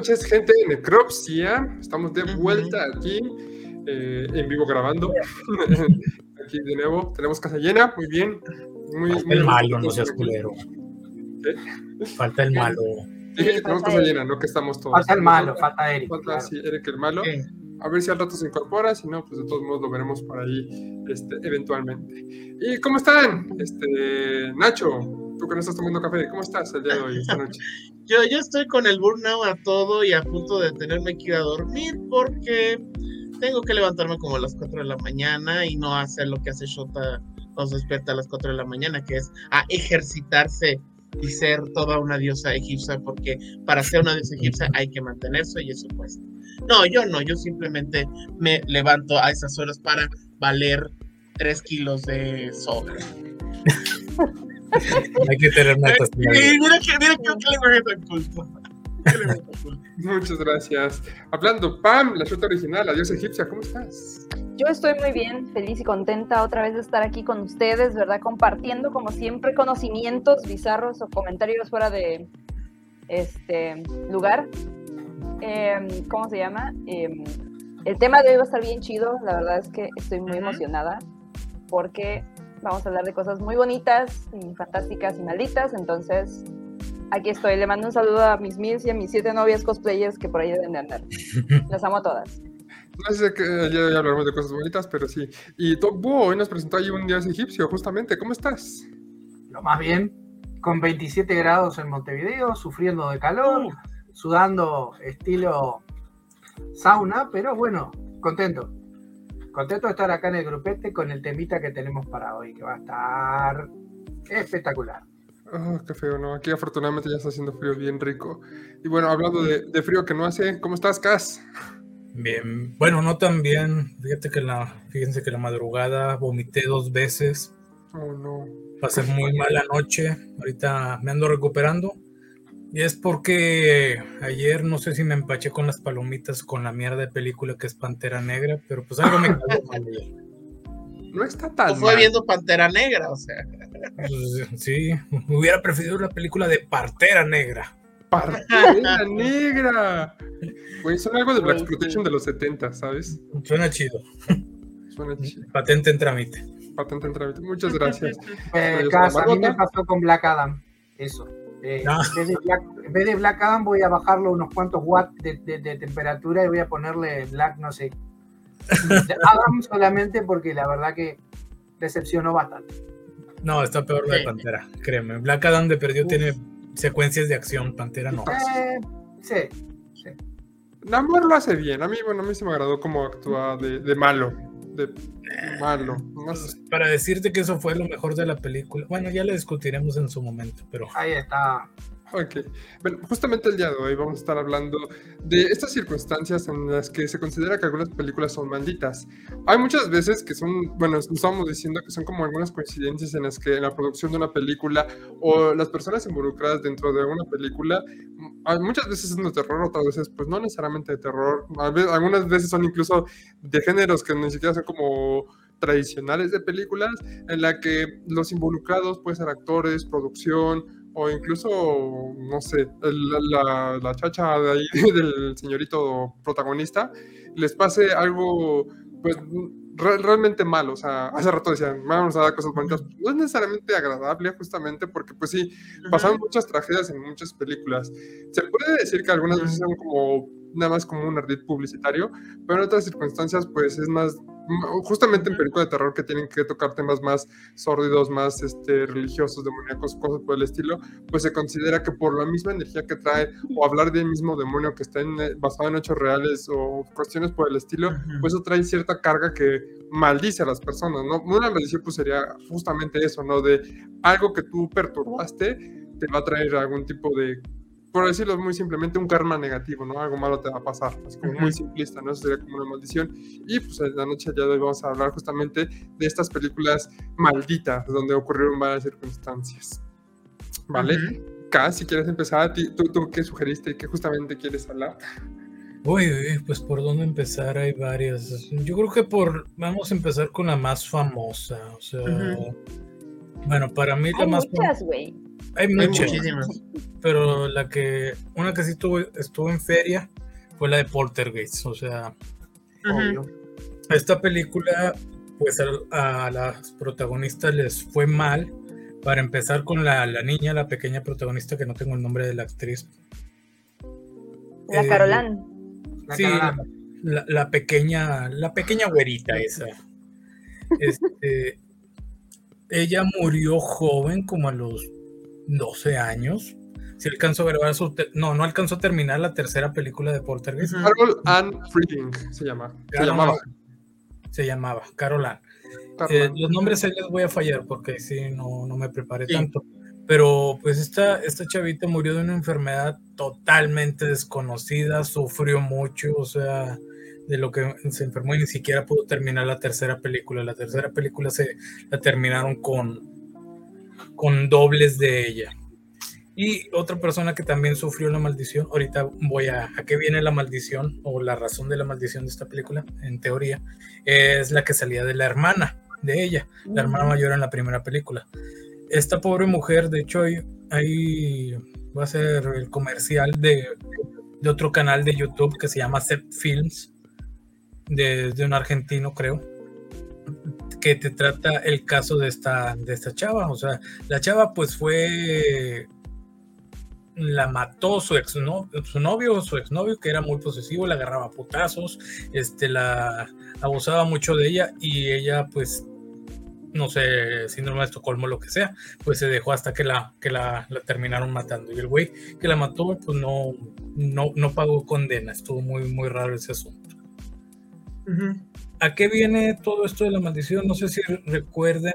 noches, gente de Necropsia. Estamos de vuelta aquí, eh, en vivo grabando. aquí de nuevo, tenemos casa llena, muy bien. Muy, Falta el malo, no seas culero. Falta el malo. Sí, tenemos casa llena, no que estamos todos. Falta el malo, falta Eric. Falta, claro. sí, Eric el malo. A ver si al rato se incorpora, si no, pues de todos modos lo veremos por ahí este, eventualmente. ¿Y cómo están? Este, Nacho, tú que no estás tomando café, ¿cómo estás el día de hoy, esta noche? Yo, yo estoy con el burnout a todo y a punto de tenerme que ir a dormir porque tengo que levantarme como a las 4 de la mañana y no hacer lo que hace Shota cuando se despierta a las 4 de la mañana, que es a ejercitarse y ser toda una diosa egipcia, porque para ser una diosa egipcia hay que mantenerse y eso cuesta. No, yo no, yo simplemente me levanto a esas horas para valer 3 kilos de soda. Hay que tener metas. Y mira que, mira que, que lenguaje tan culto. Qué lenguaje tan culto. Muchas gracias. Hablando, Pam, la shota original, la diosa egipcia, ¿cómo estás? Yo estoy muy bien, feliz y contenta otra vez de estar aquí con ustedes, ¿verdad? Compartiendo como siempre conocimientos bizarros o comentarios fuera de este lugar. Em, ¿Cómo se llama? Em, el tema de hoy va a estar bien chido, la verdad es que estoy muy emocionada porque vamos a hablar de cosas muy bonitas y fantásticas y malditas, entonces aquí estoy. Le mando un saludo a mis mil y a mis siete novias cosplayers que por ahí deben de andar. Las amo a todas. No sé que ya, ya hablaremos de cosas bonitas, pero sí. Y Top hoy nos presentó ahí un dios egipcio, justamente. ¿Cómo estás? Lo más bien, con 27 grados en Montevideo, sufriendo de calor, sudando estilo sauna, pero bueno, contento. Contento de estar acá en el grupete con el temita que tenemos para hoy, que va a estar espectacular. Oh, qué feo, ¿no? Aquí afortunadamente ya está haciendo frío bien rico. Y bueno, hablando de, de frío que no hace, ¿cómo estás, Cas? Bien, bueno, no tan bien. Fíjate que la, fíjense que la madrugada vomité dos veces. Oh, no. Pasé muy mala noche. Ahorita me ando recuperando. Y es porque ayer no sé si me empaché con las palomitas con la mierda de película que es Pantera Negra, pero pues algo me cayó mal ayer. No está O tan fue mal. viendo Pantera Negra, o sea. Pues, Sí, hubiera preferido una película de Partera Negra. Partida negra. Güey, son algo de Black Exploitation de los 70, ¿sabes? Suena chido. Suena chido. Patente en trámite. Patente en trámite. Muchas gracias. Eh, Adiós, Cas, a mí Marmota. me pasó con Black Adam, eso. Eh, en, vez de Black, en vez de Black Adam voy a bajarlo unos cuantos watts de, de- de temperatura y voy a ponerle Black, no sé, Adam solamente porque la verdad que decepcionó bastante. No, está peor la de Sí. Pantera, créeme. Black Adam de perdió tiene secuencias de acción, Pantera no. Eh, sí, Namor lo hace bien. A mí, bueno, a mí se me agradó cómo actúa de, de malo. De malo. No sé. Pues, Para decirte que eso fue lo mejor de la película. Bueno, ya lo discutiremos en su momento, pero ahí está. Ok. Bueno, justamente el día de hoy vamos a estar hablando de estas circunstancias en las que se considera que algunas películas son malditas. Hay muchas veces que son, bueno, estábamos diciendo que son como algunas coincidencias en las que en la producción de una película o las personas involucradas dentro de una película, muchas veces son de terror, otras veces pues no necesariamente de terror. Algunas veces son incluso de géneros que ni siquiera son como tradicionales de películas, en la que los involucrados pueden ser actores, producción, o incluso, no sé, el- la, la chacha de ahí del señorito protagonista, les pase algo, pues, re- realmente malo. O sea, hace rato decían, vamos a dar cosas bonitas. No es necesariamente agradable, justamente, porque, pues sí, pasaron muchas tragedias en muchas películas. Se puede decir que algunas veces son como nada más como un ardid publicitario, pero en otras circunstancias pues es más, m- justamente en películas de terror que tienen que tocar temas más sórdidos, más este, religiosos, demoníacos, cosas por el estilo, pues se considera que por la misma energía que trae o hablar del mismo demonio que está en, eh, basado en hechos reales o cuestiones por el estilo, pues eso trae cierta carga que maldice a las personas, ¿no? Una maldición pues sería justamente eso, ¿no? De algo que tú perturbaste te va a traer algún tipo de, por decirlo muy simplemente, un karma negativo, ¿no? Algo malo te va a pasar, es como muy simplista, ¿no? Eso sería como una maldición. Y pues en la noche ya de hoy vamos a hablar justamente de estas películas malditas, donde ocurrieron varias circunstancias. ¿Vale? Cas, si quieres empezar, ¿tú, tú qué sugeriste y qué justamente quieres hablar? Uy, uy, pues por dónde empezar hay varias. Yo creo que por vamos a empezar con la más famosa, o sea, Ujú. bueno, para mí la Hay más muchas, güey. Hay Hay muchas. muchísimas. pero la que, una que sí estuvo, estuvo en feria fue la de Poltergeist. O sea, Obvio. esta película, pues a, a las protagonistas les fue mal. Para empezar con la, la niña, la pequeña protagonista, que no tengo el nombre de la actriz. La Eh, Carolán. La sí, Carolina. la, la pequeña, la pequeña güerita esa. Este, ella murió joven, como a los 12 años. Si alcanzó a grabar su. No, no alcanzó a terminar la tercera película de Poltergeist. Carol Ann Frieding se llama. Se llamaba. Se llamaba. Carol Eh, Ann. los nombres ahí les voy a fallar porque sí, no, no me preparé Sí. tanto. Pero pues esta, esta chavita murió de una enfermedad totalmente desconocida, sufrió mucho, o sea, de lo que se enfermó y ni siquiera pudo terminar la tercera película. La tercera película se la terminaron con, con dobles de ella. Y otra persona que también sufrió la maldición, ahorita voy a, a qué viene la maldición o la razón de la maldición de esta película, en teoría, es la que salía de la hermana de ella, la hermana mayor en la primera película. Esta pobre mujer, de hecho, ahí, va a ser el comercial de, de otro canal de YouTube que se llama Sept Films, de, de un argentino, creo, que te trata el caso de esta, de esta chava. O sea, la chava pues fue la mató su ex su novio su exnovio que era muy posesivo, la agarraba putazos, este la abusaba mucho de ella y ella pues no sé, síndrome de Estocolmo lo que sea, pues se dejó hasta que la que la, terminaron matando y el güey que la mató pues no no no pagó condena, estuvo muy muy raro ese asunto. ¿A qué viene todo esto de la maldición? No sé si recuerden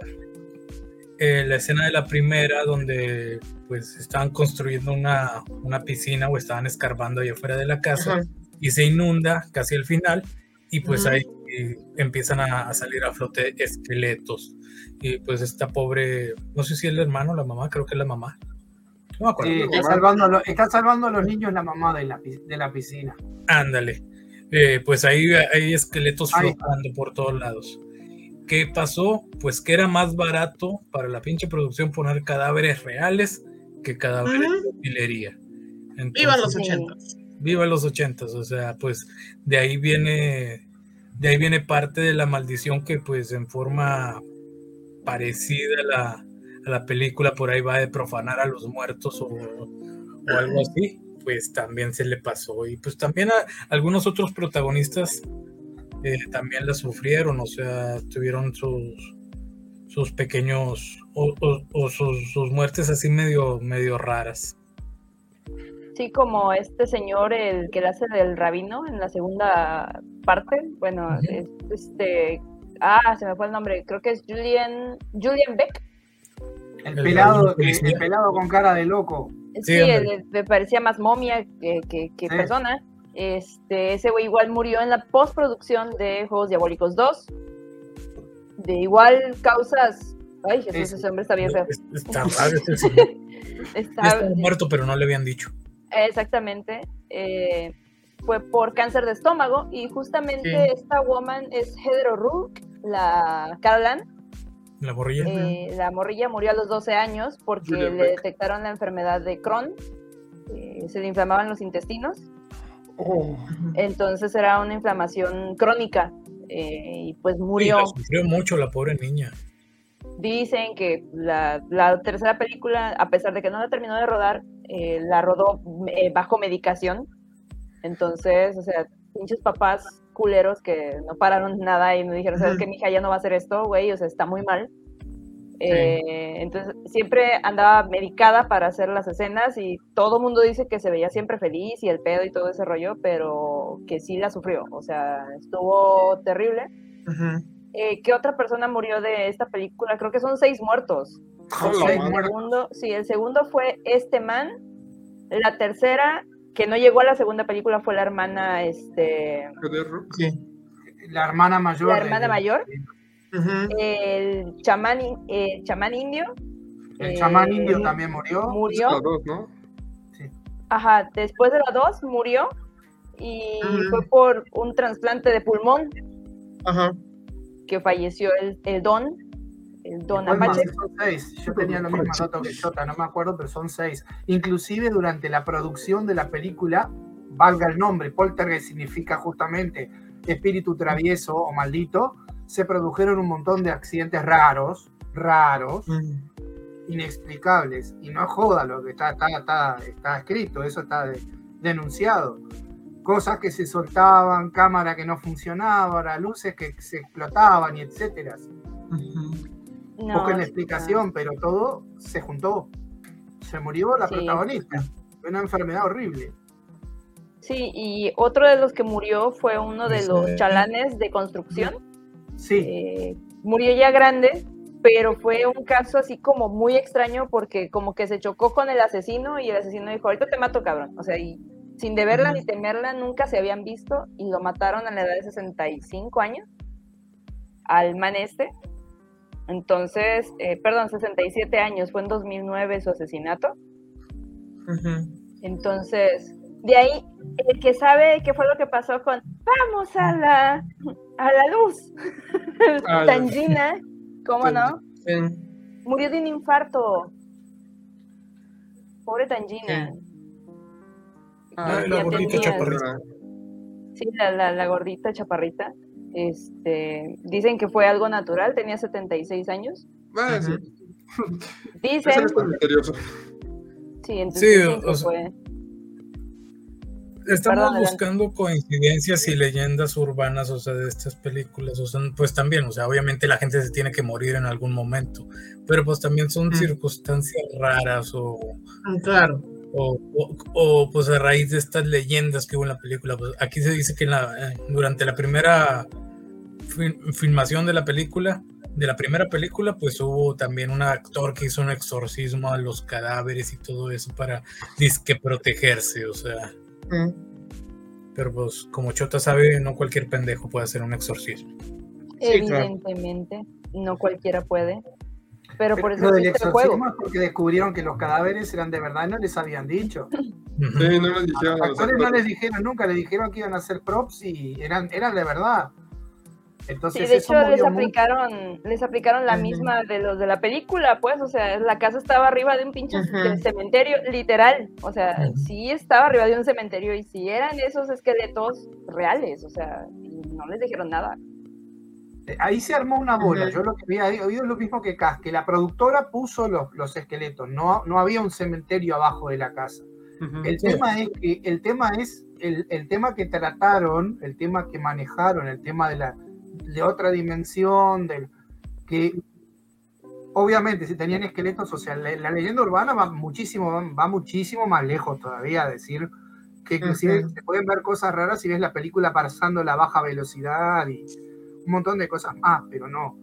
eh, la escena de la primera donde pues estaban construyendo una, una piscina o estaban escarbando allá afuera de la casa Ajá. y se inunda casi al final y pues Ujú. ahí eh, empiezan a, a salir a flote esqueletos y pues esta pobre, no sé si es el hermano o la mamá, creo que es la mamá. No me acuerdo. Sí, está, salvando a los, está salvando a los niños la mamá de la, de la piscina. Ándale. Eh, pues ahí hay esqueletos flotando por todos lados. ¿Qué pasó? Pues que era más barato para la pinche producción poner cadáveres reales que cadáveres de utilería. Viva los ochentas. Viva los ochentas, o sea, pues de ahí viene, de ahí viene parte de la maldición que pues en forma parecida a la, a la película por ahí va de profanar a los muertos o, o algo así, pues también se le pasó. Y pues también a algunos otros protagonistas eh, también la sufrieron, o sea, tuvieron sus, sus pequeños o, o- o sus, sus muertes así medio, medio raras. Sí, como este señor, el que le hace del rabino en la segunda parte. Bueno, este. Ah, se me fue el nombre. Creo que es Julian, Julian Beck. El, El pelado, el pelado con cara de loco. Sí, el- me parecía más momia que, que- que Sí. persona. Este, ese güey igual murió en la postproducción de Juegos Diabólicos 2. De igual causas. Ay, Jesús, ese hombre está bien feo. Es- Está raro este señor. Está, muerto, pero no le habían dicho. Exactamente. eh, fue por cáncer de estómago y justamente Sí. esta woman es Heather O'Rourke, la Carolan. La borrilla. eh, la morrilla murió a los 12 años porque le Beck. detectaron la enfermedad de Crohn. eh, se le inflamaban los intestinos. Oh, Entonces era una inflamación crónica eh, y pues murió. sufrió mucho la pobre niña. Dicen que la, la tercera película, a pesar de que no la terminó de rodar, eh, la rodó eh, bajo medicación. Entonces, o sea, pinches papás culeros que no pararon nada y me dijeron, ¿sabes Ujú. qué, mija? Ya no va a hacer esto, güey, o sea, está muy mal. Eh, entonces, siempre andaba medicada para hacer las escenas y todo el mundo dice que se veía siempre feliz y el pedo y todo ese rollo, pero que sí la sufrió, o sea, estuvo terrible. Ujú. Eh, ¿Qué otra persona murió de esta película? Creo que son seis muertos. madre. muertos. Segundo, sí, el segundo fue este man. La tercera, que no llegó a la segunda película, fue la hermana, este. Sí. La hermana mayor. La de- hermana mayor. El chamán, eh, chamán indio. El chamán eh, indio también murió. La Murió. dos, ¿no? Ajá, después de la dos murió y fue por un trasplante de pulmón Ajá. que falleció el, el don. Son seis. Yo tenía lo mismo dato que Jota, no me acuerdo, pero son seis. Inclusive durante la producción de la película, valga el nombre, Poltergeist significa justamente espíritu travieso o maldito, se produjeron un montón de accidentes raros, raros, inexplicables. Y no joda lo que está, está, está, está escrito, eso está de- denunciado. Cosas que se soltaban, cámara que no funcionaba, luces que se explotaban y etcétera. No, Busquen explicación, pero todo se juntó. Se murió la Sí. protagonista. Una enfermedad horrible. Sí, y otro de los que murió fue uno de los chalanes de construcción. Sí, Eh, murió ya grande, pero fue un caso así como muy extraño porque como que se chocó con el asesino y el asesino dijo, ahorita te mato, cabrón. O sea, y sin deberla ni temerla, nunca se habían visto y lo mataron a la edad de 65 años al man este. Entonces, eh, perdón, 67 años, fue en 2009 su asesinato. Entonces, de ahí, el que sabe qué fue lo que pasó con vamos a la, a la luz, ya. Tangina, ¿cómo no? Sí. Murió de un infarto. Pobre Tangina. Ah, la gordita chaparrita. Sí, la, la, la gordita chaparrita. Este, dicen que fue algo natural, tenía 76 años. Ah, sí. Eso Dicen, es misterioso. sí, entonces Sí, dicen que o sea, fue. Estamos Perdón, adelante. buscando coincidencias y leyendas urbanas, o sea, de estas películas, o sea, pues también, o sea, obviamente la gente se tiene que morir en algún momento, pero pues también son Mm. circunstancias raras o, Mm, Claro. O, o- o, pues a raíz de estas leyendas que hubo en la película, pues aquí se dice que en la- eh, durante la primera fil- filmación de la película, de la primera película, pues hubo también un actor que hizo un exorcismo a los cadáveres y todo eso para disque protegerse, o sea. Mm. Pero pues como Chota sabe, no cualquier pendejo puede hacer un exorcismo. Sí, claro. Evidentemente, no cualquiera puede. Pero por eso lo del exorcismo es porque descubrieron que los cadáveres eran de verdad y no les habían dicho. Sí, no les dijeron los a los actores no les dijeron nunca, les dijeron que iban a hacer props y eran, eran de verdad. Sí, Entonces de hecho les aplicaron, les aplicaron la misma de los de la película, pues, o sea, la casa estaba arriba de un pinche cementerio, literal, o sea, sí estaba arriba de un cementerio y sí eran esos esqueletos reales, o sea, y no les dijeron nada. Ahí se armó una bola. Yo lo que había oído es lo mismo que Cas, que la productora puso los, los esqueletos, no, no había un cementerio abajo de la casa. Ujú. El Sí. tema es que el tema es el, el tema que trataron, el tema que manejaron, el tema de la de otra dimensión, del que obviamente si tenían esqueletos, o sea, la, la leyenda urbana va muchísimo, va muchísimo más lejos todavía a decir que inclusive se pueden ver cosas raras si ves la película pasando la baja velocidad y un montón de cosas más, pero no.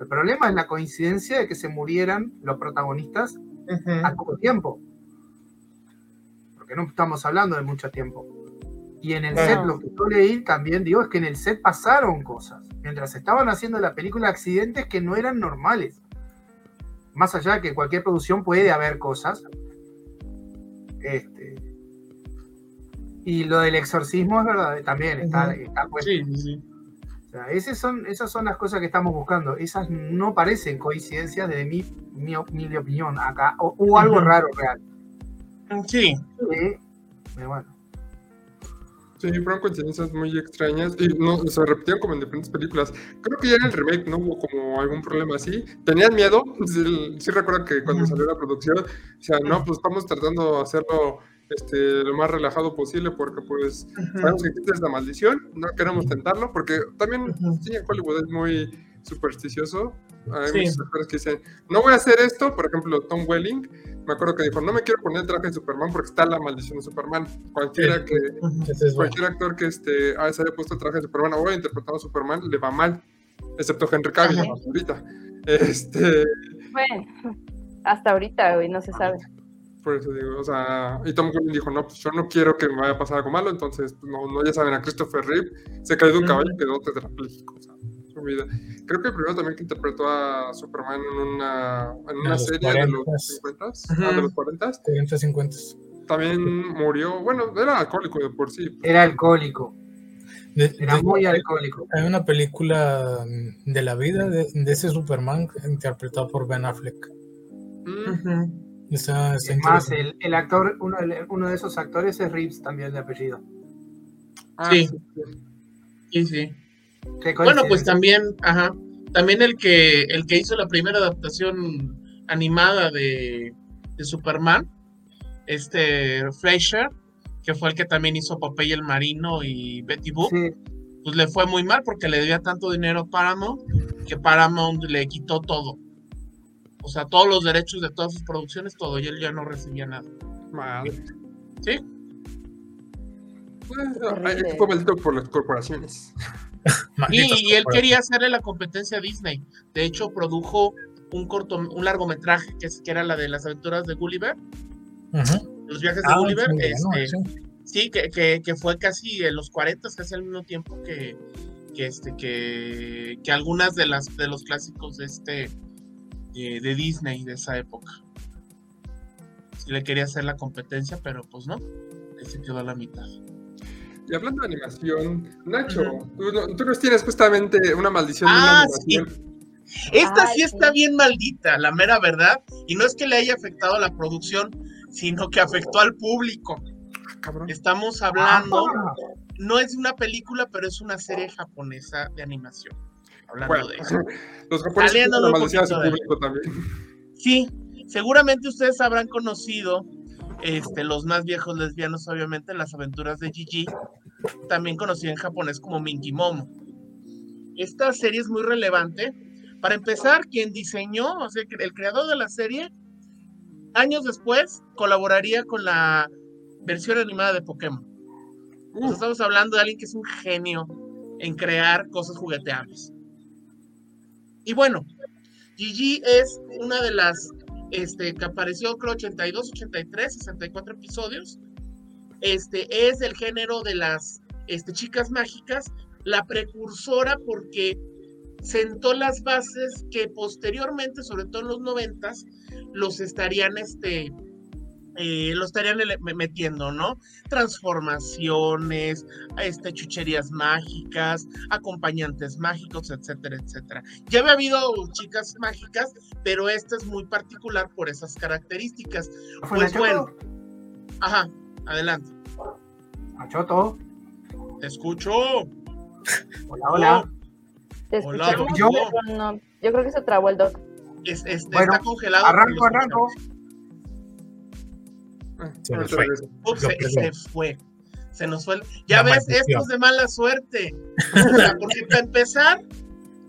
El problema es la coincidencia de que se murieran los protagonistas Ujú. a poco tiempo. Porque no estamos hablando de mucho tiempo. Y en el set, lo que yo leí también, digo, es que en el set pasaron cosas. Mientras estaban haciendo la película, accidentes que no eran normales. Más allá de que cualquier producción puede haber cosas. Este, y lo del exorcismo es verdad, también está, Ujú. está puesto. Sí, sí, sea, esas, son, esas son las cosas que estamos buscando. Esas no parecen coincidencias desde mi, mi, mi opinión acá. O, o algo raro real. Sí. Sí, pero bueno. Sí, fueron coincidencias muy extrañas y no se repetían como en diferentes películas. Creo que ya en el remake no hubo como algún problema así. Tenían miedo, sí, sí recuerdo que cuando salió la producción, o sea, no, pues estamos tratando de hacerlo este, lo más relajado posible porque pues Ujú. sabemos que existe esta maldición, no queremos tentarlo porque también sí, en Hollywood es muy supersticioso. Hay Sí. muchos actores que dicen, no voy a hacer esto, por ejemplo, Tom Welling, me acuerdo que dijo, no me quiero poner el traje de Superman porque está la maldición de Superman. Cualquiera Sí. que bueno. cualquier actor que este, ah, se haya puesto el traje de Superman o haya interpretado a Superman le va mal, excepto Henry Cavill Ajá. hasta ahorita. Este, Bueno, hasta ahorita, güey, no se sabe. Por eso digo, o sea, y Tom Welling dijo, no, pues yo no quiero que me vaya a pasar algo malo, entonces, pues, no, no, ya saben, a Christopher Reeve se cayó de un caballo y quedó tetrapléjico, o sea, su vida. Creo que el primero también que interpretó a Superman en una, en una serie de los 40s. 50, Ujú. ah, de los 40, 40, 50. también murió, bueno, era alcohólico de por sí, Era alcohólico. De- Era de- muy alcohólico. Hay una película mm, de la vida de, de ese Superman interpretado por Ben Affleck. Mm, Ujú. Está, está Es más, el, el actor, uno de, uno de esos actores es Reeves también de apellido. Ah, Sí. Sí, sí. Bueno, pues también, ajá, también el que el que hizo la primera adaptación animada de, de Superman, este Fraser, que fue el que también hizo Popeye el Marino y Betty Boop, Sí, pues le fue muy mal porque le debía tanto dinero a Paramount que Paramount le quitó todo. O sea, todos los derechos de todas sus producciones, todo, y él ya no recibía nada. madre. Sí. Eh, es que fue maldito por las corporaciones. Y, y él quería hacerle la competencia a Disney. De hecho, produjo un corto, un largometraje que, es- que era la de las aventuras de Gulliver, los viajes de Ah, Gulliver. sí, bueno, este, sí. sí, que, que- que fue casi en los 40, casi al mismo tiempo que, que, este, que, que algunas de las de los clásicos de este eh, de Disney de esa época. Sí le quería hacer la competencia, pero pues no, ahí se quedó a la mitad. Y hablando de animación, Nacho, tú, no- tú nos tienes justamente una maldición de Ah, una sí. animación. Esta Ay, sí está sí. bien maldita, la mera verdad. Y no es que le haya afectado a la producción, sino que afectó al público. Cabrón. Estamos hablando, Ah, no es una película, pero es una serie japonesa de animación. Hablando Bueno, de eso. los japoneses su público también. Sí, seguramente ustedes habrán conocido, este, los más viejos lesbianos, obviamente, las aventuras de Gigi, también conocida en japonés como Minky Momo. Esta serie es muy relevante. Para empezar, quien diseñó, o sea, el creador de la serie, años después colaboraría con la versión animada de Pokémon. Uh, estamos hablando de alguien que es un genio en crear cosas jugueteables. Y bueno, Gigi es una de las este, que apareció, creo, 82, 83, 64 episodios. Este es del género de las este, chicas mágicas, la precursora porque sentó las bases que posteriormente, sobre todo en los noventas, los estarían este, eh, lo estarían metiendo, ¿no? Transformaciones, este, chucherías mágicas, acompañantes mágicos, etcétera, etcétera. Ya había habido chicas mágicas, pero esta es muy particular por esas características. ¿Fue Pues bueno. Ajá, adelante. Nachoto, Te escucho. hola, hola. Te Hola, ¿yo? no. Yo creo que se trabó el doc. Es- este, Bueno, está congelado. Arranco, arranco. Se fue. Ups, se, fue. Se nos fue. Ya La ves, maldición. esto es de mala suerte. O sea, porque para empezar,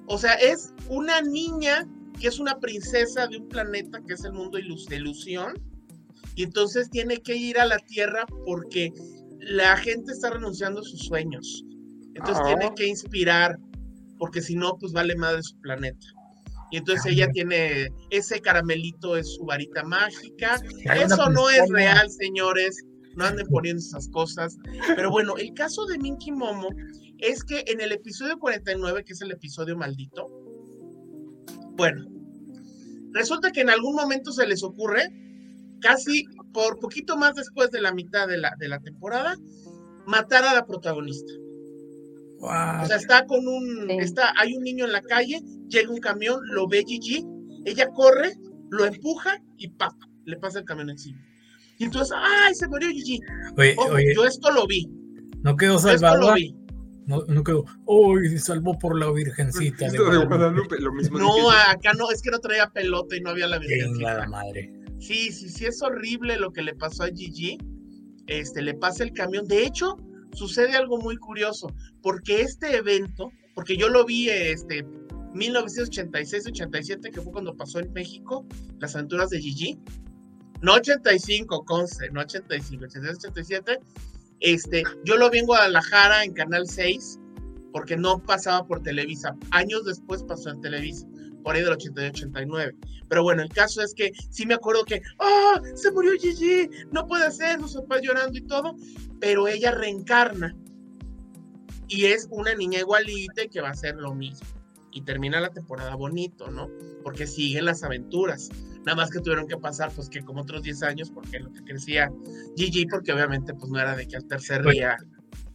o sea, es una niña que es una princesa de un planeta que es el mundo de ilusión. Y entonces tiene que ir a la Tierra porque la gente está renunciando a sus sueños. Entonces Ah. tiene que inspirar, porque si no, pues vale madre su planeta. Y entonces ella tiene ese caramelito, es su varita mágica. Eso no es real, señores. No anden poniendo esas cosas. Pero bueno, el caso de Minky Momo es que en el episodio 49, que es el episodio maldito, bueno, resulta que en algún momento se les ocurre, casi por poquito más después de la mitad de la, de la temporada, matar a la protagonista. Guau. O sea, está con un, Sí. está, hay un niño en la calle, llega un camión, lo ve Gigi, ella corre, lo empuja y ¡pap! le pasa el camión encima. Y entonces, ¡ay, se murió Gigi! Oye, Ojo, oye, yo esto lo vi, no quedó yo esto lo vi. No, no quedó. Uy, salvó por la Virgencita de Guadalupe. Guadalupe, lo mismo No, dije. acá no, es que no traía pelota y no había la virgencita. madre. Sí, sí, sí, es horrible lo que le pasó a Gigi. Este, le pasa el camión. De hecho, sucede algo muy curioso, porque este evento, porque yo lo vi este 1986-87, que fue cuando pasó en México, las aventuras de Gigi. No 85, conste, no 85, 86-87. Este, yo lo vi en Guadalajara en Canal 6, porque no pasaba por Televisa. Años después pasó en Televisa, por ahí del 88-89. Pero bueno, el caso es que sí me acuerdo que, ¡ah! se murió Gigi, no puede ser, sus papás llorando y todo, pero ella reencarna y es una niña igualita y que va a hacer lo mismo. Y termina la temporada bonito, ¿no? Porque siguen las aventuras. Nada más que tuvieron que pasar, pues que como otros 10 años, porque lo que crecía Gigi, porque obviamente pues no era de que al tercer Oye, día.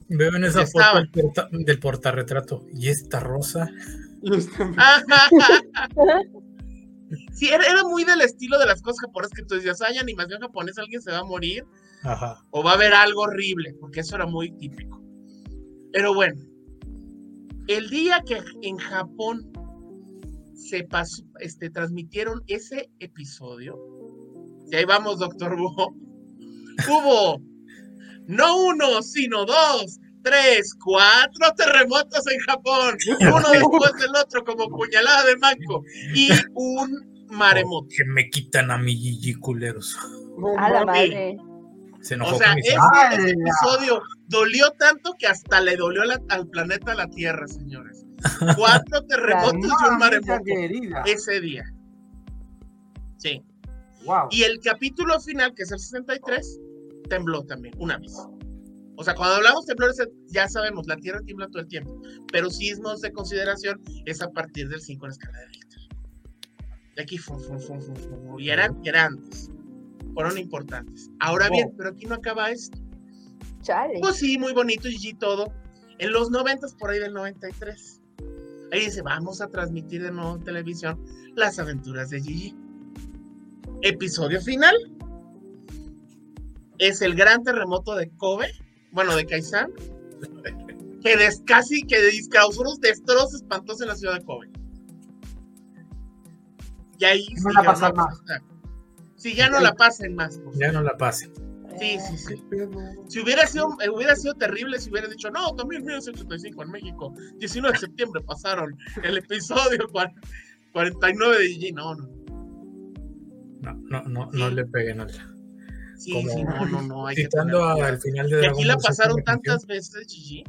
Veo en esa Ya foto del, porta- del portarretrato. ¿Y esta rosa? Está- sí, era, era muy del estilo de las cosas japonesas que tú decías, hay animación japonesa, alguien se va a morir Ajá. o va a haber algo horrible, porque eso era muy típico. Pero bueno, el día que en Japón se pasó, este, transmitieron ese episodio, y ahí vamos, doctor Búho, hubo no uno, sino dos, tres, cuatro terremotos en Japón, uno después del otro como puñalada de manco, y un maremoto. Que me quitan a mi Gigi culeros. No, A la madre. Se enojó O sea, ese, ese episodio dolió tanto que hasta le dolió la- al planeta la Tierra, señores. Cuatro terremotos y un maremoto ese día. Sí. Wow. Y el capítulo final, que es el 63, tembló también, una vez. O sea, cuando hablamos de temblores, ya sabemos, la Tierra tiembla todo el tiempo. Pero sismos de consideración es a partir del 5 en la escala de Richter. Y aquí, fum, fum, fum, fum, fum, y eran grandes. Fueron importantes. Ahora bien, Wow. pero aquí no acaba esto. Chale. Pues sí, muy bonito y todo. En los 90, por ahí del 93. Ahí dice, vamos a transmitir de nuevo en televisión las aventuras de Gigi. Episodio final. Es el gran terremoto de Kobe, bueno, de Kaisan, que des- casi que causó unos destrozos espantosos en la ciudad de Kobe. Y ahí No sí, la pasan no- más. Sí, ya no la pasen más. Ya no la pasen. Sí, sí, sí. Si hubiera sido, eh, hubiera sido terrible si hubiera dicho, no, también 1985 en México, 19 de septiembre pasaron el episodio cuar- 49 de Gigi. No, no. No, no, no, no le peguen al. Sí, Como sí, no, no, no. Hay que Citando al final de Y aquí la pasaron tantas veces, Gigi.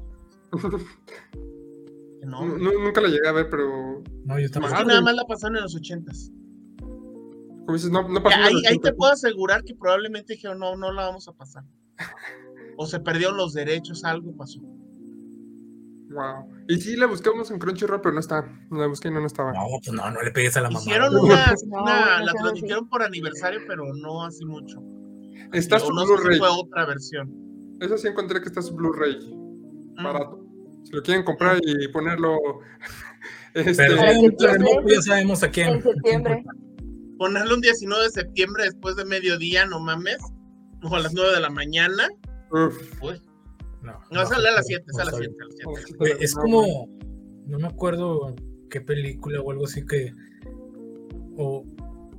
que No, Nu- nu- Nunca la llegué a ver, pero No, yo es tampoco. que Madre. nada más la pasaron en los 80s. como dices, no, no pasó ahí, te 80. puedo asegurar que probablemente dijeron, no, no la vamos a pasar. O se perdieron los derechos, algo pasó. Wow. Y sí, la buscamos en Crunchyroll, pero no está. La busqué y no, no estaba. No, pues no, no le pegues a la mamá. Hicieron una, No, una- no la transmitieron por aniversario, pero no hace mucho. Está su no Blu-ray. fue otra versión. Eso sí encontré que está su Blu-ray. Mm. Barato. Si lo quieren comprar y ponerlo. Este, Pero ya sabemos a quién. En septiembre. Ponerlo un 19 de septiembre después de mediodía, no mames. O a las 9 de la mañana. uf. Uy, No, no, sale a las 7, no sale a las sabe. 7. a las 7. Oh, sí, Oye, es no, como, no me acuerdo qué película o algo así que, o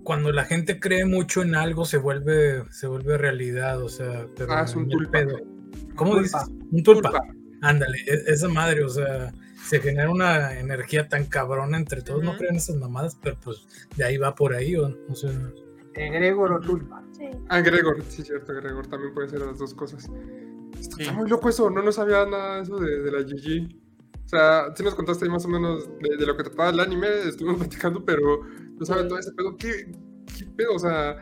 cuando la gente cree mucho en algo se vuelve, se vuelve realidad, o sea, pero Ah, es un tulpa. pedo. ¿Cómo Tulpa. dices? Un tulpa. Tulpa. Ándale, e- esa madre, o sea, se genera una energía tan cabrona entre todos, no creen esas mamadas, pero pues de ahí va por ahí, o, o sea, Egregor o Tulpa. Sí. Ah, Gregor, sí, cierto, Gregor también puede ser las dos cosas. Está, Sí. está muy loco eso, no, no sabía nada de eso de, de la GG. O sea, sí nos contaste ahí más o menos de, de lo que trataba el anime, estuvimos platicando, pero no Sí. todo ese pedo. ¿Qué, ¿Qué pedo? O sea,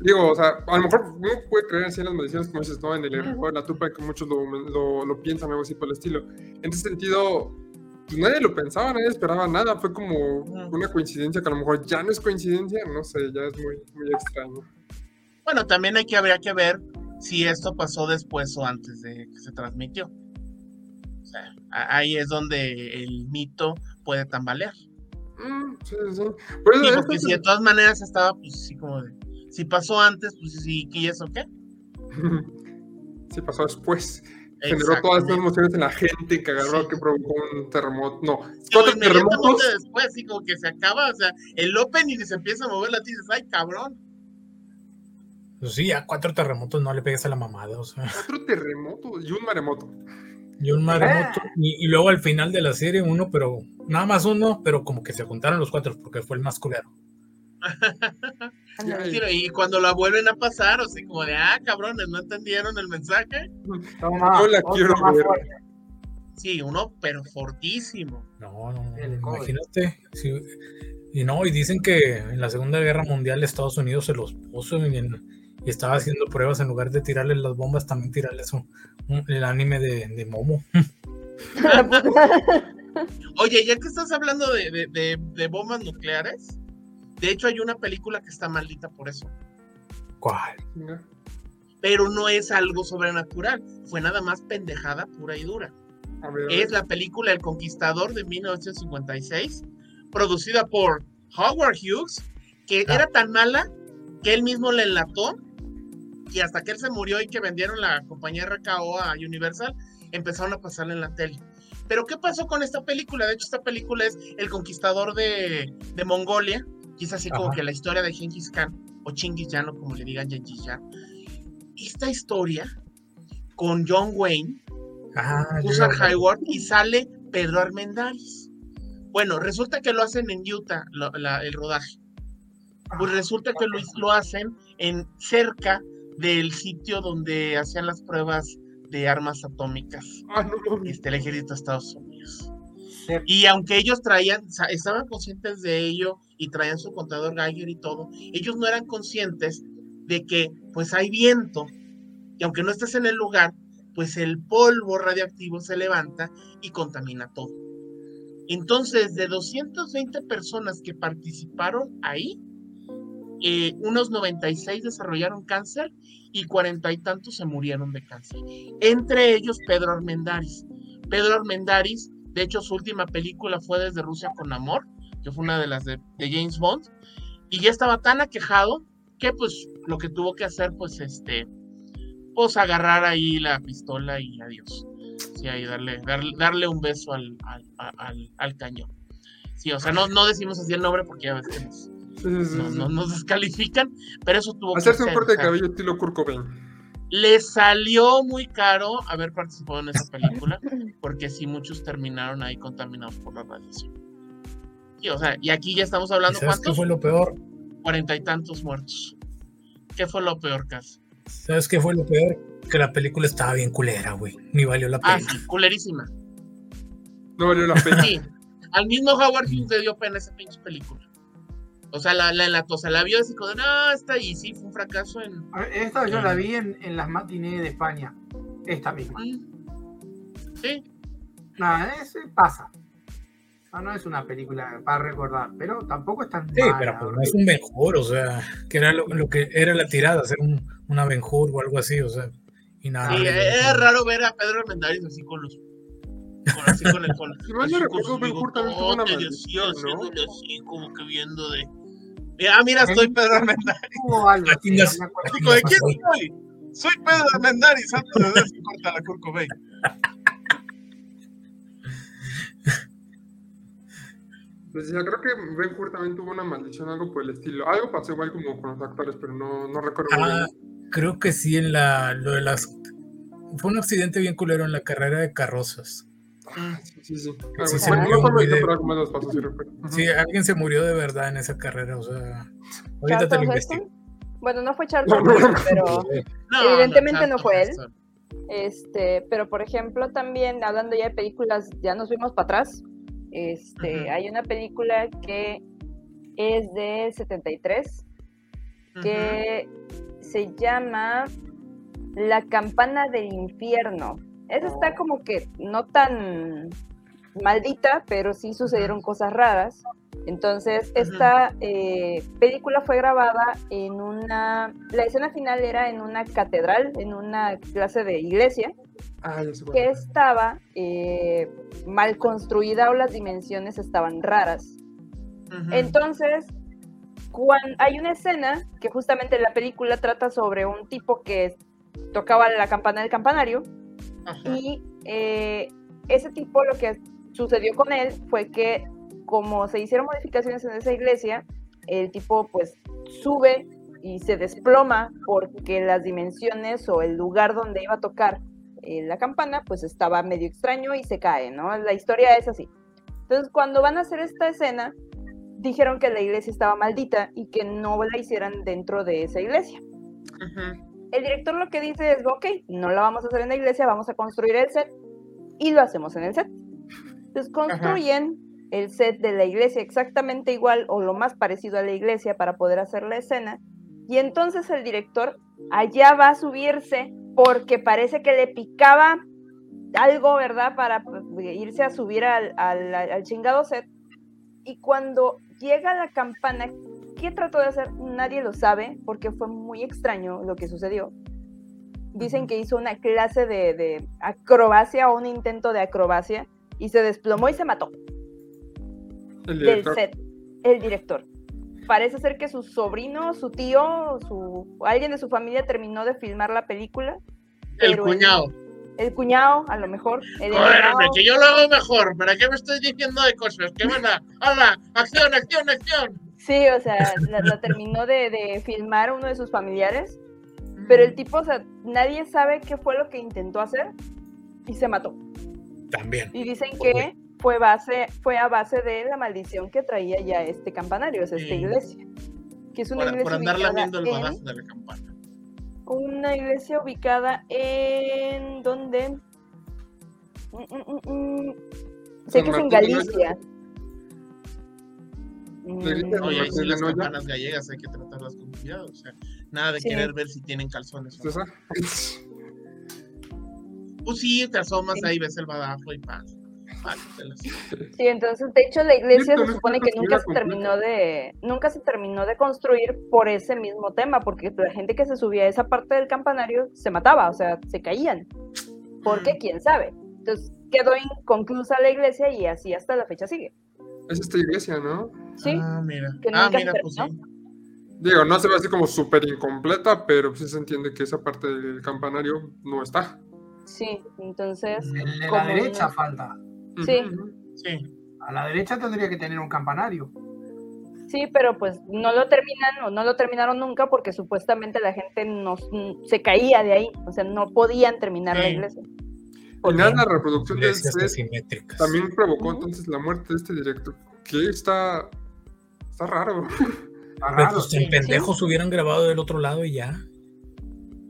digo, o sea, a lo mejor uno puede creer así en las maldiciones, como dices, ¿no? En el juego de la tupa, que muchos lo, lo, lo piensan, algo así por el estilo. En ese sentido, pues nadie lo pensaba, nadie esperaba nada, fue como una coincidencia que a lo mejor ya no es coincidencia, no sé, ya es muy, muy extraño. Bueno, también hay que, habría que ver si esto pasó después o antes de que se transmitió. O sea, ahí es donde el mito puede tambalear. Mm, sí, sí, sí. Por eso, Sí, esto porque si de todas maneras estaba, pues así como de. Si pasó antes, pues sí, ¿y eso qué? sí pasó después. Generó todas estas emociones en la gente que agarró, Sí. que provocó un terremoto. No, Sí, cuatro inmediatamente terremotos. después, así como que se acaba, o sea, el opening y se empieza a mover la dices, ay, cabrón. pues sí, a cuatro terremotos no le pegues a la mamada, o sea, Cuatro terremotos y un maremoto. Y un maremoto, y, y luego al final de la serie uno, pero nada más uno, pero como que se juntaron los cuatro porque fue el más culero. Y cuando la vuelven a pasar, así como de, ah, cabrones, ¿no entendieron el mensaje? Toma, No la quiero ver. Sí, uno, pero fortísimo. No, no, imagínate. sí, y no, y dicen que en la Segunda Guerra Mundial Estados Unidos se los puso y, en- y estaba haciendo pruebas en lugar de tirarles las bombas, también tirarles un- un- el anime de, de Momo. Oye, ya que estás hablando de, de- de- de bombas nucleares, de hecho hay una película que está maldita por eso. ¿Cuál? Pero no es algo sobrenatural, fue nada más pendejada pura y dura. A ver, a Es la película El Conquistador de 1956, producida por Howard Hughes, que Ah. era tan mala que él mismo la enlató y hasta que él se murió y que vendieron la compañía RKO a Universal, empezaron a pasarla en la tele. Pero ¿qué pasó con esta película? De hecho, esta película es El Conquistador de, de Mongolia, y es así como Ajá. que la historia de Genghis Khan, o Chinggis Khan, o como le digan Genghis Khan. Esta historia con John Wayne, Ah, a- Hayward y sale Pedro Armendáriz. Bueno, resulta que lo hacen en Utah, lo- la- el rodaje. Pues resulta que lo, lo hacen en cerca del sitio donde hacían las pruebas de armas atómicas Ah, no este, el ejército de Estados Unidos. Y aunque ellos traían, estaban conscientes de ello y traían su contador Geiger y todo, ellos no eran conscientes de que pues hay viento y aunque no estés en el lugar, pues el polvo radioactivo se levanta y contamina todo. Entonces, de 220 personas que participaron ahí, eh, unos 96 desarrollaron cáncer y cuarenta y tantos se murieron de cáncer. Entre ellos Pedro Armendáriz. Pedro Armendáriz, de hecho, su última película fue Desde Rusia con Amor, que fue una de las de, James Bond, y ya estaba tan aquejado que pues lo que tuvo que hacer, pues este, pues agarrar ahí la pistola y adiós. Sí, ahí darle, darle, darle un beso al, al, al, al cañón. Sí, o sea, no, no decimos así el nombre porque ya ves que nos, Sí, sí, sí, no- nos descalifican, pero eso tuvo que Hacerse un hacer, corte de cabello estilo Kurt Cobain. le salió muy caro haber participado en esa película, porque sí, muchos terminaron ahí contaminados por la radiación. Sí, o sea, y aquí ya estamos ¿Y hablando, ¿Sabes qué fue lo peor? Cuarenta y tantos muertos. ¿Qué fue lo peor, Cas? ¿Sabes qué fue lo peor? Que la película estaba bien culera, güey. Ni valió la Ah, pena. sí, culerísima. No valió la pena. Sí, al mismo Howard Hughes le dio pena esa pinche película. O sea, la, la, la, o sea, la vio así como, de, no, está ahí, sí, fue un fracaso en... Esta yo la vi en, en las matinés de España. Esta misma. Mm. Sí, Nada, es, pasa. No, no es una película para recordar, pero tampoco es tan Sí, mala, pero pues, no es un Benjur, o sea, que era lo, lo que era la tirada, hacer un, una Benjur o algo así, o sea, y nada. sí, es raro ver a Pedro Armendáriz así con los... Con, así con el... Con, no con y. Eh, algo Ah, chingas. no me acuerdo. Digo, ¿de quién soy? Soy Pedro Armendáriz, antes de ver si corta la Kurt Cobain. Pues ya, creo que Ben Hur también tuvo una maldición, algo por el estilo. Algo pasó igual como con los actores, pero no, no recuerdo Ah, bien. creo que sí, en la, lo de las. Fue un accidente bien culero en la carrera de carrozas. Ah, sí, se murió los alguien se murió de verdad en esa carrera, o sea. Ahorita te Charlton lo investigo. Bueno, no fue no. pero No, Evidentemente no Charlton fue él. Este, pero por ejemplo también hablando ya de películas, ya nos fuimos para atrás. Este, hay una película que es del 73 que se llama La campana del infierno. Esa está como que no tan maldita, pero sí sucedieron cosas raras. Entonces, esta eh, película fue grabada en una... La escena final era en una catedral, en una clase de iglesia, Ah, que estaba eh, mal construida o las dimensiones estaban raras. Entonces, cuan- hay una escena que justamente la película trata sobre un tipo que tocaba la campana del campanario Ajá. y eh, ese tipo lo que sucedió con él fue que como se hicieron modificaciones en esa iglesia, el tipo pues sube y se desploma porque las dimensiones o el lugar donde iba a tocar eh, la campana pues estaba medio extraño y se cae, ¿no? La historia es así. Entonces cuando van a hacer esta escena, dijeron que la iglesia estaba maldita y que no la hicieran dentro de esa iglesia. Ujú. El director lo que dice es, ok, no la vamos a hacer en la iglesia, vamos a construir el set y lo hacemos en el set. Entonces construyen el set de la iglesia exactamente igual o lo más parecido a la iglesia para poder hacer la escena. Y entonces el director allá va a subirse porque parece que le picaba algo, ¿verdad? Para pues, irse a subir al, al- al chingado set. Y cuando llega la campana, ¿qué trató de hacer? Nadie lo sabe porque fue muy extraño lo que sucedió. dicen que hizo una clase de, de acrobacia o un intento de acrobacia y se desplomó y se mató El del director. set, el director. Parece ser que su sobrino, su tío, su alguien de su familia terminó de filmar la película. El cuñado. El, cuñado, a lo mejor. El que yo lo hago mejor. ¿Para qué me estoy diciendo de cosas? ¿Qué manda? ¡Hala! ¡Acción, acción, acción! Sí, o sea, la, la terminó de, de filmar uno de sus familiares. Pero el tipo, o sea, nadie sabe qué fue lo que intentó hacer y se mató. También. Y dicen que fue, base, fue a base de la maldición que traía ya este campanario, o sea, esta iglesia. Que es una Por, iglesia por andar ubicada lamiendo el badazo de la campana. Una iglesia ubicada en. ¿Dónde? Mm, mm, mm. Sé que es en. Galicia. Oye, ahí sí las campanas gallegas hay que tratarlas con cuidado. O sea, nada de Sí. querer ver si tienen calzones. o no. ¿Esa? Pues sí, te asomas Sí. ahí, ves el badajo y paz. Págatelas. Sí, entonces, de hecho, la iglesia se supone que nunca se terminó de. Nunca se terminó de construir por ese mismo tema, porque la gente que se subía a esa parte del campanario se mataba, o sea, se caían. ¿Por qué? ¿Quién sabe? Entonces quedó inconclusa la iglesia y así hasta la fecha sigue. Es esta iglesia, ¿no? Sí, Ah, mira. que Ah, mira, pues sí. Digo, no se ve así como súper incompleta, pero sí se entiende que esa parte del campanario no está. sí, entonces. De la Como derecha falta. Sí. Sí. A la derecha tendría que tener un campanario. Sí, pero pues no lo terminan o no lo terminaron nunca porque supuestamente la gente no, se caía de ahí, o sea, no podían terminar la iglesia. Y nada, la reproducción set asimétricas. también provocó entonces la muerte de este director. Que está. Está raro. Está Pero raro, pues sí. en pendejos hubieran grabado del otro lado y ya.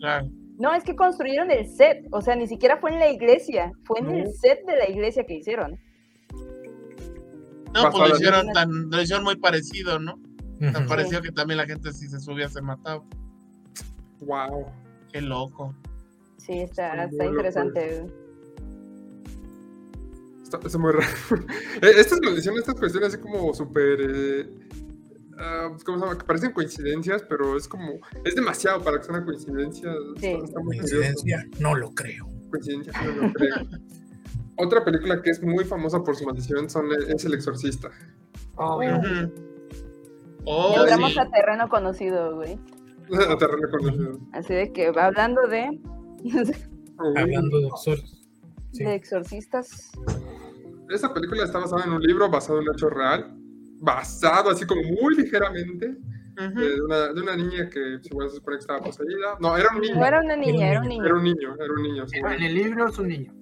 Claro. No, es que construyeron el set, o sea, ni siquiera fue en la iglesia, fue en No. el set de la iglesia que hicieron. No, pues lo hicieron, tan, lo hicieron muy parecido, ¿no? Tan parecido que también la gente si se subía se mataba. Wow. Qué loco. Sí, está, Está interesante. Está, está muy raro. Eh, estas maldiciones, estas cuestiones así como súper. eh, ah, ¿Cómo se llama? Que parecen coincidencias, pero es como. Es demasiado para que sea una coincidencia. Sí. Está, está muy curioso. Coincidencia, no lo creo. Coincidencia, no lo creo. Otra película que es muy famosa por su maldición son, es El Exorcista. Oh, Entramos sí. a terreno conocido, güey. A terreno conocido. Así de que va hablando de, Hablando de exor- sí. de exorcistas. Esta película está basada en un libro basado en un hecho real. Basado así como muy ligeramente Ujú. de una, de una niña que se puede supone que estaba poseída. No, era un niño. No era una niña, era un Era niño. un niño, era un niño. sí. En el libro es un niño.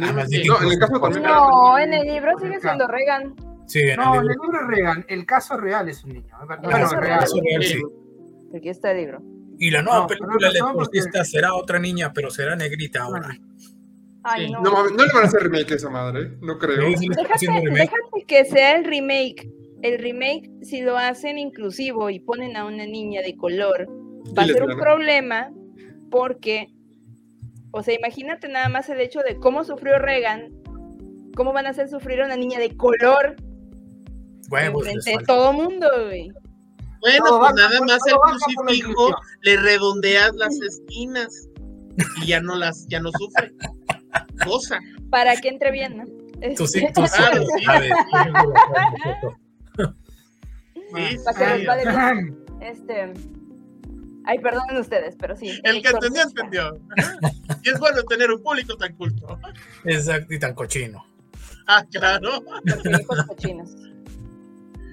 Ah, sí, no, en el caso incluso- también era No, en el libro sigue siendo Reagan. Sí, en No, el en el libro. es Reagan. El caso real es un niño. Bueno, caso es real. Eso real, sí. Aquí está el libro. Y la nueva No, película no de son porque- será otra niña, pero será negrita ahora. Ay, Sí. no. No, mames, no le van a hacer remake a esa madre, ¿eh? no creo. Déjate, que sea el remake. El remake, si lo hacen inclusivo y ponen a una niña de color, va a ser un problema porque, o sea, imagínate nada más el hecho de cómo sufrió Reagan, cómo van a hacer sufrir a una niña de color Bueno, pues, de falta. todo mundo, güey. Bueno, pues nada más el crucifijo le redondeas las esquinas y ya no las, ya no sufre. Cosa. Para que entre bien, ¿no? Tú sí, Este, tú sí. Claro, sí. A ver, Sí, Para que sí. resbale bien. Este. Ay, perdonen ustedes, pero sí. El que entendió, entendió. Y es bueno tener un público tan culto. Exacto, y tan cochino. Ah, claro. Hijos cochinos.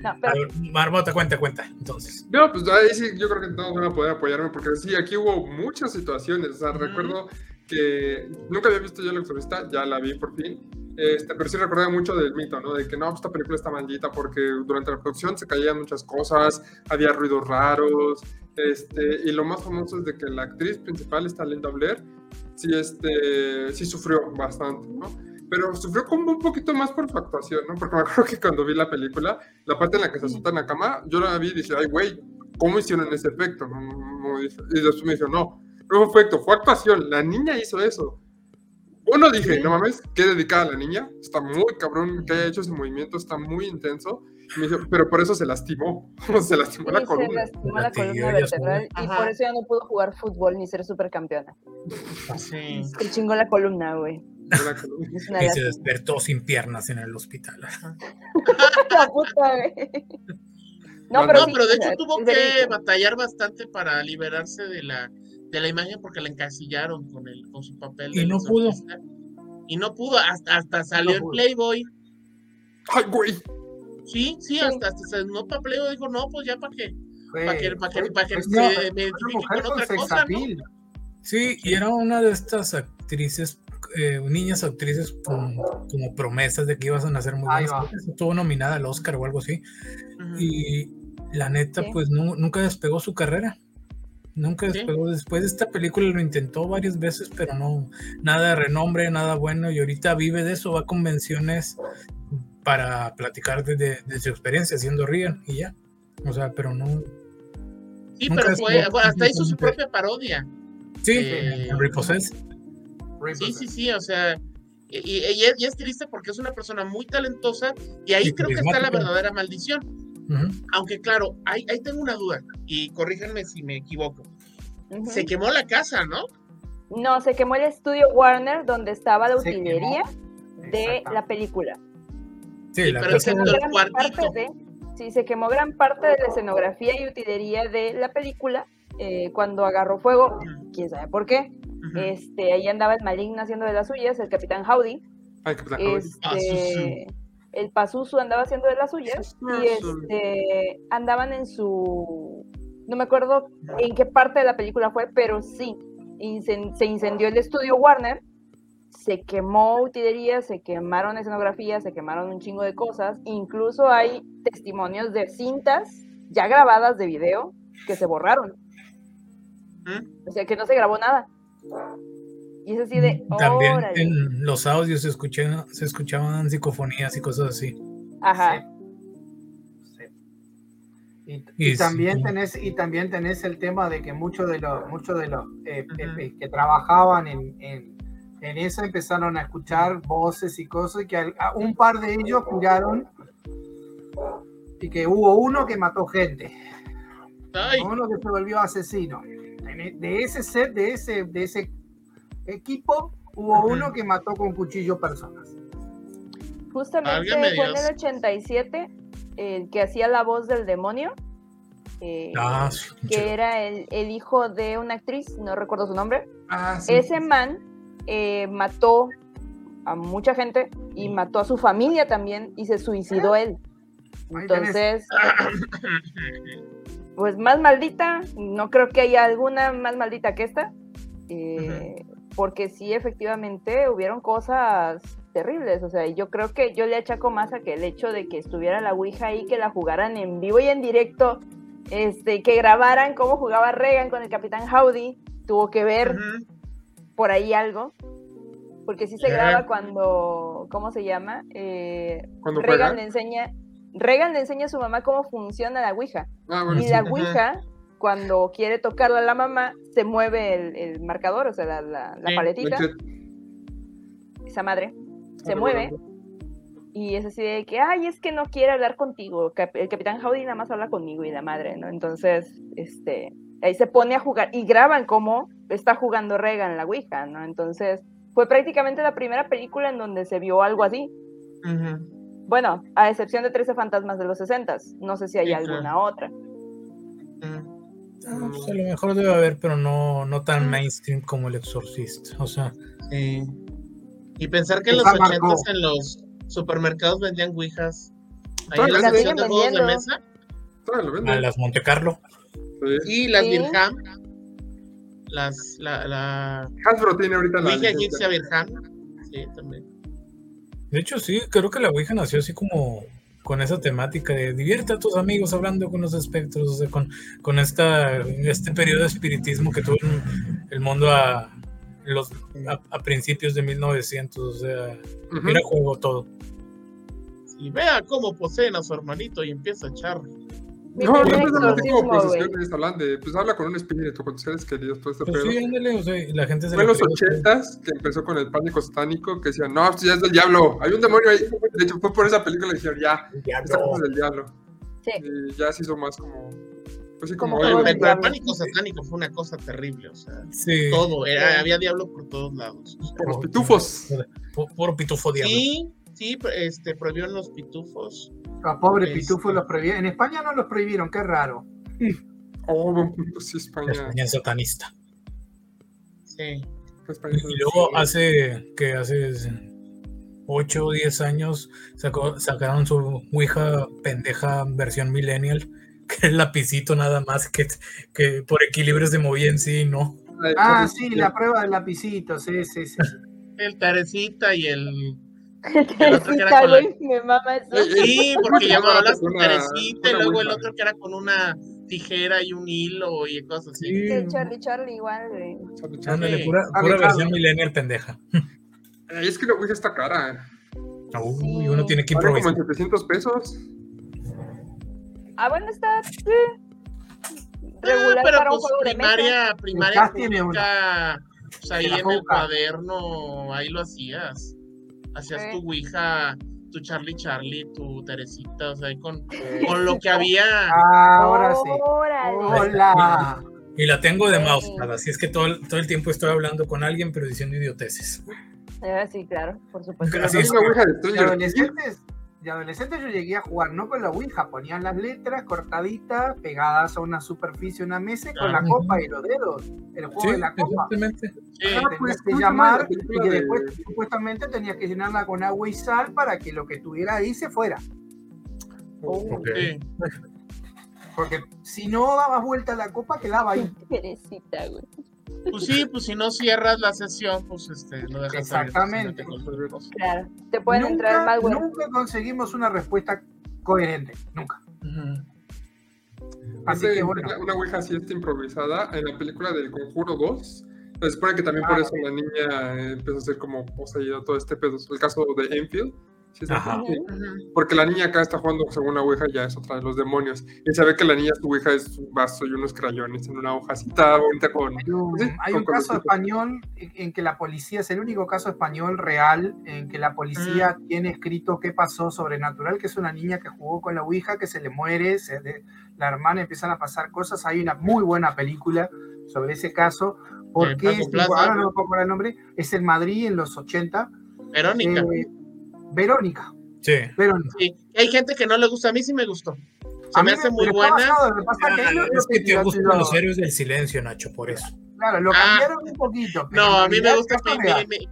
No, pero Marmota, cuenta, cuenta. Entonces, No, pues ahí sí, yo creo que todos van a poder apoyarme, porque sí, aquí hubo muchas situaciones. O sea, recuerdo que nunca había visto yo la exorcista, ya la vi por fin. Este, pero sí recordaba mucho del mito, ¿no? De que no, pues, esta película está maldita porque durante la producción se caían muchas cosas, había ruidos raros. Este, y lo más famoso es de que la actriz principal, esta Linda Blair, sí, este, sí sufrió bastante, ¿no? Pero sufrió como un poquito más por su actuación, ¿no? Porque me acuerdo que cuando vi la película, la parte en la que se azotan en la cama, yo la vi y dije, ay, güey, ¿cómo hicieron ese efecto? Y después me dijo, no, no fue actuación, la niña hizo eso. Uno dije, no mames, qué dedicada la niña, está muy cabrón que haya hecho ese movimiento, está muy intenso. Me dice, pero por eso se lastimó. Se lastimó la Sí, se columna. lastimó la columna vertebral y Ajá. por eso ya no pudo jugar fútbol ni ser supercampeona. Sí. Se chingó la columna, güey. Columna. Y se despertó sin piernas en el hospital. La puta, güey. No, No, pero, No, sí, pero de hecho tuvo que batallar bastante para liberarse de la, de la imagen porque la encasillaron con, el, con su papel. Y de no pudo. Y no pudo, hasta, hasta salió No en pudo. Playboy. Ay, güey. Sí, sí, Sí. hasta, hasta se desnudó para Playboy. Dijo, no, pues ya para qué. Para que, para que, para que fue se me con otra cosa, ¿no? Sí, y era una de estas actrices, eh, niñas actrices con, como promesas de que iban a hacer muy buenas. Estuvo nominada al Oscar o algo así. Ujú. Y la neta, Sí. pues nu- nunca despegó su carrera. Nunca Sí. despegó. Después de esta película lo intentó varias veces, pero no, nada de renombre, nada bueno. Y ahorita vive de eso, va a convenciones para platicar de, de- de su experiencia siendo Regan y ya. O sea, pero no. Sí, pero fue, hasta hizo su propia parodia. Sí, Eh, Repossessed. Sí, sí, sí, o sea, y, y- y es, y es triste porque es una persona muy talentosa y ahí Y creo que está la verdadera maldición. Aunque claro, ahí, ahí tengo una duda y corríjanme si me equivoco. Se quemó la casa, ¿no? No, se quemó el estudio Warner donde estaba la Se utilería quemó. de la película. Sí, Sí, la pero de- el gran cuartito. parte de, sí, se quemó gran parte de la escenografía y utilería de la película eh, cuando agarró fuego, quién sabe por qué. Este, ahí andaba el maligno haciendo de las suyas, el capitán Howdy. Ay, qué placo. Este, el Pazuzu andaba haciendo de las suyas y este, andaban en su, no me acuerdo en qué parte de la película fue, pero sí, se incendió el estudio Warner, se quemó utilería, se quemaron escenografías, se quemaron un chingo de cosas, incluso hay testimonios de cintas ya grabadas de video que se borraron, o sea que no se grabó nada. Y es así de, También órale. en los audios se, escuchaban, se escuchaban psicofonías y cosas así. Ajá. Sí. Y, Y y también sí. tenés y también tenés el tema de que muchos de los muchos de los eh, Ujú. eh, que trabajaban en, en, en eso empezaron a escuchar voces y cosas y que al- a un par de ellos juraron y que hubo uno que mató gente, Ay, uno que se volvió asesino. E- De ese set, de ese, de ese equipo, hubo uno que mató con cuchillo personas. Justamente fue en el 87 el que hacía la voz del demonio, eh, Ah, sí, que era el, el hijo de una actriz, no recuerdo su nombre. Ah, sí. Ese man eh, mató a mucha gente y mató a su familia también y se suicidó él. Ahí tenés. Entonces, pues más maldita, no creo que haya alguna más maldita que esta, eh, porque sí, efectivamente, hubieron cosas terribles, o sea, yo creo que yo le achaco más a que el hecho de que estuviera la Ouija ahí, que la jugaran en vivo y en directo, este, que grabaran cómo jugaba Reagan con el Capitán Howdy, tuvo que ver por ahí algo, porque sí se graba cuando, ¿cómo se llama? Eh, Reagan juega. le enseña, Reagan le enseña a su mamá cómo funciona la Ouija. Ah, bueno, Y sí. la. Ouija, cuando quiere tocarla la mamá, se mueve el, el marcador, o sea, la, la- la Sí, paletita, esa madre, se Ah, mueve. bueno. Y es así de que, ay, es que no quiere hablar contigo. El capitán Howdy nada más habla conmigo y la madre, ¿no? Entonces, este, ahí se pone a jugar y graban cómo está jugando Reagan la Ouija, ¿no? Entonces, fue prácticamente la primera película en donde se vio algo así. Bueno, a excepción de 13 fantasmas de los 60 No sé si hay Sí, alguna claro. otra. Ujú. Ah, pues a lo mejor debe haber, pero no, no tan Mm. mainstream como el exorcista. O sea, Sí. Y pensar que en los ochentas en los supermercados vendían ouijas. Ahí en la sección de juegos de mesa. A venden. las Monte Carlo. Sí. Y las Sí. Virham. Las, la, la Hasbro tiene ahorita la Ouija egipcia Virham. Sí, también. De hecho, sí, creo que la Ouija nació así como con esa temática de divierte a tus amigos hablando con los espectros, o sea, con, con esta, este periodo de espiritismo que tuvo el, mundo a, los, a, a principios de 1900. O sea, Ujú. era juego todo. Y vea cómo poseen a su hermanito y empieza a echar No, no así como procesiones, hablan de, pues habla con un espíritu, con tus seres queridos, todo este Pues pedo. sí, ándale, o sea, la gente se Fue en los ochentas que empezó con el pánico satánico, que decían, no, esto ya es del diablo, hay un demonio ahí. De hecho, fue por esa película que dijeron, ya, esta cosa es del diablo. Sí. Y ya se hizo más como, pues sí, Como el pánico satánico fue una cosa terrible, o sea, Sí, todo, era, había diablo por todos lados. o sea. por los pitufos. pu- puro pitufo diablo. Sí, sí, este, prohibieron los pitufos. Los pobres Este. pitufos los prohibieron. En España no los prohibieron, qué raro. Oh, sí, España. España es satanista. Sí. España Y luego hace que hace 8 o 10 años sacó- sacaron su Ouija pendeja versión millennial, que es lapicito nada más, que, que por equilibrio se movía en sí, ¿no? Ah, sí, la prueba del lapicito, sí, sí, sí. El Tarecita y el. El otro que era Teresita, con la- güey, me mama eso. Eh, eh, Sí, porque Una- llamaba la una- Tarecita y una luego el otro que era con una tijera y un hilo y cosas así. Sí, El Charlie Charlie igual, güey. Chale, chale. ándale, pura, Ah, pura claro. versión millennial pendeja. Es que la Ouija está cara. Uy, uno tiene que Vale como improvisar. en 700 pesos. Ah, bueno, está sí, Ah, regular pero para un pues de mesa. primaria, primaria Cas tiene pública, pues ahí en el cuaderno, ahí lo hacías. Hacías Sí. tu Ouija, tu Charlie Charlie, tu Teresita, o sea, con, con lo que había. Ahora sí. Hola. Y la tengo de Sí. mouse, así es que todo el, todo el tiempo estoy hablando con alguien, pero diciendo idioteces. Ah, sí, claro, por supuesto. Así es. Ouija de Stranger de adolescentes yo llegué a jugar no con la Ouija, ponían las letras cortaditas, pegadas a una superficie, una mesa con Ah. la copa y los dedos. El juego Sí, de la copa. exactamente. Sí. Ah, pues, Tenías que ¿cómo se llama llamar la y de- después supuestamente tenías que llenarla con agua y sal para que lo que estuviera ahí se fuera. Sí. Porque si no dabas vuelta a la copa, quedaba ahí. Teresita, güey. Pues sí, pues si no cierras la sesión, pues este, lo dejas Exactamente. Claro, te pueden entrar Nunca, malware. nunca conseguimos una respuesta coherente. Nunca. Así Hace que bueno. una, una Ouija así está improvisada en la película del Conjuro 2. Se supone que también por Ah, eso la niña eh, empezó a ser como poseída todo este pedo. El caso de Enfield. Porque la niña acá está jugando según la Ouija, ya es otra de los demonios. Y se ve que la niña, su Ouija es un vaso y unos crayones en una hojacita bonita con. Hay un, Sí, hay con un caso español en que la policía, es el único caso español real en que la policía Mm. tiene escrito qué pasó sobrenatural, que es una niña que jugó con la Ouija, que se le muere, se de- la hermana empiezan a pasar cosas. Hay una muy buena película sobre ese caso, porque Plaza. ahora no me puedo acordar el nombre, es en Madrid en los 80. Verónica. eh, Verónica, Sí. Verónica. Sí. Hay gente que no le gusta, a mí sí me gustó. Se A me mí hace muy pero buena. está lo que pasa es que Es que te lo- gustan lo- los héroes del silencio, Nacho, por eso. Claro, lo Ah. cambiaron un poquito. No, a mí me gusta es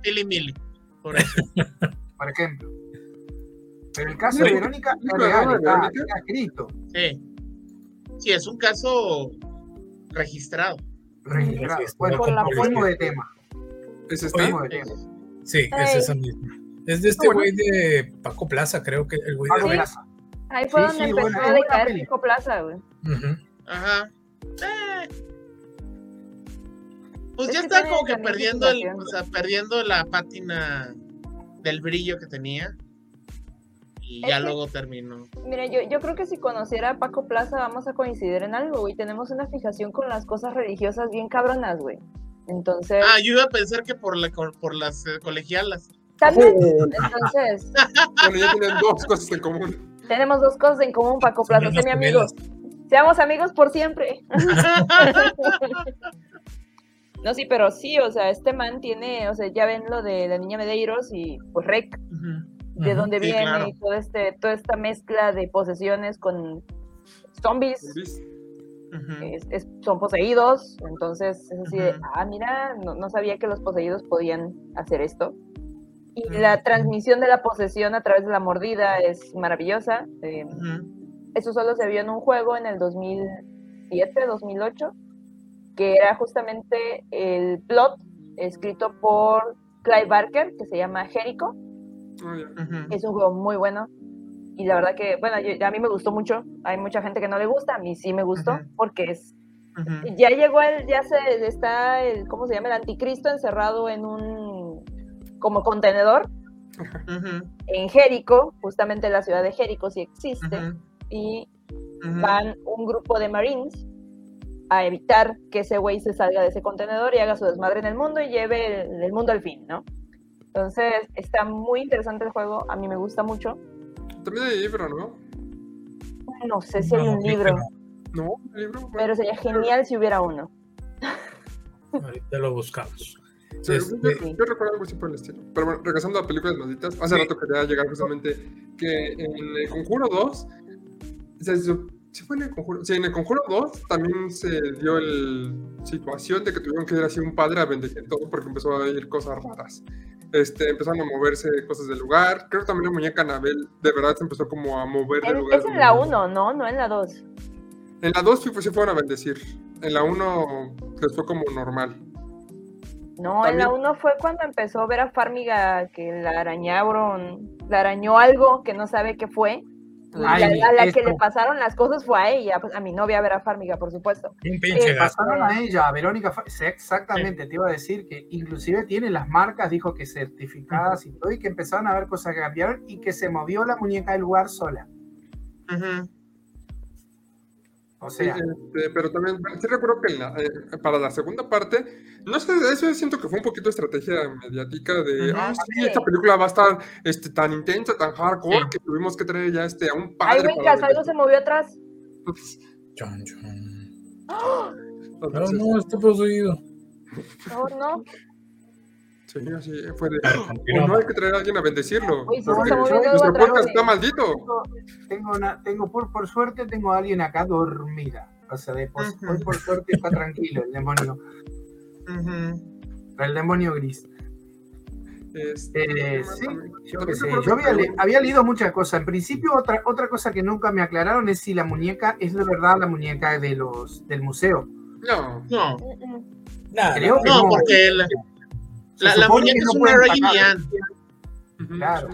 Pili. Mili. Por eso. por ejemplo. Pero el caso Sí. de Verónica es ¿Nunca real, está, está escrito, Sí. Sí, es un caso registrado. registrado. Bueno, Con la de tema. Es. Oye, cambiemos de tema. Sí, es esa misma. Es de este Bueno. güey de Paco Plaza, creo que el güey Paco de... Plaza. Ahí fue Sí, donde sí, empezó buena- a decaer. Pico Plaza, güey. Ajá. Eh. Pues Es ya está como que perdiendo el, o sea, perdiendo la pátina del brillo que tenía. Y Es ya que- luego terminó. Mira, yo, yo creo que si conociera a Paco Plaza vamos a coincidir en algo, güey. Tenemos una fijación con las cosas religiosas bien cabronas, güey. Entonces, Ah, yo iba a pensar que por, la, por las eh, colegialas. También. Entonces, Bueno, ya tienen dos cosas en común. tenemos dos cosas en común, Paco Plaza. Sé mi amigo. Seamos amigos por siempre. No, sí, pero sí, o sea, este man tiene, o sea, ya ven lo de la niña Medeiros y pues Rec, de dónde Sí, viene claro. y todo este, toda esta mezcla de posesiones con zombies, son poseídos, entonces es así de, ah, mira, no, no sabía que los poseídos podían hacer esto. Y la transmisión de la posesión a través de la mordida es maravillosa. eh, Ujú. eso solo se vio en un juego en el 2007, 2008, que era justamente el plot escrito por Clive Barker, que se llama Jericho. Ya. Ujú. Es un juego muy bueno. Y la verdad que, bueno, yo- a mí me gustó mucho. Hay mucha gente que no le gusta, a mí sí me gustó, Ujú. porque es, ya llegó el, ya se está el, ¿cómo se llama? El anticristo encerrado en un, como contenedor Ujú. en Jericho, justamente la ciudad de Jericho sí existe. Y van un grupo de Marines a evitar que ese güey se salga de ese contenedor y haga su desmadre en el mundo y lleve el, el mundo al fin, ¿no? Entonces, está muy interesante el juego, a mí me gusta mucho. También hay libro, ¿no? No sé si hay un libro, no. No, ¿Hay libro. Pero sería genial si hubiera uno. Ahorita lo buscamos. Sí, este- yo, yo recuerdo algo así por el estilo. Pero bueno, regresando a películas malditas, hace Sí. rato quería llegar justamente que en el Conjuro 2, se ¿sí fue en el Conjuro? Sí, en el Conjuro 2 también se dio el situación de que tuvieron que ir así un padre a bendecir todo porque empezó a ir cosas raras. Este, empezaron a moverse cosas del lugar. Creo que también la muñeca Anabel de verdad se empezó como a mover del En- lugar. es en la 1, ¿no? No en la 2. En la 2 sí, fue- sí fueron a bendecir. En la 1 les fue como normal. No, en la También- 1 fue cuando empezó a ver a Farmiga que la arañaron, la arañó algo que no sabe qué fue. Y Ay, la- a la que le pasaron las cosas fue a ella, pues, a mi novia Vera Farmiga, por supuesto. Un pinche Eh. Pasaron a ella, a Verónica. Sí, exactamente, te iba a decir que inclusive tiene las marcas, dijo que certificadas y todo, y que empezaron a ver cosas que cambiaron y que se movió la muñeca del lugar sola. Ujú. O sea, este, pero también, sí recuerdo que la- eh, para la segunda parte, no sé, de eso siento que fue un poquito estrategia mediática de, ah, sí, Sí. esta película va a estar este, tan intensa, tan hardcore, Sí. que tuvimos que traer ya este, a un Ay, padre. para algo se movió atrás. Chon, chon. Entonces, Pero no, está poseído. No, no. Sí, así fue de, Continúa. "Oh, no hay que traer a alguien a bendecirlo. Porque nuestro podcast está maldito. tengo, tengo, una, tengo por, por suerte, tengo a alguien acá dormida. O sea, de por, Ujú. hoy por suerte está tranquilo el demonio, el demonio gris. Este, Eh, ¿qué más sí, yo qué sé, yo que había, le- traía- había leído muchas cosas. En principio, otra, otra cosa que nunca me aclararon es si la muñeca es de verdad la muñeca de los, del museo. No, No, Mm, mm. Nada, Creo que no, no. porque Se la, muñeca es no una. Ujú, Claro.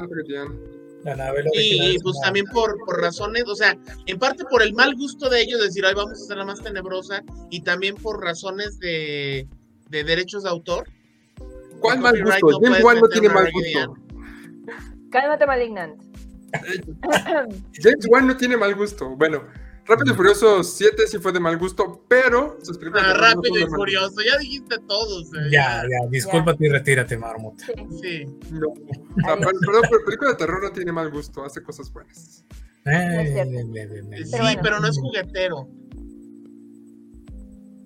la nave Y es pues también por, por razones, o sea, en parte por el mal gusto de ellos decir, ay, vamos a hacerla más tenebrosa, y también por razones de, de derechos de autor. ¿Cuál mal gusto? no James Wan no tiene mal gusto. Cálmate, Malignant. James Wan no tiene mal gusto. Bueno, Rápido y Furioso 7 sí fue de mal gusto, pero Ah, rápido y furioso, ya dijiste todos. eh, Ya, ya, discúlpate y retírate, Marmota. Sí. No. O sea, per- perdón, pero película de terror no tiene mal gusto, hace cosas buenas. Eh. Sí, bueno. pero no es juguetero.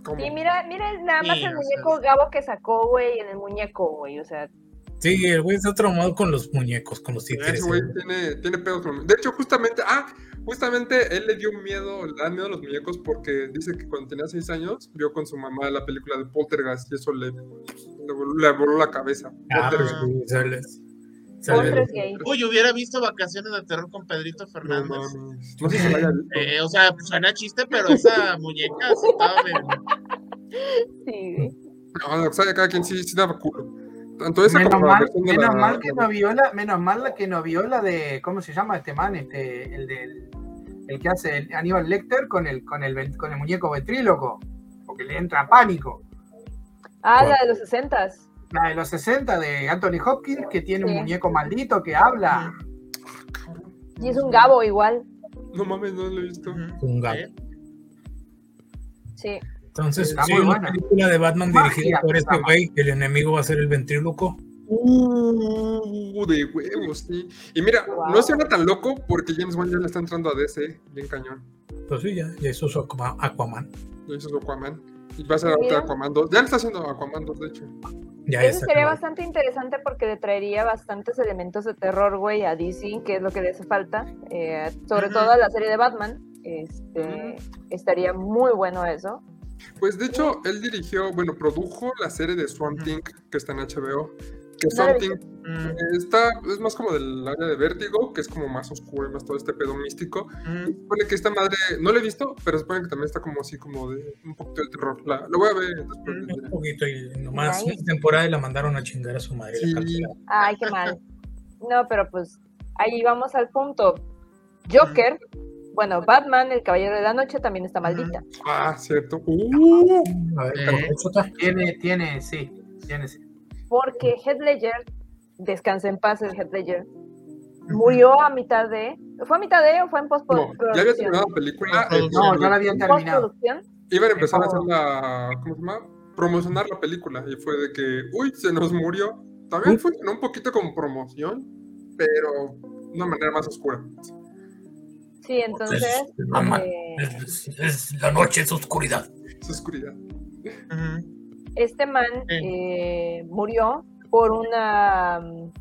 ¿Cómo? Sí, mira, mira nada más Sí, el o muñeco Gabo que sacó, güey, en el muñeco, güey. O sea, Sí, el güey está traumado con los muñecos, con los títeres. Ese güey tiene, tiene pedos con... De hecho, justamente, ah, justamente él le dio miedo, le dan miedo a los muñecos porque dice que cuando tenía 6 años vio con su mamá la película de Poltergeist y eso le, le, voló, le voló la cabeza. Ah, Poltergeist. Uy, hubiera visto Vacaciones de Terror con Pedrito No, Fernández. No sé si se la haya visto. Eh, o sea, pues, suena chiste, pero esa muñeca sí estaba medio- Sí, güey. No, o sea, cada quien sí, sí daba culo. Esa Menos mal, menos la- mal que no vio la, menos mal la que no vio la de, ¿cómo se llama este man? Este, el del, el que hace el Aníbal Lecter con el, con el, con el muñeco ventríloco, porque le entra pánico. Ah, la de los sesentas. La de los 60 de Anthony Hopkins, que tiene un muñeco maldito que habla. Y es un Gabo igual. No mames, no lo he visto. Un gato. ¿Eh? Sí. Entonces, Está sí, muy una buena. película de Batman Magia, dirigida por este güey, que el enemigo va a ser el ventríloco. Uh, de huevos, sí. Y mira, Wow. no suena tan loco porque James Wan ya le está entrando a DC, bien cañón. Pues sí, ya, ya hizo su Aqua- Aquaman. Lo hizo su Aquaman. Y va a ser Aquaman 2. Ya le está haciendo Aquaman 2, de hecho. Ya Eso sería acabado. bastante interesante porque le traería bastantes elementos de terror, güey, a DC, que es lo que le hace falta. Eh, sobre todo a la serie de Batman. Este, Estaría muy bueno eso. Pues de hecho, él dirigió, bueno, produjo la serie de Swamp Thing que está en HBO. Que Swamp Thing Mm, está, es más como del área de vértigo, que es como más oscuro y más todo este pedo místico. Y mm. se supone que esta madre, no la he visto, pero se supone que también está como así, como de un poquito de terror. La, lo voy a ver después. les Un poquito y nomás una temporada y la mandaron a chingar a su madre. Sí. Ay, qué mal. No, pero pues ahí vamos al punto. Joker, bueno, Batman, el Caballero de la Noche, también está maldita. Ah, cierto. Uh, A ver, Eh. Tiene, tiene, sí, tiene, sí. Porque Heath Ledger, descansa en paz el Heath Ledger, murió a mitad de ¿Fue a mitad de o fue en No, postproducción? ya había terminado la película. Postproducción. eh, No, ya la habían terminado. Iban a empezar a hacer la. ¿Cómo se llama? Promocionar la película. Y fue de que, uy, se nos murió. También funcionó un poquito como promoción, pero de una manera más oscura. Sí, entonces. mamá. eh, Es, es- la noche es oscuridad. Es oscuridad. Este man Sí. eh, murió por una mm,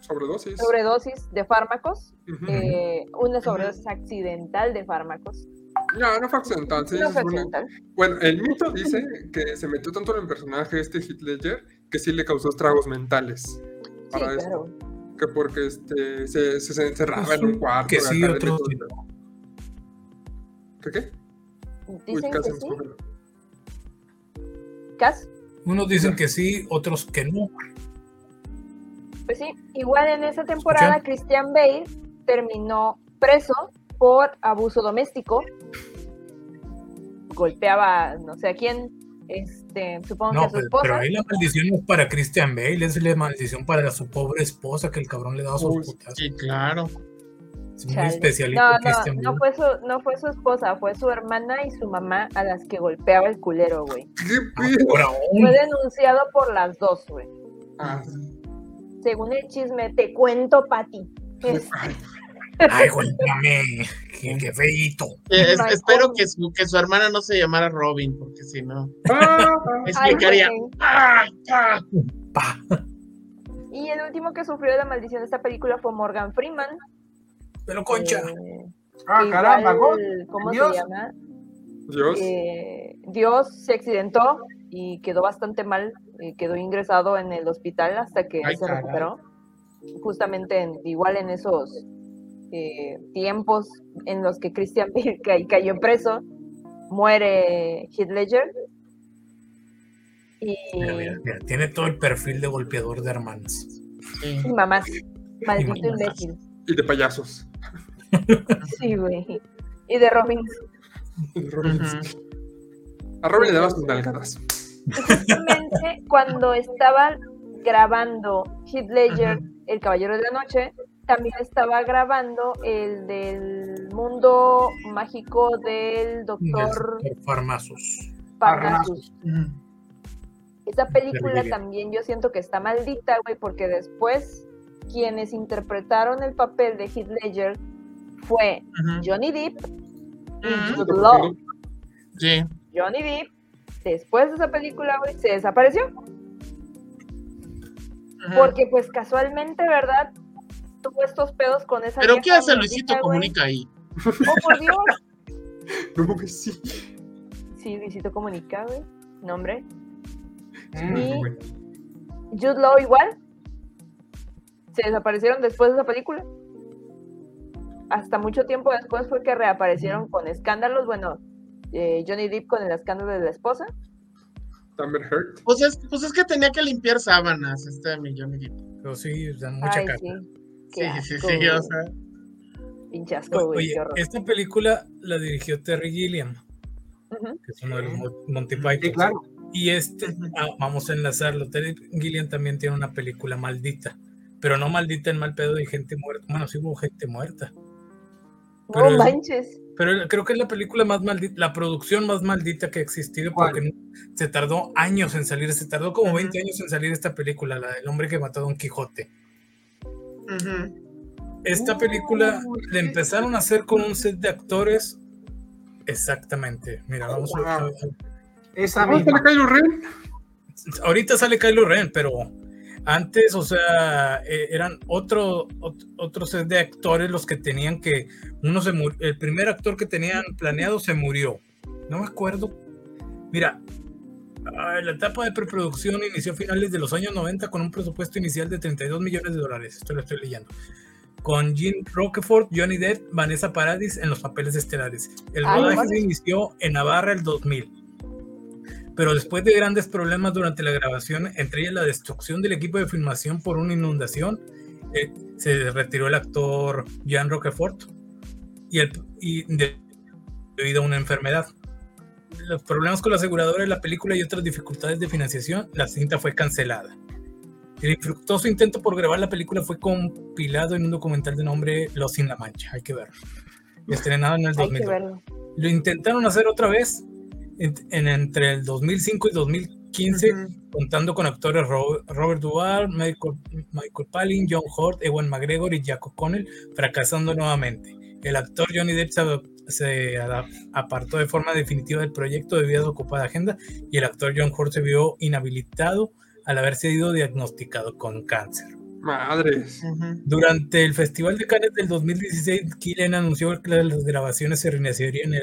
Sobredosis. sobredosis de fármacos, eh, una sobredosis accidental de fármacos. No, no fue accidental. sí, No se fue supone- accidental. Bueno, el mito dice que se metió tanto en el personaje este Ledger que sí le causó estragos mentales. Sí, Para esto. claro. Que porque este, se, se, se encerraba Pues en un cuarto. que sí, pero- ¿Qué Dicen casi que sí. Cas. Unos dicen que sí, otros que no. Pues sí, igual en esa temporada Christian Bale terminó preso por abuso doméstico. Golpeaba no sé a quién, este, supongo que No, a su pero, esposa. pero ahí la maldición no es para Christian Bale, es la maldición para su pobre esposa que el cabrón le daba sus Uy, putazos. Sí, claro. Es muy Chale. especialista No, Christian no, no fue, su, no fue su esposa, fue su hermana y su mamá a las que golpeaba el culero, güey. ¿Qué Ah. Fue denunciado por las dos, güey. Ah, Según el chisme, te cuento, Pati. Es- ay, cuéntame, qué, qué feíto. Eh, es- espero que su, que su hermana no se llamara Robin, porque si no, ah, explicaría. güey. ¡Ah! ¡Ah! Pa. Y el último que sufrió de la maldición de esta película fue Morgan Freeman. Pero concha. Eh, Ah, igual, caramba, ¿cómo? ¿cómo Dios. se llama? Dios. Eh, Dios se accidentó y quedó bastante mal. eh, quedó ingresado en el hospital hasta que Ay, se caray. recuperó. Justamente en- igual en esos eh, tiempos en los que Christian Bale ca- cayó preso, muere Heath Ledger. Y, Mira, mira, mira, tiene todo el perfil de golpeador de hermanos. Sí. y mamás. Maldito mamás. imbécil. Y de payasos. Sí, güey. Y de Robin. Ujú. A Robin le daba sus nalgadas. Y justamente cuando estaba grabando Heath Ledger, El Caballero de la Noche, también estaba grabando el del mundo mágico del Doctor. Parnassus. Ujú. Esa película también yo siento que está maldita, güey, porque después quienes interpretaron el papel de Heath Ledger fue. Johnny Depp y Ujú. Jude Law. Sí. Johnny Depp, después de esa película, güey, se desapareció. Porque pues casualmente, ¿verdad? Tuvo estos pedos con esa ¿Pero qué hace Luisito. Comunica ahí? Oh, por Dios. No mames, sí. Sí, Luisito Comunica, güey. Nombre. Mm. Y Jude Law igual. Se desaparecieron después de esa película. Hasta mucho tiempo después fue que reaparecieron con escándalos. Bueno, eh, Johnny Depp con el escándalo de la esposa. Amber Heard. Pues es, pues es que tenía que limpiar sábanas este millón de Pero sí, da mucha Ay, caca. sí. Sí, Qué sí, asco, sí, o sea. Pinche asco, güey. Oye, esta película la dirigió Terry Gilliam, que es uno de los Mo- Monty Python. Sí, claro. Y este, ah, vamos a enlazarlo. Terry Gilliam también tiene una película maldita, pero no maldita en mal pedo de gente muerta. Bueno, sí hubo gente muerta. pero No manches. Pero creo que es la película más maldita, la producción más maldita que ha existido, ¿Cuál? porque se tardó años en salir, se tardó como Ujú. 20 años en salir esta película, la del hombre que mató a Don Quijote. Ujú. Esta película la empezaron a hacer con un set de actores. Exactamente. Mira, vamos a Wow. Esa ¿Cómo misma. está Kylo Ren? Ahorita sale Kylo Ren, pero antes, o sea, eh, eran otro, ot- otro set de actores los que tenían que. Uno se murió. El primer actor que tenían planeado se murió. No me acuerdo. Mira, la etapa de preproducción inició a finales de los años 90 con un presupuesto inicial de 32 millones de dólares. Esto lo estoy leyendo. Con Gene Roquefort, Johnny Depp, Vanessa Paradis en los papeles estelares. El Ay, rodaje se inició en Navarra el 2000. Pero después de grandes problemas durante la grabación, entre ellas la destrucción del equipo de filmación por una inundación, eh, se retiró el actor Jean Roquefort y, el, y de- debido a una enfermedad. Los problemas con la aseguradora de la película y otras dificultades de financiación, la cinta fue cancelada. El infructuoso intento por grabar la película fue compilado en un documental de nombre Los sin la Mancha. Hay que verlo. Estrenado en el Hay que 2002. verlo. Lo intentaron hacer otra vez en, en- entre el 2005 y 2015, Ujú. contando con actores Ro- Robert Duvall, Michael, Michael Palin, John Hurt, Ewan McGregor y Jack O'Connell, fracasando nuevamente. El actor Johnny Depp se, se apartó de forma definitiva del proyecto debido a su ocupada agenda y el actor John Hurt se vio inhabilitado al haber sido diagnosticado con cáncer. Madres. Durante el Festival de Cannes del 2016, Killian anunció que las grabaciones se reiniciarían en,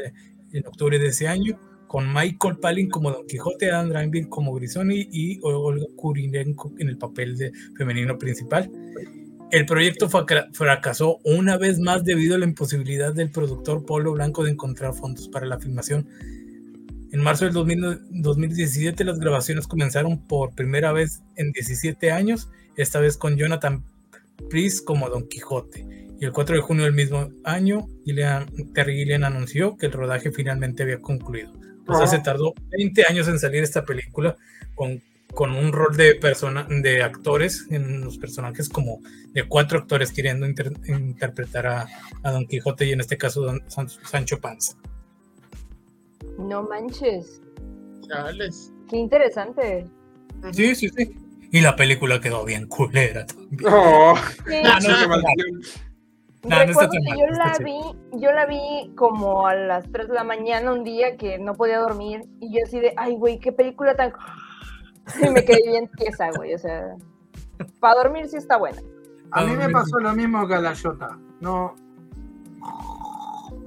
en octubre de ese año, con Michael Palin como Don Quijote, Adam Driver como Grisoni y Olga Kurilenko en el papel de femenino principal. El proyecto fraca- fracasó una vez más debido a la imposibilidad del productor Polo Blanco de encontrar fondos para la filmación. En marzo del 2000 2017 las grabaciones comenzaron por primera vez en 17 años, esta vez con Jonathan Price como Don Quijote. Y el 4 de junio del mismo año, Gillian- Terry Gilliam anunció que el rodaje finalmente había concluido. O sea, Ah. se tardó 20 años en salir esta película con, con un rol de, persona, de actores en los personajes como de cuatro actores queriendo inter- interpretar a, a Don Quijote y en este caso Don San- Sancho Panza. No manches. Chales. Qué interesante. Sí, sí, sí. Y la película quedó bien culera también. Oh, Sí, Ah, no, no, no. No, no Recuerdo que mal, yo está la vi, yo la vi como a las 3 de la mañana un día que no podía dormir y yo así de, ay güey, qué película tan... Y me quedé bien tiesa, güey, o sea, para dormir sí está buena. A mí me pasó lo mismo que a la Jota. No,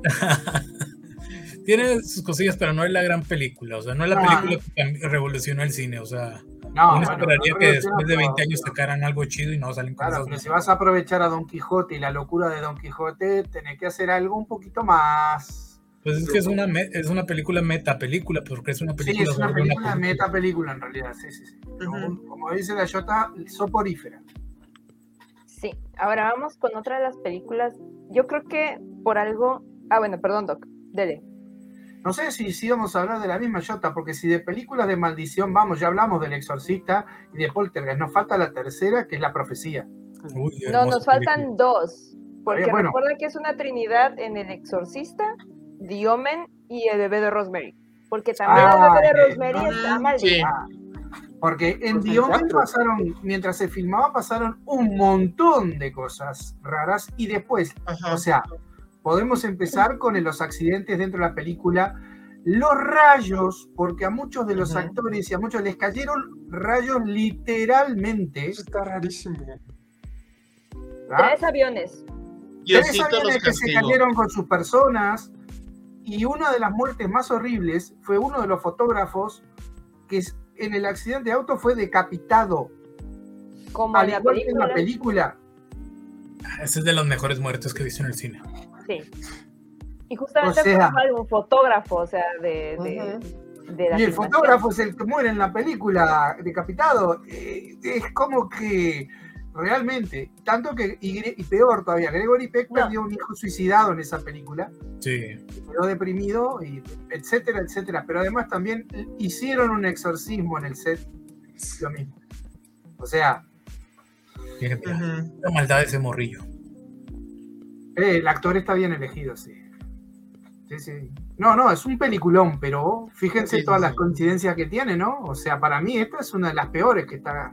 Tiene sus cosillas, pero no es la gran película. O sea, no es la No, película que revolucionó el cine. O sea, no. uno bueno, esperaría no que después de pero- 20 años sacaran algo chido y no salen con Claro, pero si vas a aprovechar a Don Quijote y la locura de Don Quijote, tenés que hacer algo un poquito más. Pues es que es una, es una película meta película, porque es una Sí, película es una película meta película en realidad, sí, sí, sí. Como, dice la Jota, soporífera. Sí, ahora vamos con otra de las películas. Yo creo que por algo... Ah, bueno, perdón, Doc, dele. No sé si, si vamos a hablar de la misma Jota, porque si de películas de maldición vamos, ya hablamos del Exorcista y de Poltergeist, nos falta la tercera, que es la profecía. Uy, No, nos faltan película. dos, porque bueno. recuerda que es una trinidad en El Exorcista, The Omen y El Bebé de Rosemary. Porque también Ah, El Bebé de eh, Rosemary está Ajá, maldita. sí. Ah, porque en Pues The Omen pasaron, mientras se filmaba, pasaron un montón de cosas raras y después Ajá. O sea, podemos empezar con los accidentes dentro de la película, los rayos, porque a muchos de los actores y a muchos les cayeron rayos literalmente. Eso está rarísimo. ¿verdad? Tres aviones. Tres aviones que se cayeron con sus personas y una de las muertes más horribles fue uno de los fotógrafos que es- en el accidente de auto fue decapitado, Como al en la igual que en película. la película. Esa es de las mejores muertes que he visto en el cine. Sí. Y justamente O sea- fue un fotógrafo, o sea, de, de, de la Y el filmación. fotógrafo es el que muere en la película decapitado. Eh, es como que realmente, tanto que, y, peor todavía, Gregory Peck No. perdió un hijo suicidado en esa película, Sí. quedó deprimido, y etcétera, etcétera. Pero además también hicieron un exorcismo en el set, lo mismo. O sea, Mira, mira, Ujú. la maldad de ese morrillo. eh, el actor está bien elegido, sí. Sí, sí. No, no, es un peliculón, pero fíjense Sí, sí, todas las coincidencias que tiene, ¿no? O sea, para mí esta es una de las peores que está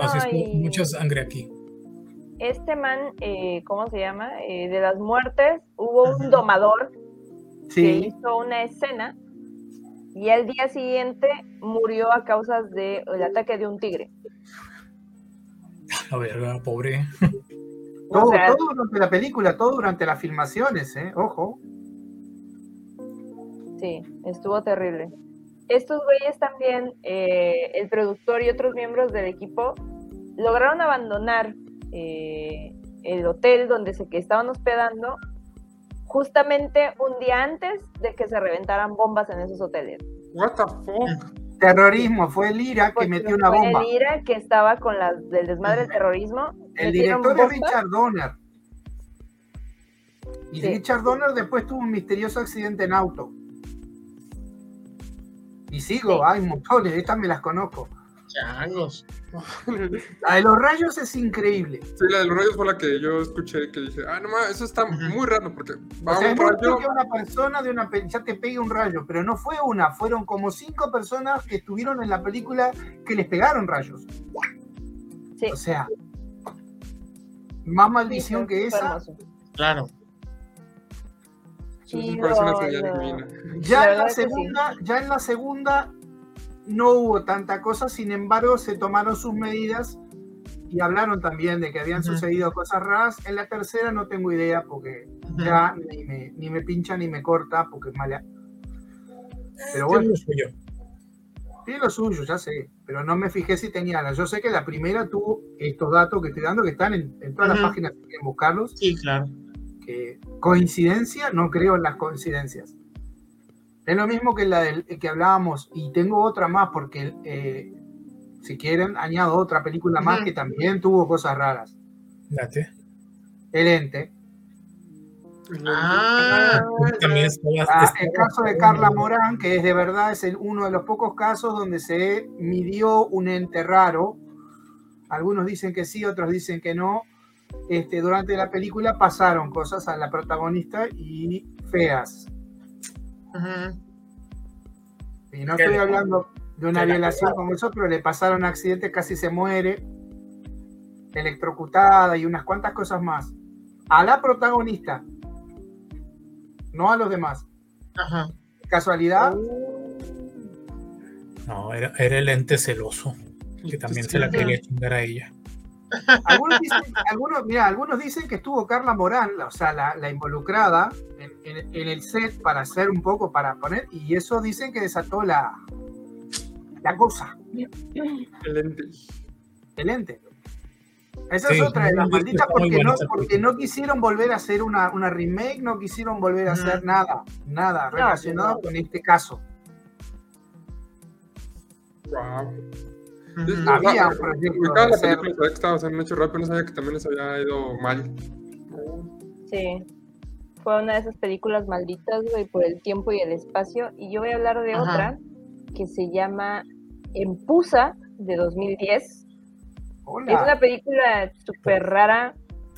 Ah, No, es mucha sangre aquí. Este man, eh, ¿cómo se llama? Eh, de las muertes, hubo un domador que Sí, hizo una escena y al día siguiente murió a causa del ataque de un tigre. A ver, pobre. todo, o sea- todo durante la película, todo durante las filmaciones, ¿eh? Ojo. Sí, estuvo terrible. Estos güeyes también, eh, el productor y otros miembros del equipo, lograron abandonar eh, el hotel donde se que estaban hospedando justamente un día antes de que se reventaran bombas en esos hoteles. What the fuck? Terrorismo, fue el IRA que metió una fue bomba. El IRA que estaba con las del desmadre del terrorismo. El director es bombas. Richard Donner. Y Sí. Richard Donner después tuvo un misterioso accidente en auto. Y sigo, Sí. hay montones, estas me las conozco. Changos. La de los rayos es increíble. Sí, la de los rayos fue la que yo escuché que dije, ah, no mames, eso está muy raro porque O va sea, un es muy rayo. raro que una persona de una ya te pegue un rayo, pero no fue una, fueron como cinco personas que estuvieron en la película que les pegaron rayos. Sí. O sea, más maldición que esa. hermoso. Claro. Sí. Ya en la sí. segunda, ya en la segunda no hubo tanta cosa, sin embargo, se tomaron sus medidas y hablaron también de que habían sucedido cosas raras. En la tercera no tengo idea porque ya ni me, ni me pincha ni me corta porque es mala. Pero Tiene bueno, lo suyo. tiene lo suyo, ya sé, pero no me fijé si tenía la. Yo sé que la primera tuvo estos datos que estoy dando que están en, en todas las páginas que quieren buscarlos. Sí, claro. Que coincidencia, no creo en las coincidencias. Es lo mismo que la del, que hablábamos, y tengo otra más, porque eh, si quieren, añado otra película más que también tuvo cosas raras. Date. El ente. Ah, También Ah, el caso de Carla Morán, que es de verdad es el- uno de los pocos casos donde se midió un ente raro. Algunos dicen que sí, otros dicen que no. Este, durante la película pasaron cosas a la protagonista y feas. Y no estoy hablando de una violación como eso, pero le pasaron accidentes, casi se muere, electrocutada y unas cuantas cosas más. A la protagonista, no a los demás. Ajá. ¿Casualidad? No, era, era el ente celoso, que también se la quería chingar a ella. Algunos dicen, algunos, mira, algunos dicen que estuvo Carla Morán, la- o sea, la, la involucrada en, en- en el set para hacer un poco, para poner, y eso dicen que desató la, la cosa, El ente. el ente. Esa Sí, es otra de las malditas porque no, porque no quisieron volver a hacer una, una remake, no quisieron volver a hacer nada, nada No, relacionado no. con este caso. Wow. Había la hacer- película, sabía que estaba haciendo un hecho rápido, no sabía que también les había ido mal. Sí. Fue una de esas películas malditas, güey, por el tiempo y el espacio. Y yo voy a hablar de Ajá. otra que se llama Empusa, de 2010. Es Hola. una película súper rara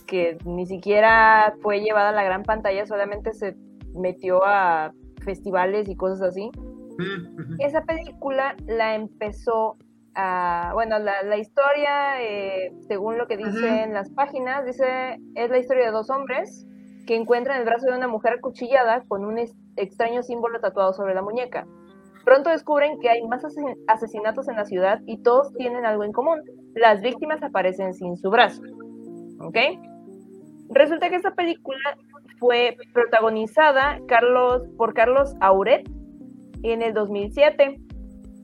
que ni siquiera fue llevada a la gran pantalla, solamente se metió a festivales y cosas así. Mm. Esa película la empezó bueno, la, la historia, eh, según lo que dicen las páginas, dice, es la historia de dos hombres que encuentran el brazo de una mujer acuchillada con un extraño símbolo tatuado sobre la muñeca. Pronto descubren que hay más asesin- asesinatos en la ciudad y todos tienen algo en común. Las víctimas aparecen sin su brazo. ¿Ok? Resulta que esta película fue protagonizada Carlos, por Carlos Auret en el 2007,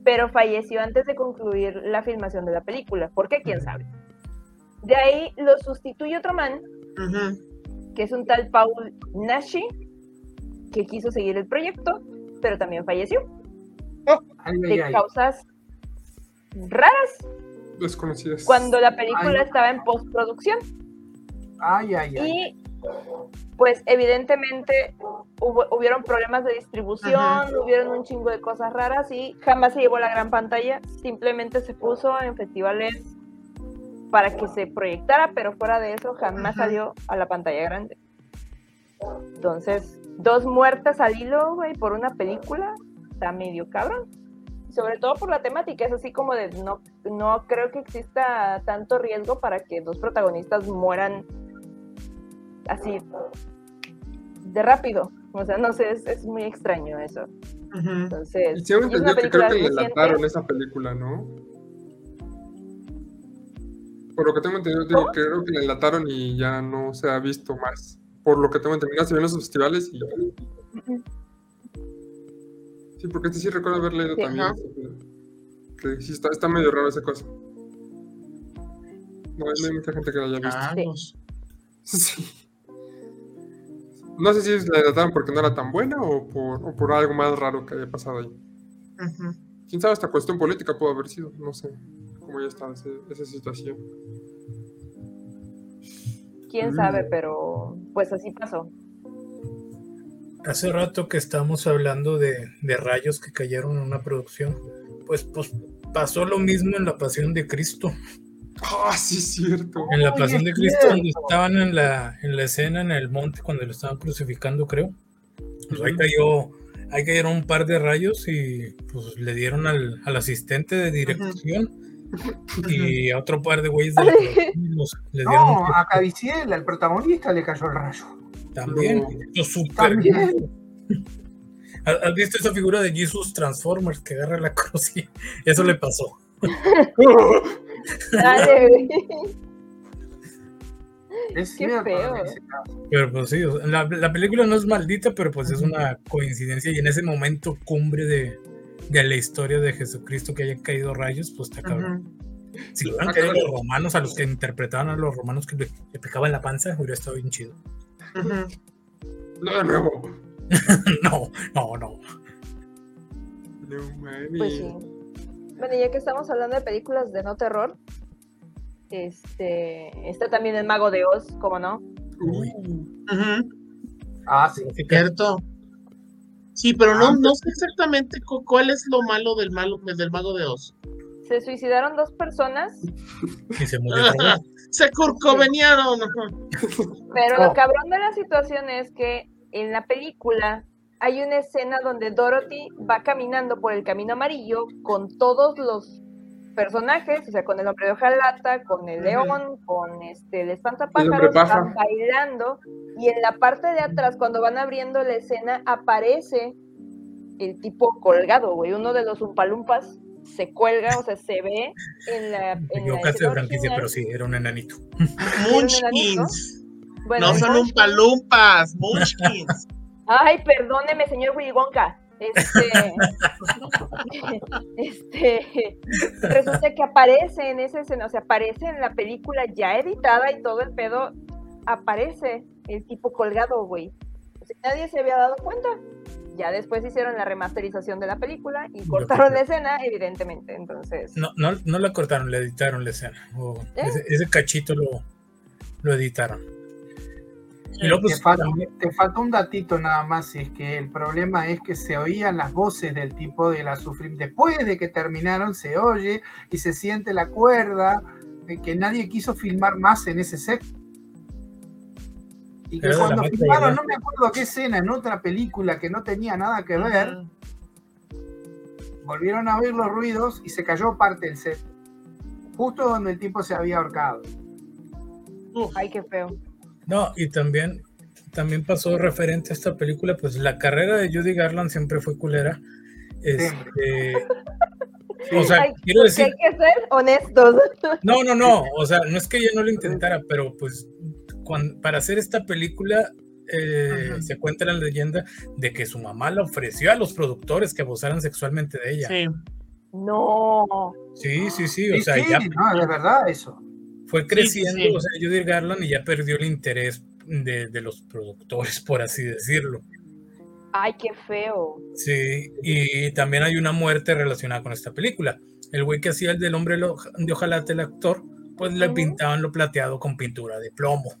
pero falleció antes de concluir la filmación de la película. ¿Por qué? ¿Quién sabe? De ahí lo sustituye otro man, que es un tal Paul Nashi, que quiso seguir el proyecto, pero también falleció ay, de ay. causas raras Desconocidas. cuando la película estaba en postproducción. Ay, ay, ay. Y pues evidentemente hubo, hubieron problemas de distribución, Ajá. hubieron un chingo de cosas raras y jamás se llevó a la gran pantalla, simplemente se puso en festivales para que se proyectara, pero fuera de eso jamás Ajá. salió a la pantalla grande. Entonces, dos muertas al hilo, güey, por una película, está medio cabrón. Sobre todo por la temática, es así como de no, no creo que exista tanto riesgo para que dos protagonistas mueran así de rápido. O sea, no sé, es, es muy extraño eso. Entonces, Y una entendido que creo que le reciente. lataron esa película, ¿no? Por lo que tengo entendido, digo, creo que le lataron y ya no se ha visto más. Por lo que tengo entendido, se vio en los festivales y... Sí, porque este sí recuerdo haber leído Sí, también. Que sí, está, está medio raro esa cosa. No, no hay mucha gente que la haya visto. Changos. Sí. No sé si la dataron porque no era tan buena o por, o por algo más raro que haya pasado ahí. Ujú. Quién sabe, esta cuestión política pudo haber sido. No sé cómo ya está ese- esa situación. Quién Mm. sabe, pero pues así pasó. Hace rato que estamos hablando de, de rayos que cayeron en una producción, pues, pues pasó lo mismo en la Pasión de Cristo. Ah, sí, es cierto. En la Pasión de Cristo, donde cierto. estaban en la, en la escena en el monte cuando lo estaban crucificando, creo. Pues ahí cayó, ahí cayeron un par de rayos y pues le dieron al, al asistente de dirección y a otro par de güeyes de la los- les dieron No, a Caviciel, al protagonista, le cayó el rayo. también. No. ¿Has has visto esa figura de Jesus Transformers que agarra la cruz y eso le pasó? Dale, güey. Es Qué cierto. feo. en ese caso. Pero pues sí, o sea, la, la película no es maldita, pero pues es una coincidencia y en ese momento cumbre de, de la historia de Jesucristo que hayan caído rayos, pues está cabrón. Si hubieran caído los romanos, a los que interpretaban a los romanos que le, le picaban la panza, hubiera estado bien chido. No, de nuevo. no, no, no. No mames. Pues sí. Bueno, ya que estamos hablando de películas de no terror, este, está también El Mago de Oz, ¿cómo no? Uy. Ah, sí. Cierto. Sí, pero no, no sé exactamente cu- cuál es lo malo del malo del mago de Oz. Se suicidaron dos personas, Y se murió. Robert. Se curcoveniaron. pero Oh. lo cabrón de la situación es que en la película hay una escena donde Dorothy va caminando por el camino amarillo con todos los personajes, o sea, con el hombre de hojalata, con el león, con este, el espantapájaros, van bailando, y en la parte de atrás, cuando van abriendo la escena, aparece el tipo colgado, güey, uno de los umpalumpas se cuelga, o sea, se ve en la... En la equivocaste de escena franquicia, pero sí, era un enanito. Munchkins. Bueno, No son umpalumpas, Munchkins. Ay, perdóneme, señor Willy Wonka. Este, este, resulta que aparece en esa escena, o sea, aparece en la película ya editada y todo el pedo, aparece el tipo colgado, güey. O sea, nadie se había dado cuenta. Ya después hicieron la remasterización de la película y cortaron la escena, evidentemente. Entonces, No, no, no la cortaron, le editaron la escena. O ¿Eh? ese, ese cachito lo, lo editaron. Te falta, también- te falta un datito nada más, y es que el problema es que se oían las voces del tipo de la sufrir. Después de que terminaron, se oye y se siente la cuerda de que nadie quiso filmar más en ese set. Y que cuando filmaron, no me acuerdo qué escena, en otra película que no tenía nada que ver, volvieron a oír los ruidos y se cayó parte del set. Justo donde el tipo se había ahorcado. Uf, ay, qué feo. No, y también, también pasó referente a esta película, pues la carrera de Judy Garland siempre fue culera. Este, o sea, Ay, quiero porque decir, hay que ser honestos. no, no, no, o sea, no es que ella no lo intentara, pero pues para hacer esta película eh, se cuenta la leyenda de que su mamá le ofreció a los productores que abusaran sexualmente de ella. sí. No. Sí, sí, sí, o Sí, sea, sí, ya no, es verdad eso. Fue creciendo, sí. o sea, Judy Garland y ya perdió el interés de, de los productores, por así decirlo. Ay, qué feo. Sí, y también hay una muerte relacionada con esta película. El güey que hacía el del hombre lo- de ojalate, el actor, pues le pintaban lo plateado con pintura de plomo.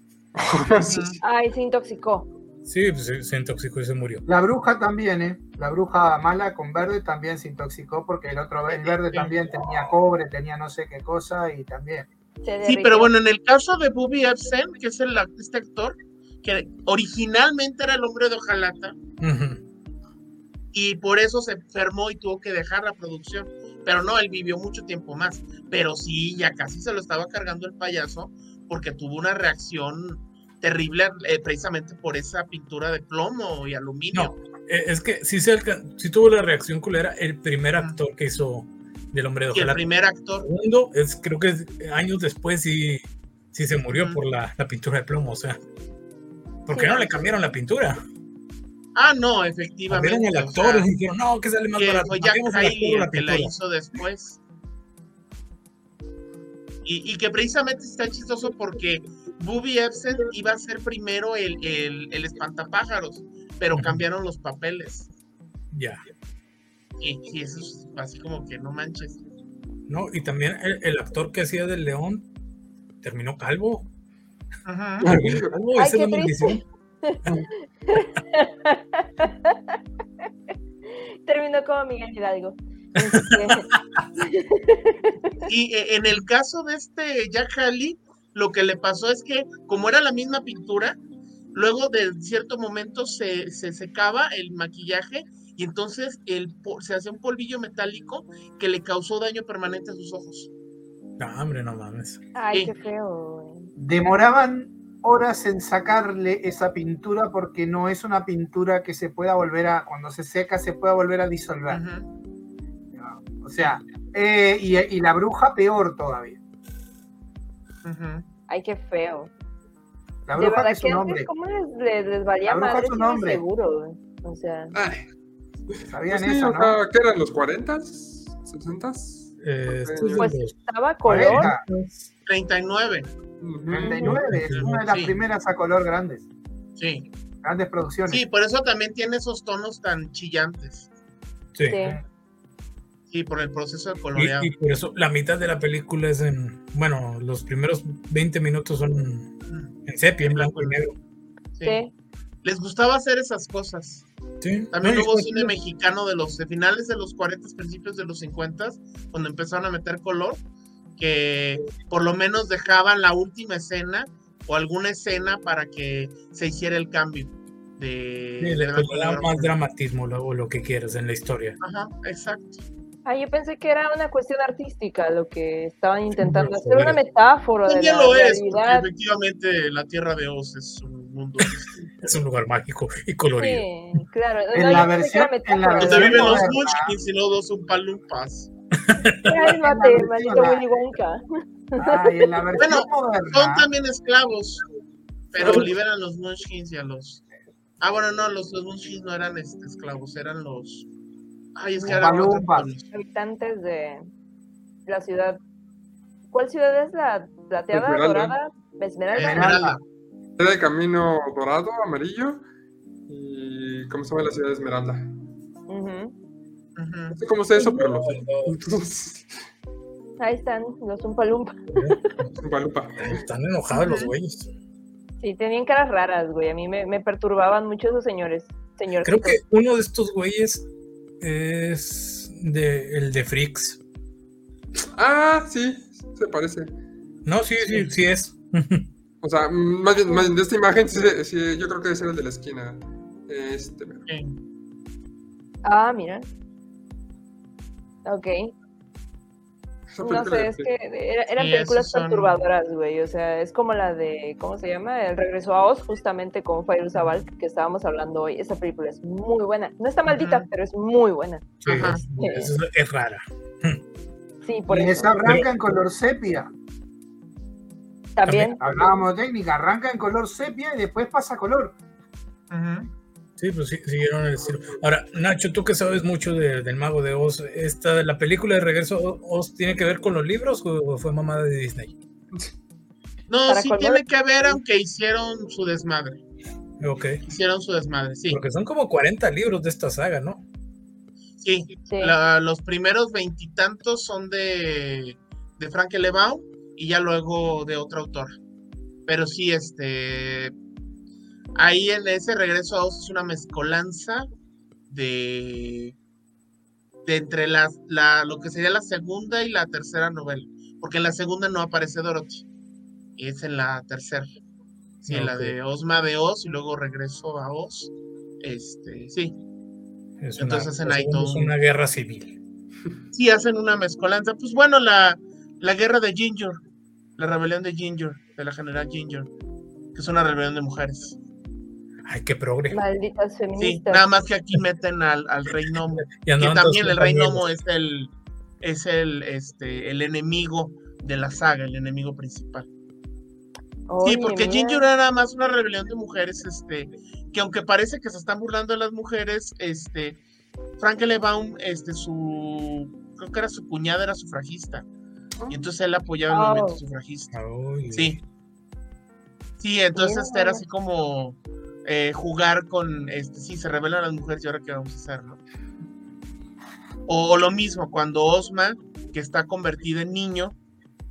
Sí. Ay, se intoxicó. Sí, pues se, se intoxicó y se murió. La bruja también, ¿eh? La bruja mala con verde también se intoxicó porque el otro, el verde también tenía cobre, tenía no sé qué cosa y también. Sí, pero bueno, en el caso de Bobby Epstein, que es el, este actor, que originalmente era el hombre de hojalata, Ujú. y por eso se enfermó y tuvo que dejar la producción. Pero no, él vivió mucho tiempo más. Pero sí, ya casi se lo estaba cargando el payaso porque tuvo una reacción terrible eh, precisamente por esa pintura de plomo y aluminio. Eh, Es que sí, se sí tuvo la reacción culera el primer actor que hizo del hombre de y el primer actor, segundo, es, creo que es- años después sí, sí se murió por la, la pintura de plomo, o sea. ¿Por qué Sí. no le cambiaron la pintura? ah, no, Cambiaron efectivamente. el o actor sea, y dijeron, no, que sale más que barato. fue Jack el o el que la pintura". hizo después. Y, y que precisamente está chistoso porque Bobby Epstein iba a ser primero el, el, el espantapájaros, pero cambiaron los papeles. Ya. Y, y eso es así como que no manches. ¿no? Y también el, el actor que hacía del león terminó calvo. Ajá. Terminó calvo, Ay, esa es la maldición. Terminó como Miguel Hidalgo. Este, Y eh, en el caso de este Jack Haley, lo que le pasó es que, como era la misma pintura, luego de cierto momento se, se secaba el maquillaje y entonces el, se hacía un polvillo metálico que le causó daño permanente a sus ojos. No, hombre, no mames. Ay, Sí. qué feo. güey. Demoraban horas en sacarle esa pintura porque no es una pintura que se pueda volver a, cuando se seca, se pueda volver a disolver. O sea, eh, y, y la bruja peor todavía. Ay, qué feo. La De bruja que es que un antes, hombre. ¿cómo les, les, les valía La bruja madre es un hombre. seguro? O sea, Ay, ¿Sabían pues sí, eso, o no? sea, ¿qué eran los 40? ¿60? Eh, Pues, los- estaba color. 40, 39, Ujú. 39, es una de las Sí. primeras a color grandes. sí. Grandes producciones. Sí, por eso también tiene esos tonos tan chillantes. sí. Sí. Sí, por el proceso de coloreado. y por eso la mitad de la película es en. Bueno, los primeros 20 minutos son en sepia, en blanco y negro. sí. Sí. Les gustaba hacer esas cosas. Sí. También No, hubo cine mexicano de los de finales de los 40, principios de los 50, cuando empezaron a meter color, que por lo menos dejaban la última escena o alguna escena para que se hiciera el cambio de, sí, de le, negro. más dramatismo lo- o lo que quieras en la historia. Ajá, exacto. Ah, yo pensé que era una cuestión artística lo que estaban intentando hacer, una metáfora de También la lo es, porque realidad. efectivamente la Tierra de Oz es un mundo. Es un lugar mágico y colorido. Sí, claro. En la versión- en la Donde viven los. Munchkins y no dos un palumpas. Cálmate, maldito Willy Wonka. Y en la versión Bueno, Son también esclavos, pero liberan los Munchkins y a los. Ah, bueno, no, los, los Munchkins no eran este, esclavos, eran los. Ay, es que pueblos. Habitantes de la ciudad. ¿Cuál ciudad es la plateada, Esmeralda. dorada? Esmeralda. Esmeralda. Era el camino dorado, amarillo. Y ¿cómo se llama la ciudad de Esmeralda? No sé cómo sé eso, pero lo sé. Ahí están los Umpalumpa. Guadalupe. Están enojados los güeyes. Sí, tenían caras raras, güey. A mí me, me perturbaban mucho esos señores. Señores. Creo que uno de estos güeyes es de, el de Freaks. Ah, sí, se parece. No, sí, sí, sí es. O sea, más bien, más bien de esta imagen, sí, sí, yo creo que debe ser el de la esquina. Este, pero-. Ah, mira. Ok. No sé, es que era- eran Sí, películas son- perturbadoras, güey. O sea, es como la de, ¿cómo se llama? El regreso a Oz, justamente con Fire Zabal, que estábamos hablando hoy. Esa película es muy buena. No está maldita, pero es muy buena. Sí, Ajá. es, es- es rara. Sí, por Y eso. esa arranca en color sepia. También. Hablábamos de técnica, arranca en color sepia y después pasa a color. Ujú. Sí, pues sí, siguieron el estilo. Ahora, Nacho, tú que sabes mucho de- del Mago de Oz, esta, ¿la película de Regreso a Oz tiene que ver con los libros o fue mamada de Disney? No, Para sí color. tiene que ver, aunque hicieron su desmadre. Ok. Hicieron su desmadre, sí. Porque son como 40 libros de esta saga, ¿no? Sí, Sí. La- los primeros veintitantos son de, de Frank L. Baum y ya luego de otro autor. Pero sí, este. Ahí en ese regreso a Oz es una mezcolanza de. de entre las, la, lo que sería la segunda y la tercera novela. Porque en la segunda no aparece Dorothy. Y es en la tercera. Sí, en la de Osma de Oz y luego regreso a Oz. Este, sí. Es Entonces hacen ahí todo es un- una guerra civil. sí hacen una mezcolanza. Pues bueno, la, la guerra de Ginger, la rebelión de Ginger, de la general Ginger, que es una rebelión de mujeres. Ay, qué progre. Malditas Sí, feministas. nada más que aquí meten al, al rey Nomo, Y que también el rey. Nomo es el es el este el enemigo de la saga, el enemigo principal. Sí, porque. Ginger era nada más una rebelión de mujeres, este, que aunque parece que se están burlando de las mujeres, este, Frank L. Baum, este, su, creo que era su cuñada, era sufragista, y entonces él apoyaba el Oh. movimiento sufragista. Ay, Sí. Sí, entonces este, era así como eh, jugar con, este, sí, se rebelan las mujeres y ahora qué vamos a hacer, ¿no? O, lo mismo, cuando Osma, que está convertida en niño,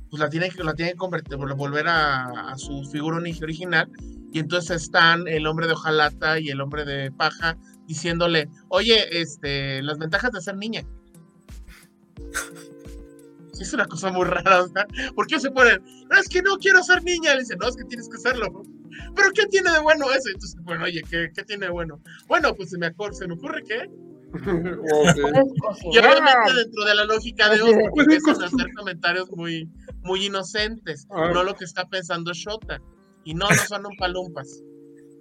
pues la tiene que, la tiene que convertir, volver a, su figura ori- original, y entonces están el hombre de hojalata y el hombre de paja diciéndole, oye, este, las ventajas de ser niña. Es una cosa muy rara, o sea, ¿por qué se ponen? "No, es que no quiero ser niña, le dicen, no, es que tienes que serlo. ¿Pero qué tiene de bueno eso? Entonces, bueno, oye, ¿qué, qué tiene de bueno? Bueno, pues se me, acor- se me ocurre que Y obviamente dentro de la lógica de porque empiezan a hacer comentarios muy, muy inocentes, Ah. no lo que está pensando Shota. Y no, no son umpalumpas.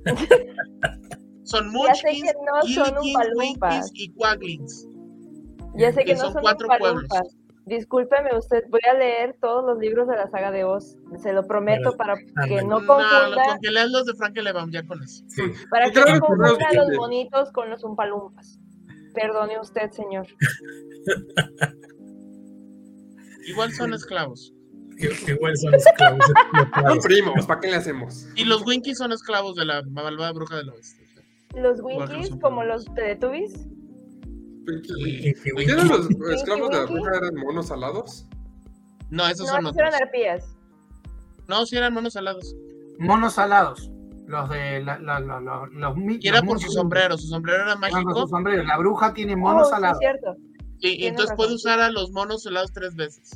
son Ya sé que munchkins, no son Illikins, umpalumpas. Winkies y quaglings. Ya sé que que no son son cuatro palumpas. Discúlpeme usted, voy a leer todos los libros de la saga de Oz. Se lo prometo Pero- para que no No, confunda, con que leas los de Frank Lebaum ya con eso. Sí. para que no confunda no a los entiende. monitos con los umpalumpas. Perdone usted, señor. Igual son esclavos. Igual son esclavos Son primos, ¿para qué le hacemos? Y los Winkies son esclavos de la malvada bruja del oeste. Los Winkies, como los Teletubbies. ¿Qué eran los esclavos de la bruja? ¿Eran monos alados? No, esos No, son esos eran otros. arpías. No, sí eran monos alados. Monos alados. Los de la, la- la- la- los Y era los por su sombrero. Su sombrero era Ah, con su mágico. sombrero. La bruja tiene Oh, monos sí, alados. cierto. Y, entonces razón. puede usar a los monos helados tres veces.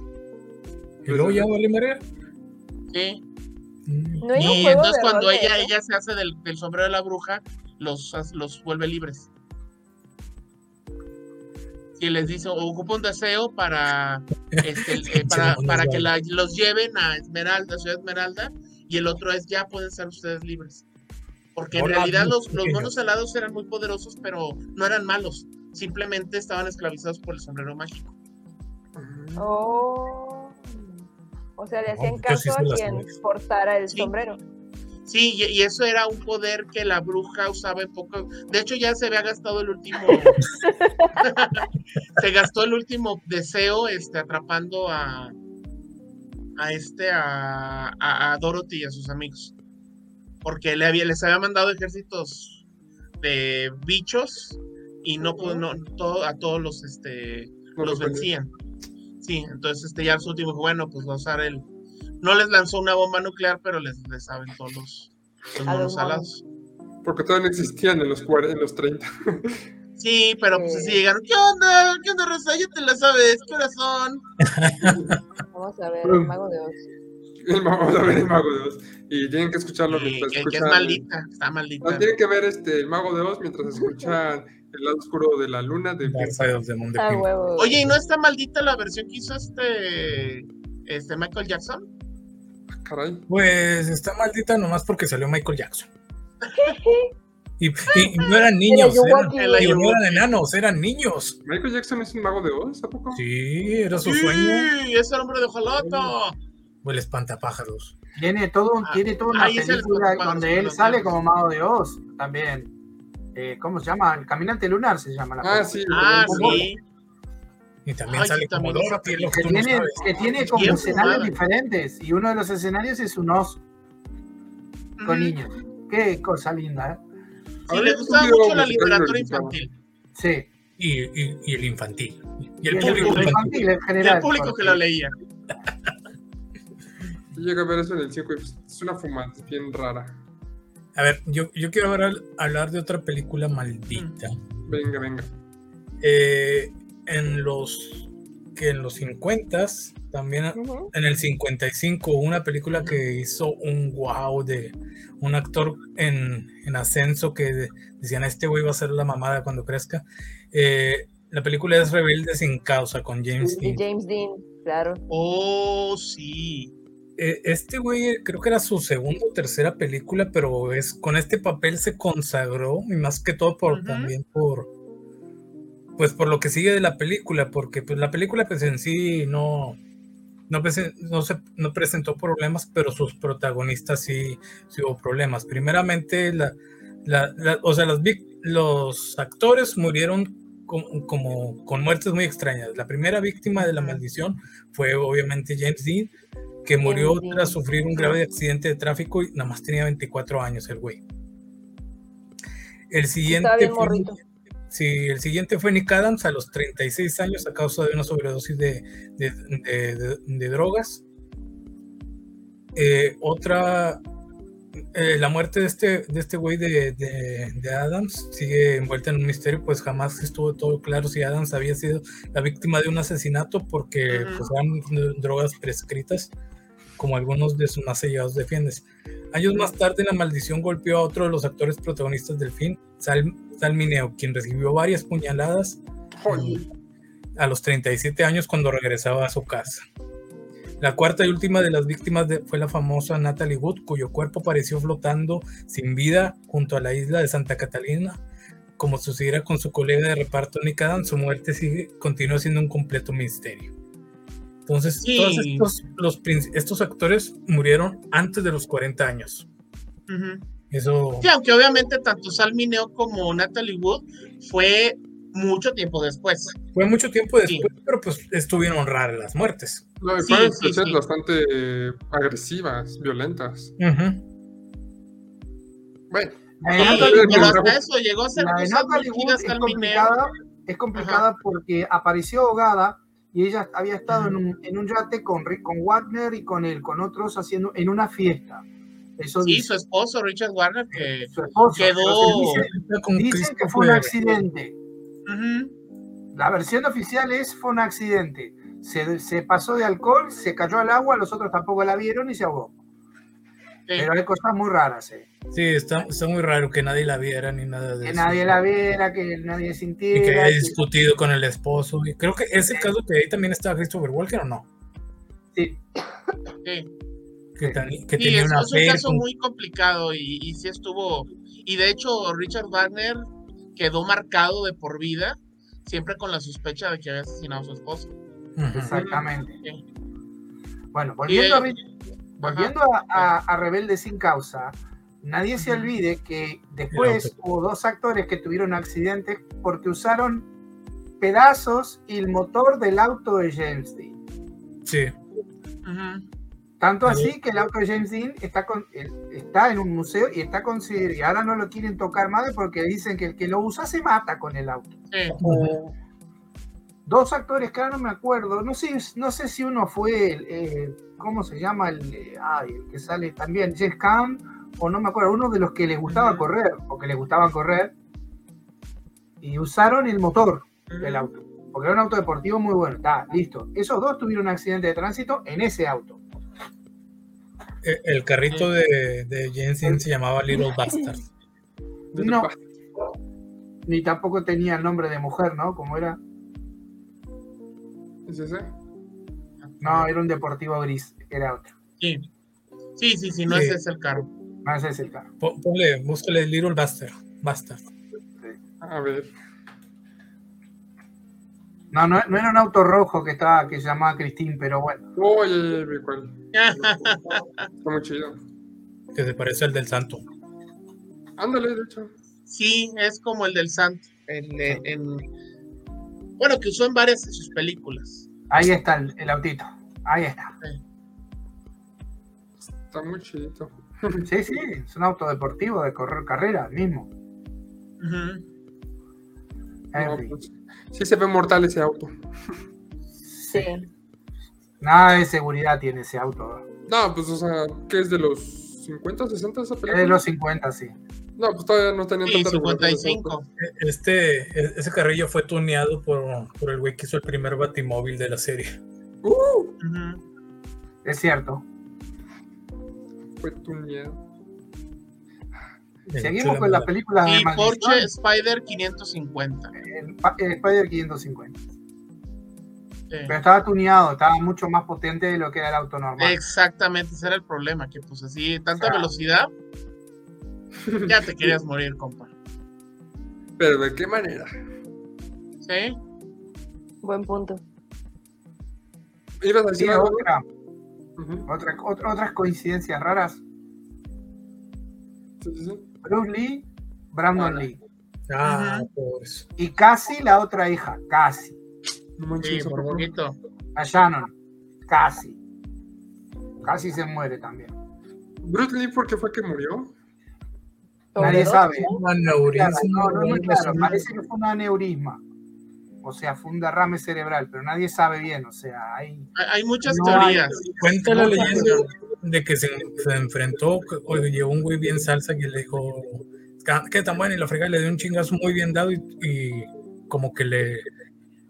Y luego ya vale María. Sí. No Y entonces cuando ella, eso? ella se hace del, del sombrero de la bruja, los, los vuelve libres. Y les dice, ocupa un deseo para, este, eh, para, que alados. la- los lleven a Esmeralda, Ciudad Esmeralda, y el otro es, ya pueden ser ustedes libres. Porque en Hola, realidad los, los monos helados eran muy poderosos, pero no eran malos. Simplemente estaban esclavizados por el sombrero mágico. Oh. O sea, le hacían sí caso se a quien portara el Sí. sombrero. Sí, y, y eso era un poder que la bruja usaba en poco. De hecho, ya se había gastado el último. se gastó el último deseo, este, atrapando a. a este, a, a, a Dorothy y a sus amigos. Porque le había, les había mandado ejércitos de bichos y no, pudo- no todo, a todos los, este, No los vencían. Sí, entonces este ya su último bueno, pues va a usar el. No les lanzó una bomba nuclear, pero les, les aventó los, monos alados. Porque todavía no existían en los, 40, en los 30. Sí, pero pues Sí. así llegaron. ¿Qué onda? ¿Qué onda, Rosa? Ya te la sabes. ¿Qué horas son? Vamos a ver, el mago de Oz. El mago- Vamos a ver el mago de Oz. Y tienen que escucharlo mientras que, que es escuchan. maldita, está maldita. No, tienen que ver este, el mago de Oz mientras escuchan el lado oscuro de la luna de. Oye, ¿y no está maldita la versión que hizo este, este Michael Jackson? Caray. Pues está maldita nomás porque salió Michael Jackson. Y, y- y no eran niños, eran, no eran enanos, eran niños. ¿Michael Jackson es un mago de Oz? ¿A poco? Sí, era su Sí, sueño. es el hombre de Joloto. O el espantapájaros. Tiene todo, un- Ah, tiene toda una película donde él sale como mago de Oz también. Eh, ¿Cómo se llama? El caminante lunar se llama la Ah, película. sí. Ah, sí. Y también Ay, sale como también Dorothy, que Que tiene, que tiene como Bien escenarios fumada. diferentes y uno de los escenarios es un oso con niños. Qué cosa linda, ¿eh? Sí, le gustaba mucho la literatura infantil. Sí. Y, y- y el infantil. Y el Y el público infantil. infantil en Y el público que lo leía. Yo llegué a ver eso en el 5 y pues, es una fumada bien rara. A ver, yo, yo quiero ahora hablar de otra película maldita. Venga, venga. Eh, en los que en los 50 también en el 55 una película que hizo un wow de un actor en, en ascenso que de- decían este güey va a ser la mamada cuando crezca Eh, la película es Rebelde sin causa con James Y Dean. James Dean, claro. Oh, sí. Eh, este güey creo que era su segunda o tercera película pero es con este papel se consagró y más que todo por también por pues por lo que sigue de la película porque pues la película pues en sí no no, no, se, no presentó problemas, pero sus protagonistas sí, sí hubo problemas. Primeramente, la, la- la- o sea, las los actores murieron como, como con muertes muy extrañas. La primera víctima de la maldición fue obviamente James Dean, que murió tras sufrir un grave accidente de tráfico y nada más tenía 24 años el güey. El siguiente fue-. Sí, el siguiente fue Nick Adams a los 36 años a causa de una sobredosis de, de- de- de- de drogas. Eh, otra eh, la muerte de este, de este güey de, Adams sigue envuelta en un misterio, pues jamás estuvo todo claro si Adams había sido la víctima de un asesinato porque pues, eran drogas prescritas, como algunos de sus más sellados defienden. Años más tarde, la maldición golpeó a otro de los actores protagonistas del film, Sal, Sal Mineo, quien recibió varias puñaladas Joder. a los 37 años cuando regresaba a su casa. La cuarta y última de las víctimas de- fue la famosa Natalie Wood, cuyo cuerpo apareció flotando sin vida junto a la isla de Santa Catalina. Como sucediera con su colega de reparto Nick Adams, su muerte sigue, continúa siendo un completo misterio. Entonces, Sí. todos estos, los prin- estos actores murieron antes de los 40 años. Ujú. Eso, Sí, aunque obviamente tanto Sal Mineo como Natalie Wood fue mucho tiempo después. fue mucho tiempo Sí. después, pero pues estuvieron raras las muertes. No, y Sí, fueron sí, sí. bastante eh, agresivas, violentas. Bueno, de Sí, Natalie pero Wood- hasta eso llegó a ser la de cosas Natalie muy Wood chidas es complicada, es complicada porque apareció ahogada y ella había estado en un, en un yate con, Rick- con Wagner y con él, con otros haciendo en una fiesta. Eso Sí, dice su esposo Richard Warner que esposo. quedó- Pero se dice- Con Dicen que fue un accidente. La versión oficial es fue un accidente. Se, se pasó de alcohol, se cayó al agua, los otros tampoco la vieron y se ahogó. Sí. Pero hay cosas muy raras, eh. Sí, está, está muy raro que nadie la viera ni nada de Que eso. nadie la viera, que nadie Y que sintiera. haya que- discutido con el esposo. Y creo que ese caso que ahí también estaba Christopher Walker o no. sí. Sí. Que, teni- que Sí, tenía es, una es un caso con- muy complicado y, y sí estuvo. Y de hecho, Richard Wagner quedó marcado de por vida, siempre con la sospecha de que había asesinado a su esposo. Ujú. Exactamente. Sí. Bueno, volviendo, a, volviendo a, a- a Rebelde sin causa, nadie se olvide que después hubo dos actores que tuvieron accidentes porque usaron pedazos y el motor del auto de James Dean. Sí. Ujú. Tanto así que el auto de James Dean está, con, el- está en un museo y está considerado, y ahora no lo quieren tocar más porque dicen que el que lo usa se mata con el auto. Sí. Dos actores que ahora no me acuerdo, no sé, no sé si uno fue, el, eh, ¿cómo se llama? El, eh, ay, el que sale también, Jeff Cam, o no me acuerdo, uno de los que les gustaba correr, o que les gustaba correr, y usaron el motor del auto, porque era un auto deportivo muy bueno, está, listo. Esos dos tuvieron un accidente de tránsito en ese auto. El carrito de, de Dean se llamaba Little Bastard. No. Ni tampoco tenía el nombre de mujer, ¿no? Como era, ¿Es ese? no, era un deportivo gris, era otro. Sí. Sí, sí, sí, no Sí. ese es el carro. No, ese es el carro. Po- Ponle, búscale Little Bastard. Bastard. A ver. No, no, no era un auto rojo que estaba, que se llamaba Christine, pero bueno. Oye, vi cuál. Está muy chido. Que se parece al del santo. Ándale, de hecho. sí, es como el del santo. en- en- en- bueno, que usó en varias de sus películas. Ahí está el, el autito. Ahí está. Está muy chidito. Sí, sí, es un auto deportivo de correr carrera, mismo. En No, pues, sí se ve mortal ese auto. Sí. Nada de seguridad tiene ese auto. No, pues, o sea, ¿qué es de los 50, 60 esa Es película? de los 50, sí. No, pues todavía no tenían Sí, tanta regulación ese 55. auto. E- Este, e- ese carrillo fue tuneado por, por el güey que hizo el primer batimóvil de la serie. Uh. Es cierto. fue tuneado. Seguimos con las películas de Y Porsche. Spider 550. El, el Spider 550. Sí. Pero estaba tuneado, estaba mucho más potente de lo que era el auto normal. Exactamente, ese era el problema, que pues así, tanta velocidad, ya te querías morir, compa. Pero ¿de qué manera? ¿Sí? Buen punto. ¿Ibas a Sí, decir algo? otra, Ujú. otra- otra- otras coincidencias raras. Sí, sí, sí. Bruce Lee, Brandon Ah. Lee. Ah, por eso. Y casi la otra hija, casi. Sí, por poquito. A Shannon. Casi. Casi se muere también. Bruce Lee, ¿por qué fue que murió? Nadie sabe. ¿no? Un aneurisma, no, no, no, claro, parece que fue un aneurisma. O sea, fue un derrame cerebral, pero nadie sabe bien. O sea, hay. Hay, muchas No teorías. Cuenta la leyenda, de que se, se enfrentó, oye, llegó un güey bien salsa que le dijo, que tan bueno, y la fregada le dio un chingazo muy bien dado y, y como que le,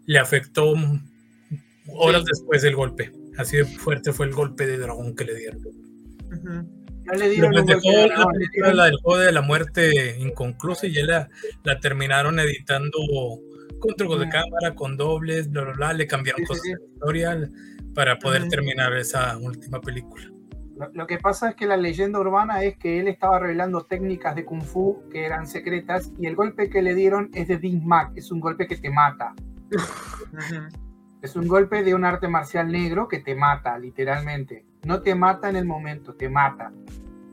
le afectó horas después del golpe. Así de fuerte fue el golpe de dragón que le dieron. No le dieron dejó de la película, la del juego de la muerte inconclusa y ya la, la terminaron editando con trucos de cámara, con dobles, bla, bla, bla, le cambiaron Sí, sí, cosas sí. de la historia para poder terminar esa última película. Lo, lo que pasa es que la leyenda urbana es que él estaba revelando técnicas de kung fu que eran secretas y el golpe que le dieron es de Big Mac, es un golpe que te mata. Es un golpe de un arte marcial negro que te mata, literalmente. No te mata en el momento, te mata,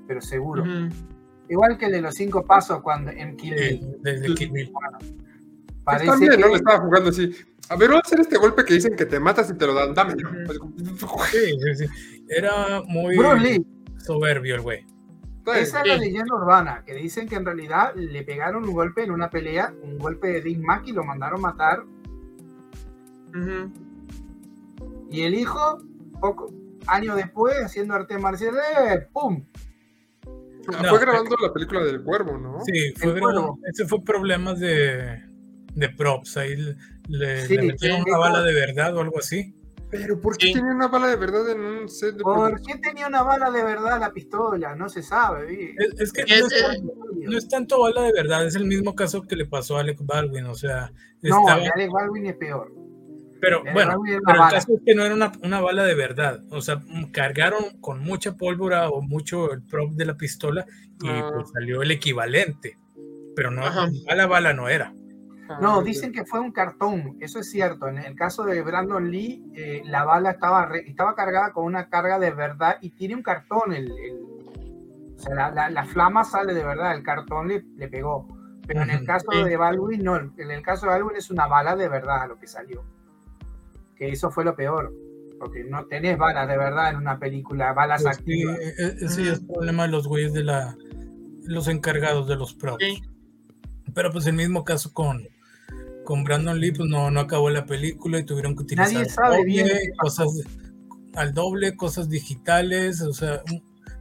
pero seguro. Ujú. Igual que el de los cinco pasos cuando en Kill Bill. desde Kill Bill. Parece También, que ¿no? Le estaba jugando así. A ver, voy a hacer este golpe que dicen que te matas y te lo dan. Dámelo. Sí, sí, sí. Era muy soberbio el güey. esa es la leyenda urbana, que dicen que en realidad le pegaron un golpe en una pelea, un golpe de Big Mac y lo mandaron matar. Y el hijo, poco, años después, haciendo arte marcial, ¡eh! ¡pum! No, fue grabando la película del cuervo, ¿no? Sí, fue cuervo. ese fue problemas de, de props. Ahí le, le- Sí, le metieron una bala de verdad o algo así. Pero ¿por qué Sí. tenía una bala de verdad en un set de ¿Por producción? qué tenía una bala de verdad la pistola? No se sabe. Es, es que Es- no, es, es- no es tanto bala de verdad, es el mismo caso que le pasó a Alec Baldwin. O sea, No, estaba- Alec Baldwin es peor. pero el bueno, pero el caso es que no era una, una bala de verdad. O sea, cargaron con mucha pólvora o mucho el prop de la pistola y Ah. pues salió el equivalente. Pero no, bala bala no era. Ah, No, dicen que fue un cartón, eso es cierto. En el caso de Brandon Lee, eh, la bala estaba, re- estaba cargada con una carga de verdad y tiene un cartón. El, el- o sea, la, la- la flama sale de verdad, el cartón le, le pegó. Pero en el caso sí. de Baldwin, no. En el caso de Baldwin es una bala de verdad lo que salió. Que eso fue lo peor. Porque no tenés balas de verdad en una película, balas Pues sí, activas. e- e- ese es el problema de los güeyes de la los encargados de los props. Sí. Pero pues el mismo caso con, con Brandon Lee, pues no, no acabó la película y tuvieron que utilizar Nadie sabe doble, bien cosas al doble, cosas digitales, o sea,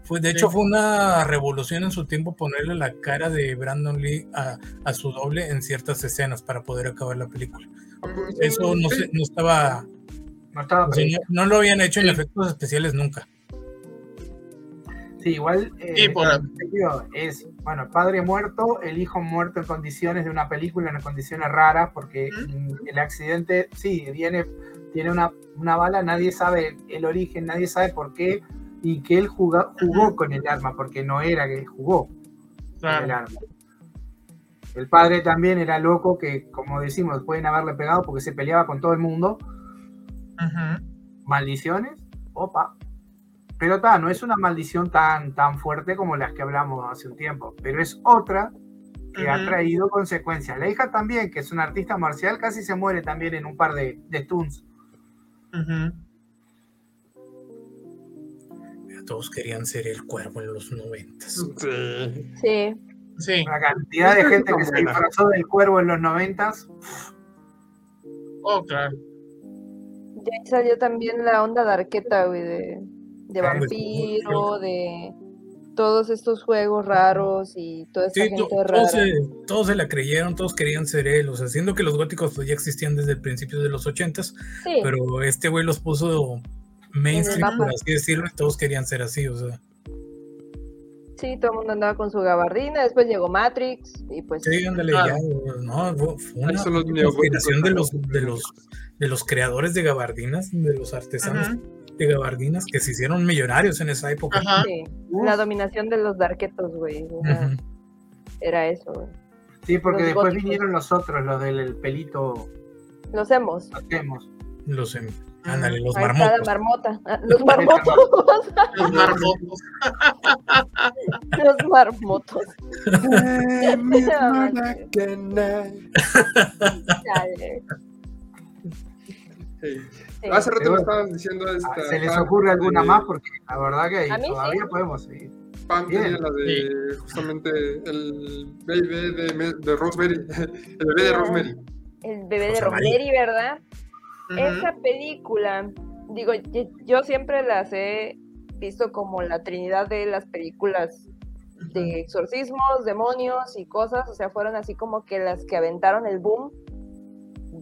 fue, de Sí. hecho fue una revolución en su tiempo ponerle la cara de Brandon Lee a, a su doble en ciertas escenas para poder acabar la película. Eso no, se- no estaba, No estaba o sea, no, no lo habían hecho en efectos especiales nunca. Sí, igual eh, por- es, bueno, padre muerto, el hijo muerto en condiciones de una película, en condiciones raras, porque mm, el accidente, sí, viene, tiene una, una bala, nadie sabe el origen, nadie sabe por qué, y que él jugó Ujú. con el arma, porque no era que jugó con el arma. El padre también era loco, que como decimos, pueden haberle pegado porque se peleaba con todo el mundo. Maldiciones, opa. Pero ta, no es una maldición tan, tan fuerte como las que hablamos hace un tiempo, pero es otra que ha traído consecuencias. La hija también, que es una artista marcial, casi se muere también en un par de, de stunts. Todos querían ser el cuervo en los noventas. Sí. Sí. Sí. La cantidad de gente que se disfrazó del cuervo en los noventas. Oh, claro. Ya ahí salió también la onda de arqueta, güey, de, de Ah, vampiro, de todos estos juegos raros y toda esta Sí, gente to- rara. todos, se, todos se la creyeron, todos querían ser él, o sea, siendo que los góticos pues, ya existían desde el principio de los ochentas, Sí, pero este güey los puso mainstream, por así decirlo, y todos querían ser así, o sea, sí, todo el mundo andaba con su gabardina, después llegó Matrix y pues sí, ándale, ya, no, fue, una conspiración de los, de los de los creadores de gabardinas, de los artesanos. De gabardinas que se hicieron millonarios en esa época. Ajá. sí, la dominación de los darquetos, güey. Era, Ujú. era eso, güey. sí, porque los después góticos. vinieron los otros, los del el pelito, Los hemos. los hemos. Los, em- ándale, los Ahí está la marmotos. marmota. Ah, Los marmotos. Los marmotos. los marmotos. Eh, mi Sí. Sí. Hace rato me estabas diciendo esta. Ah, ¿Se les ocurre alguna de- más? Porque la verdad que sí. todavía podemos seguir. Pam tenía la de justamente el bebé de, Rosemary. El bebé de. Rosemary. El bebé de. Rosemary, ¿verdad? Esa película, digo, yo siempre las he visto como la trinidad de las películas de exorcismos, demonios y cosas, o sea, fueron así como que las que aventaron el boom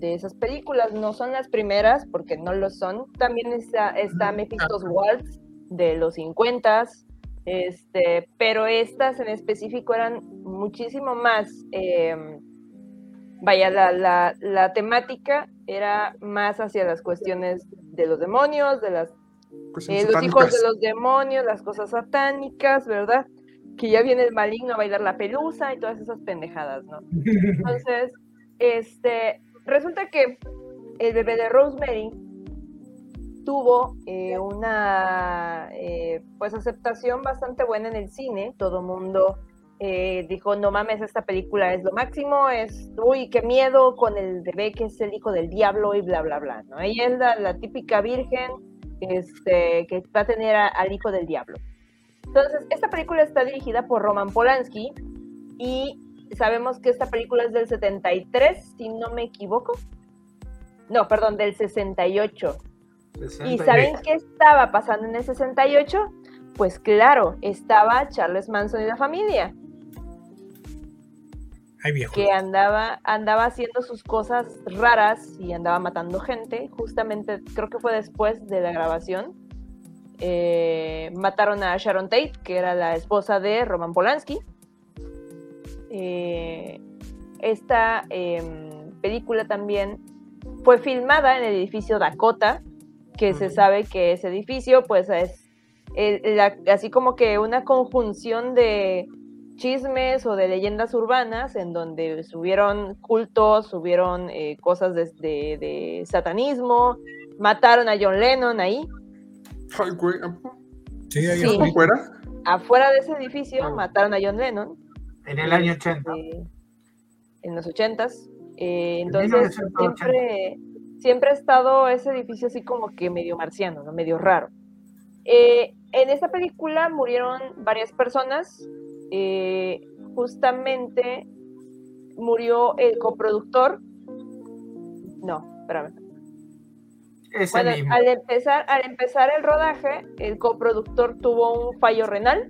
de esas películas. No son las primeras, porque no lo son. También está, está Mephisto's Waltz de los 50 este, pero estas en específico eran muchísimo más, em, vaya, la, la, la, temática era más hacia las cuestiones de los demonios, de las, eh, los hijos de los demonios, las cosas satánicas, ¿verdad? Que ya viene el maligno a bailar la pelusa y todas esas pendejadas, ¿no? Entonces, este, resulta que el bebé de Rosemary tuvo eh, una eh, pues aceptación bastante buena en el cine. Todo mundo eh, dijo, no mames, esta película es lo máximo, es, uy, qué miedo con el bebé que es el hijo del diablo y bla, bla, bla, ¿no? Ella es la, típica virgen este, que va a tener al hijo del diablo. Entonces, esta película está dirigida por Roman Polanski y sabemos que esta película es del 73, si no me equivoco. No, perdón, del 68. ¿Y saben qué estaba pasando en el 68? Pues claro, estaba Charles Manson y la familia. Que andaba, andaba haciendo sus cosas raras y andaba matando gente. Justamente, creo que fue después de la grabación. Eh, mataron a Sharon Tate, que era la esposa de Roman Polanski. Eh, esta em, película también fue filmada en el edificio Dakota, que se sabe que ese edificio pues es así como que una conjunción de chismes o de leyendas urbanas en donde subieron cultos, subieron eh, cosas de, satanismo, mataron a John Lennon ahí. Sí, ahí afuera. Afuera de ese edificio mataron a John Lennon. En el año 80. Este, en los 80s. Eh, entonces, siempre siempre ha estado ese edificio así como que medio marciano, ¿no? medio raro. Eh, en esta película murieron varias personas. Eh, justamente murió el coproductor. No, espérame. bueno, Al, empezar, al empezar el rodaje, el coproductor tuvo un fallo renal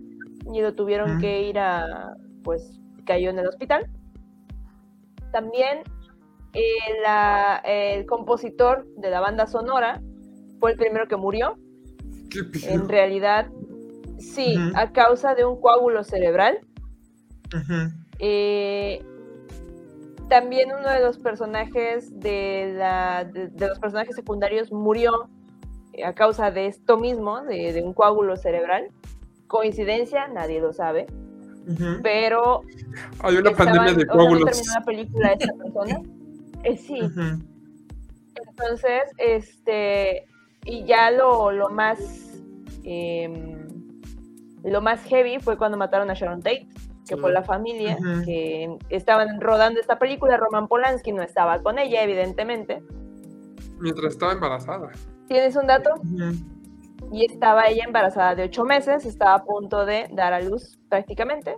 y lo tuvieron que ir a, pues, cayó en el hospital. También el compositor de la banda sonora fue el primero que murió. En realidad, sí, a causa de un coágulo cerebral. Eh, también uno de los personajes de, la, de, los personajes secundarios murió a causa de esto mismo, de, un coágulo cerebral. Coincidencia, nadie lo sabe. Pero hay una pandemia de coágulos. terminó la película esta persona. Eh, sí. Entonces, este, y ya lo, lo más, em, lo más heavy fue cuando mataron a Sharon Tate, que fue la familia que estaban rodando esta película. Roman Polanski no estaba con ella, evidentemente. Mientras estaba embarazada. ¿Tienes un dato? Y estaba ella embarazada de ocho meses, estaba a punto de dar a luz prácticamente.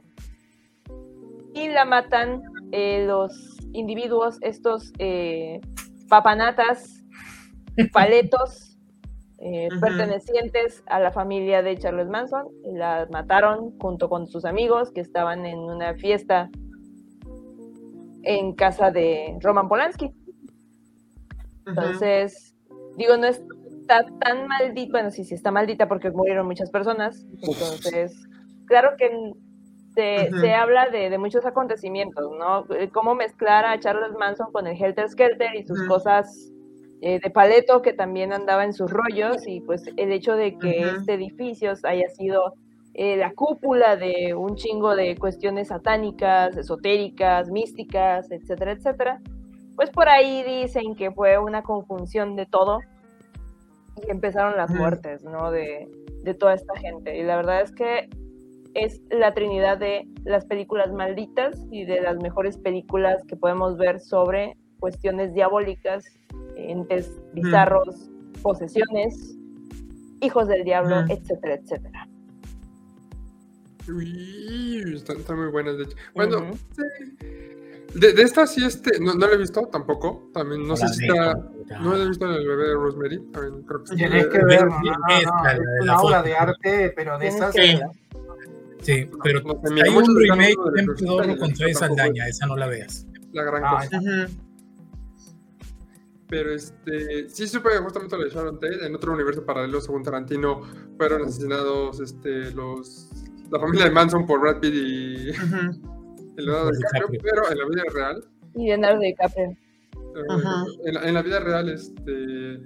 Y la matan eh, los individuos, estos eh, papanatas, paletos, eh, pertenecientes a la familia de Charles Manson, la mataron junto con sus amigos que estaban en una fiesta en casa de Roman Polanski. Entonces, digo, no está tan maldita, bueno, sí, sí está maldita porque murieron muchas personas. Entonces, claro que se, habla de, muchos acontecimientos, ¿no? Eh, cómo mezclar a Charles Manson con el Helter Skelter y sus cosas eh, de paleto que también andaba en sus rollos y pues el hecho de que este edificio haya sido eh, la cúpula de un chingo de cuestiones satánicas, esotéricas, místicas, etcétera, etcétera, pues por ahí dicen que fue una conjunción de todo y empezaron las muertes, ¿no? De, de toda esta gente. Y la verdad es que es la trinidad de las películas malditas y de las mejores películas que podemos ver sobre cuestiones diabólicas, entes bizarros, posesiones, hijos del diablo, etcétera, etcétera. Uy, están, muy buenas, de hecho. Bueno, sí. De, de esta sí, este, no, no la he visto tampoco. También no sé La si está. No he visto el bebé de Rosemary. También creo que. Tienes que ver, no, no, no, esta, no, la es de la una obra de arte, pero de esas que Sí. Sí, pero hay un remake de bien Crucifix, pedorro y con tampoco Saldaña, esa no la veas. La gran Ah, cosa. Pero este, sí supe justamente lo de Sharon Tate. En otro universo paralelo, según Tarantino, fueron asesinados este, los, la familia de Manson por Brad Pitt y Leonardo DiCaprio. DiCaprio. Pero en la vida real, Y Leonardo DiCaprio. eh, Ajá. en, la, en la vida real, este,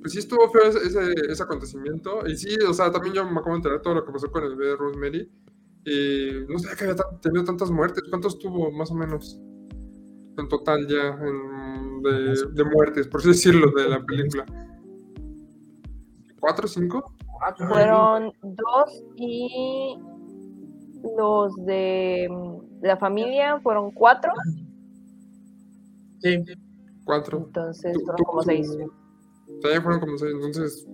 pues sí estuvo feo ese, ese, ese acontecimiento. Y sí, o sea, también yo me acabo de enterar todo lo que pasó con el bebé de Rosemary. Y no sabía que había tenido tantas muertes. ¿Cuántos tuvo más o menos? En total ya, en- de, de muertes, por así decirlo, de la película. ¿Cuatro o cinco? Fueron dos y los de mm, la familia fueron cuatro, Sí. Cuatro. entonces Tú- fueron tú- como seis. También fueron como seis, entonces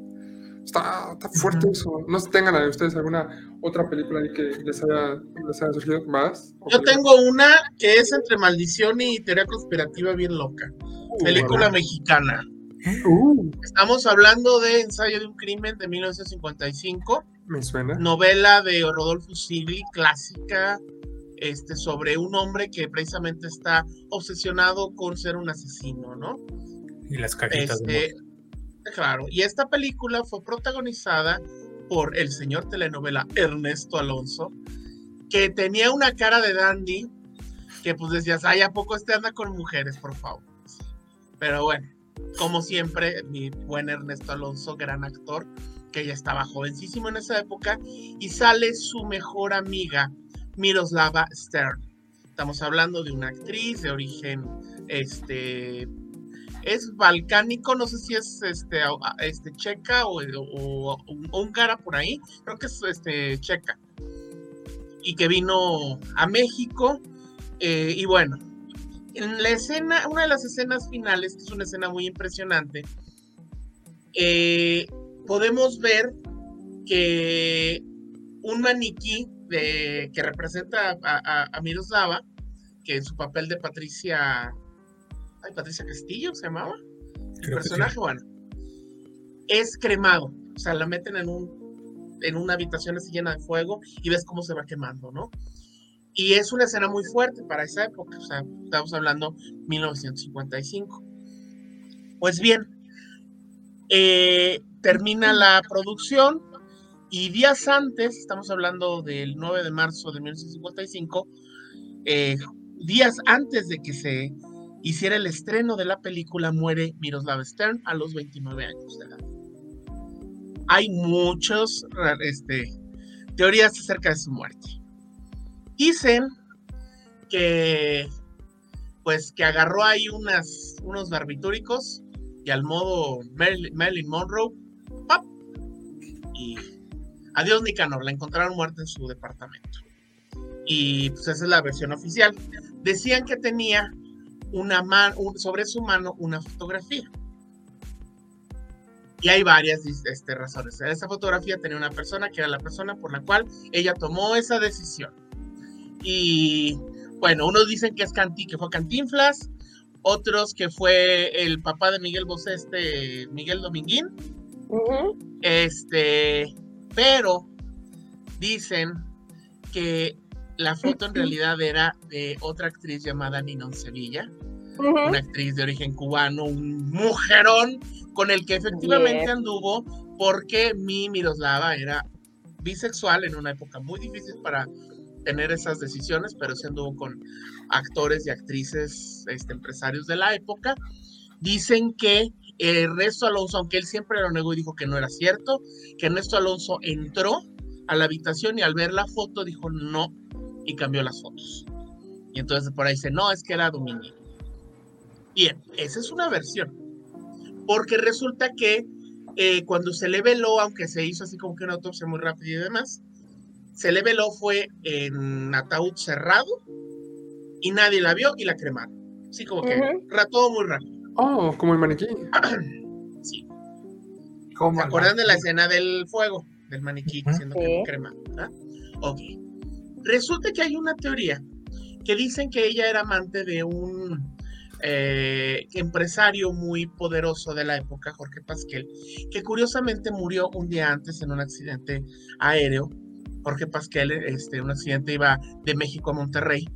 está, está fuerte eso. No sé tengan a ustedes alguna otra película ahí que les haya, les haya surgido más. Yo tengo una que es entre maldición y teoría conspirativa bien loca. Película mexicana. Uh, Estamos hablando de Ensayo de un crimen de 1955, me suena. novela de Rodolfo Sigli, clásica, este, sobre un hombre que precisamente está obsesionado con ser un asesino, ¿no? Y las cajitas de Este, claro, y esta película fue protagonizada por el señor telenovela Ernesto Alonso, que tenía una cara de dandy, que pues decías, ay, ¿a poco este anda con mujeres, por favor? Pero bueno, como siempre, mi buen Ernesto Alonso, gran actor, que ya estaba jovencísimo en esa época, y sale su mejor amiga, Miroslava Stern. Estamos hablando de una actriz de origen, este, es balcánico, no sé si es este, este checa o, o- o húngara por ahí, creo que es este, checa. Y que vino a México. eh, y bueno, en la escena, una de las escenas finales, que es una escena muy impresionante, eh, podemos ver que un maniquí de, que representa a, a, a Miroslava, que en su papel de Patricia, ay, Patricia Castillo se llamaba, el Creo sí. personaje, bueno, es cremado, o sea, la meten en un en una habitación así llena de fuego y ves cómo se va quemando, ¿no? Y es una escena muy fuerte para esa época, o sea, estamos hablando 1955. Pues bien, eh, termina la producción y días antes, estamos hablando del 9 de marzo de 1955, eh, días antes de que se hiciera el estreno de la película, muere Miroslav Stern a los 29 años de edad. Hay muchas este, teorías acerca de su muerte. Dicen que pues que agarró ahí unas, unos barbitúricos y al modo Marilyn, Marilyn Monroe, ¡pap! y adiós Nicanor, la encontraron muerta en su departamento. Y pues esa es la versión oficial. Decían que tenía una mano, sobre su mano una fotografía. Y hay varias este, razones. En esa fotografía tenía una persona que era la persona por la cual ella tomó esa decisión. Y bueno, unos dicen que es Canti, que fue Cantinflas, otros que fue el papá de Miguel Bosé, este Miguel Dominguín. Este, pero dicen que la foto en realidad era de otra actriz llamada Ninon Sevilla, una actriz de origen cubano, un mujerón con el que efectivamente anduvo porque mi Miroslava era bisexual en una época muy difícil para tener esas decisiones, pero sí anduvo con actores y actrices, este, empresarios de la época. Dicen que Ernesto Alonso, aunque él siempre lo negó y dijo que no era cierto, que Ernesto Alonso entró a la habitación y al ver la foto dijo no y cambió las fotos. Y entonces por ahí dice, no, es que era Domingo. Bien, esa es una versión. Porque resulta que eh, cuando se le veló, aunque se hizo así como que una autopsia muy rápida y demás, se le veló fue en ataúd cerrado y nadie la vio y la cremaron. Así como que ra- todo muy rápido. Oh, como el maniquí. Sí. ¿Cómo ¿Se acuerdan de la escena del fuego? Del maniquí siendo Sí. cremado. ¿verdad? Ok. Resulta que hay una teoría que dicen que ella era amante de un eh, empresario muy poderoso de la época, Jorge Pasquel, que curiosamente murió un día antes en un accidente aéreo. Jorge Pasquel, este, un accidente iba de México a Monterrey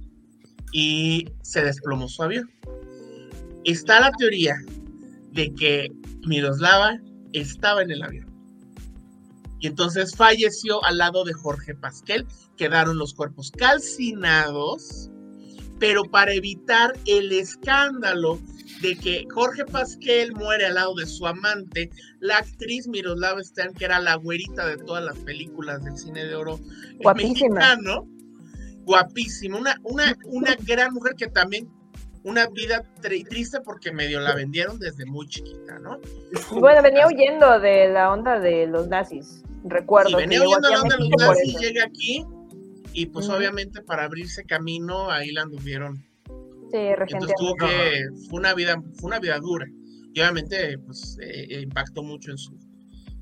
y se desplomó su avión. Está la teoría de que Miroslava estaba en el avión. Y entonces falleció al lado de Jorge Pasquel. Quedaron los cuerpos calcinados pero para evitar el escándalo de que Jorge Pasquel muere al lado de su amante, la actriz Miroslava Stern, que era la güerita de todas las películas del cine de oro Guapísima. mexicano, guapísima, una, una, una gran mujer que también una vida tri- triste porque medio la vendieron desde muy chiquita, ¿no? Y bueno, venía huyendo de la onda de los nazis. Recuerdo. Venía huyendo aquí a a donde los nazis, llega aquí y pues obviamente para abrirse camino ahí la anduvieron Sí, Entonces tuvo que, fue una vida, fue una vida dura. Y obviamente, pues, eh, impactó mucho en su,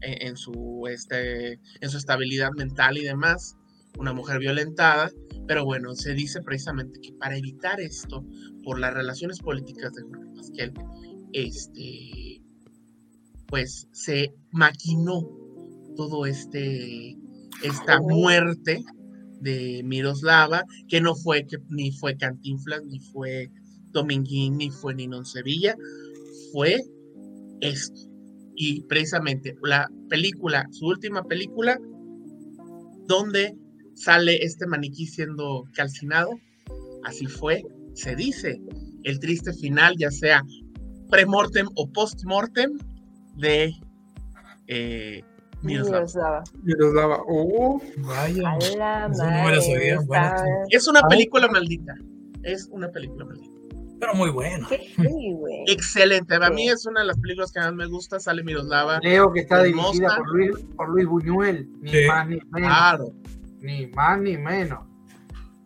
en, en su, este, en su estabilidad mental y demás. Una mujer violentada, pero bueno, se dice precisamente que para evitar esto, por las relaciones políticas de Jorge Pasquel, este, pues se maquinó todo este, esta muerte de Miroslava, que no fue que ni fue Cantinflas, ni fue Dominguín, ni fue Ninón Sevilla, fue esto. Y precisamente la película, su última película, donde sale este maniquí siendo calcinado, así fue, se dice, el triste final, ya sea premortem o postmortem de eh, Miroslava. Miroslava. Oh, Vaya. No Bueno, Es una Ay. película maldita. Es una película maldita. Pero muy sí, güey. Excelente. A mí es una de las películas que más me gusta. Sale Miroslava. Leo que está Hermosa. dirigida por Luis, por Luis Buñuel, ni Sí. más ni menos. Claro. Ni más ni menos.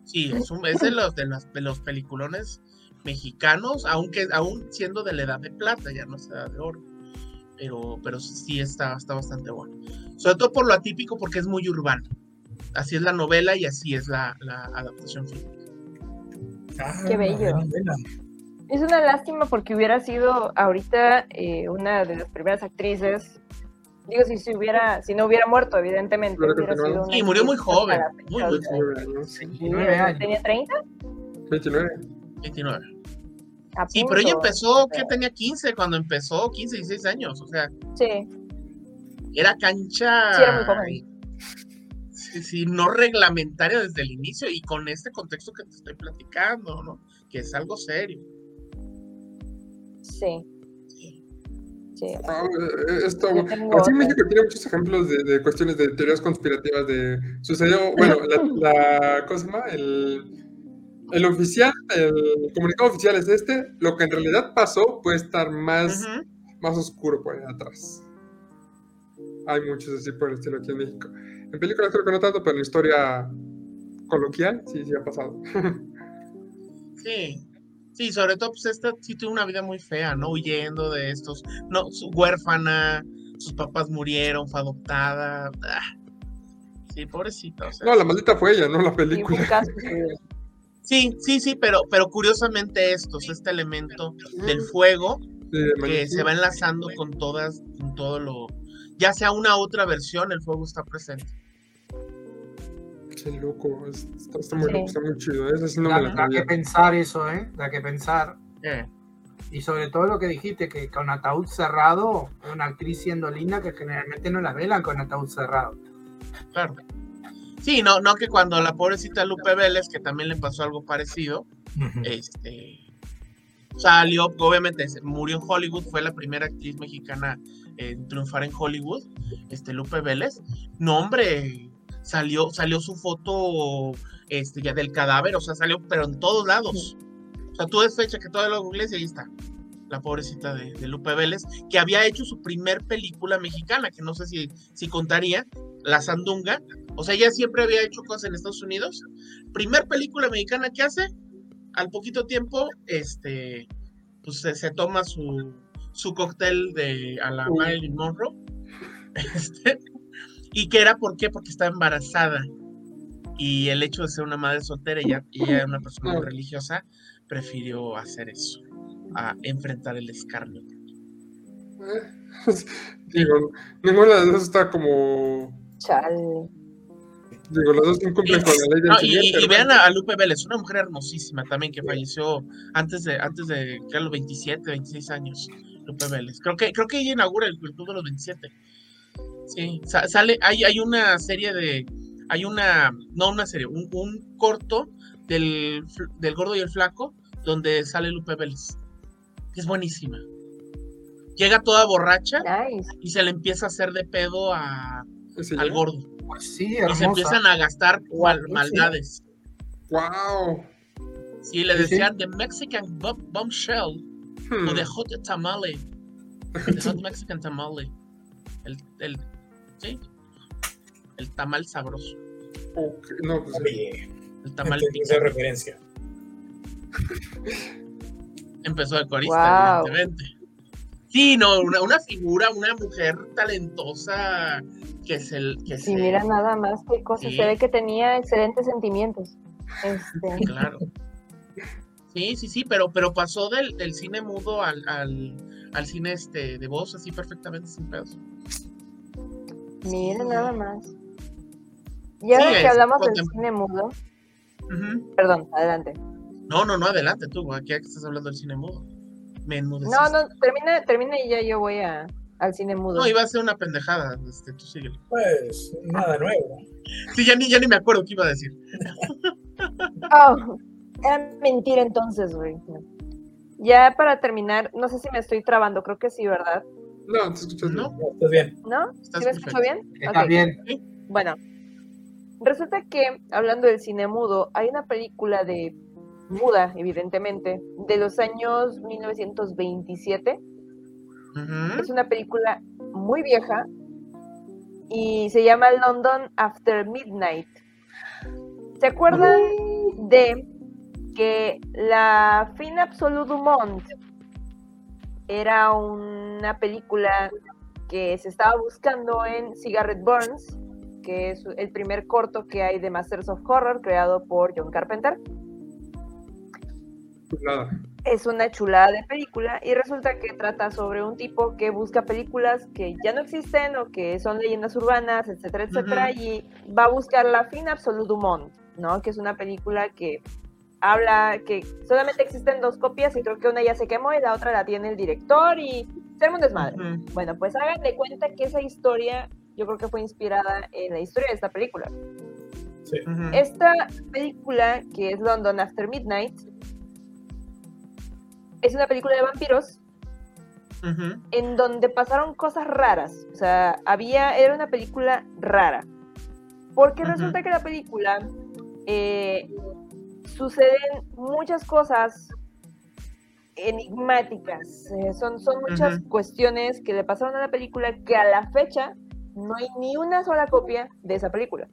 Sí, es, un- es de los de, las- de los peliculones mexicanos, aunque aún siendo de la edad de plata, ya no es edad de oro. Pero, pero sí está, está bastante bueno. Sobre todo por lo atípico, porque es muy urbano. Así es la novela y así es la, la adaptación fílmica. Ah, Qué bello. Es una lástima porque hubiera sido ahorita eh, una de las primeras actrices. Digo, si se hubiera, si no hubiera muerto, evidentemente. Hubiera hubiera sido continuado. una Sí, murió muy joven, muy, muy o sea, nueve años. 29 años. ¿Tenía 30? 29. 29. A Sí, pero ella empezó, que tenía 15 cuando empezó, 15, 16 años. O sea, Sí, era cancha. Sí, era muy joven. Sí, sí, no reglamentaria desde el inicio y con este contexto que te estoy platicando, ¿no? Que es algo serio. sí. Sí. Ah, eh, esto, así. México tiene muchos ejemplos de, de cuestiones de teorías conspirativas de sucedió, bueno, la, la ¿cómo se llama? El, el oficial, el comunicado oficial es este, lo que en realidad pasó puede estar más, Ujú. más oscuro por ahí atrás. Hay muchos así por el estilo aquí en México. En películas creo que no tanto, pero en historia coloquial sí, sí ha pasado. Sí. Sí, sobre todo, pues esta sí tuvo una vida muy fea, ¿no? Huyendo de estos, no, su huérfana, sus papás murieron, fue adoptada. ah. Sí, pobrecita, o sea. No, la maldita fue ella, no la película. caso Sí, sí, sí, pero, pero curiosamente estos, este elemento del fuego Sí, que se va enlazando con todas, con todo lo, ya sea una u otra versión, el fuego está presente. Qué loco, es- está, está muy Sí. loco, está muy chido. ¿eh? Esa sí no da, me la da que pensar eso, ¿eh? Da que pensar. Eh, Y sobre todo lo que dijiste, que con ataúd cerrado, una actriz siendo linda, que generalmente no la velan con ataúd cerrado. claro. Sí, no, no que cuando la pobrecita Lupe Vélez, que también le pasó algo parecido, este salió, obviamente murió en Hollywood, fue la primera actriz mexicana en triunfar en Hollywood, este Lupe Vélez. No, hombre, salió, salió su foto este, ya del cadáver, o sea, salió, pero en todos lados. O sea, tú ves fecha que todavía lo googlees y ahí está. La pobrecita de, de Lupe Vélez, que había hecho su primer película mexicana, que no sé si, si contaría, La Sandunga. O sea, ella siempre había hecho cosas en Estados Unidos. Primer película mexicana que hace, al poquito tiempo, este, pues se, se toma su, su cóctel de a la. Marilyn Monroe. Este, y que era, ¿por qué? Porque estaba embarazada. Y el hecho de ser una madre soltera, ella, ella era una persona muy religiosa, prefirió hacer eso, a enfrentar el escarnio. Eh, Digo, ninguna de las dos está como. Chale. Digo, las dos incumplen con la ley del No, y, civil, y- y vean a, a Lupe Vélez, una mujer hermosísima también que falleció antes de, antes de que a los 27, 26 años. Lupe Vélez. Creo que, creo que ella inaugura el, el club de los 27. Sí, sa- sale, hay, hay una serie de, hay una, no una serie, un, un corto del, del gordo y el flaco donde sale Lupe Vélez. Es buenísima. Llega toda borracha Nice. y se le empieza a hacer de pedo a- al gordo. Pues sí, Y se empiezan a gastar mal- maldades. ¡Wow! Sí, le decían The Mexican Bombshell Hmm. o The Hot Tamale. The Hot Mexican Tamale. El, el, sí, el tamal sabroso. No, pues. Oye, El tamal picante. referencia. Empezó de corista, Wow. evidentemente. Sí, no, una, una figura, una mujer talentosa que se. Que Sí, se mira nada más qué cosa. Sí. Se ve que tenía excelentes sentimientos. Este, Claro. Sí, sí, sí, pero, pero pasó del, del cine mudo al, al, al cine este de voz así perfectamente sin pedos. Mira nada más. Y ahora Sí, que hablamos del cine mudo, perdón, adelante. No, no, no, adelante tú, aquí estás hablando del cine mudo. Me. No, no, termina, termina y ya yo voy a, al cine mudo. No, iba a ser una pendejada, este, tú síguele. Pues nada nuevo. Sí, ya ni, ya ni me acuerdo qué iba a decir. Oh, era mentira entonces, güey. Ya para terminar, no sé si me estoy trabando, creo que sí, ¿verdad? No, te escuchas ¿No? bien. ¿Estás bien? ¿No? ¿Sí me escucho bien? Está bien. Bueno, resulta que hablando del cine mudo, hay una película de muda, evidentemente, de los años 1927. Ujú. Es una película muy vieja y se llama London After Midnight. ¿Se acuerdan de que la Fin Monde era una película que se estaba buscando en Cigarette Burns, que es el primer corto que hay de Masters of Horror creado por John Carpenter? Es una chulada de película y resulta que trata sobre un tipo que busca películas que ya no existen o que son leyendas urbanas, etcétera, etcétera, y va a buscar la fin monde, ¿no? Que es una película que habla que solamente existen dos copias y creo que una ya se quemó y la otra la tiene el director y se arma un desmadre. Bueno, pues hagan de cuenta que esa historia yo creo que fue inspirada en la historia de esta película. Sí. Esta película, que es London After Midnight, es una película de vampiros en donde pasaron cosas raras. O sea, había, era una película rara. Porque resulta que la película eh, suceden muchas cosas enigmáticas. eh, son, son muchas cuestiones que le pasaron a la película que a la fecha no hay ni una sola copia de esa película.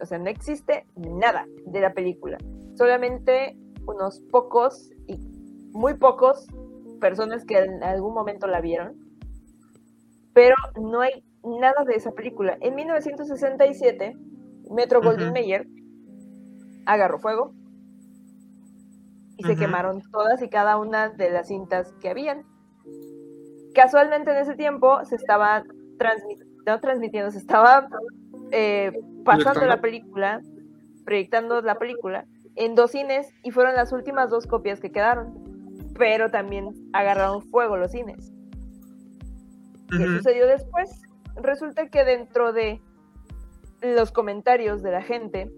O sea, no existe nada de la película. Solamente unos pocos y muy pocos personas que en algún momento la vieron. Pero no hay nada de esa película. En 1967, Metro Ujú. Goldwyn Mayer agarró fuego y se quemaron todas y cada una de las cintas que habían. Casualmente en ese tiempo se estaba transmitiendo, no transmitiendo, se estaba eh, pasando la película, proyectando la película en dos cines y fueron las últimas dos copias que quedaron. Pero también agarraron fuego los cines. ¿Qué sucedió después? Resulta que dentro de los comentarios de la gente,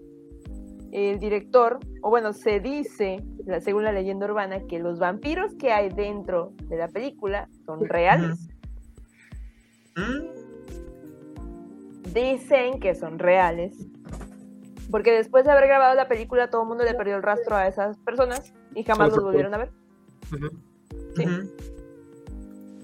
el director, o bueno, se dice, según la leyenda urbana, que los vampiros que hay dentro de la película son reales. Mm. Dicen que son reales. Porque después de haber grabado la película, todo el mundo le perdió el rastro a esas personas y jamás los volvieron a ver. Sí.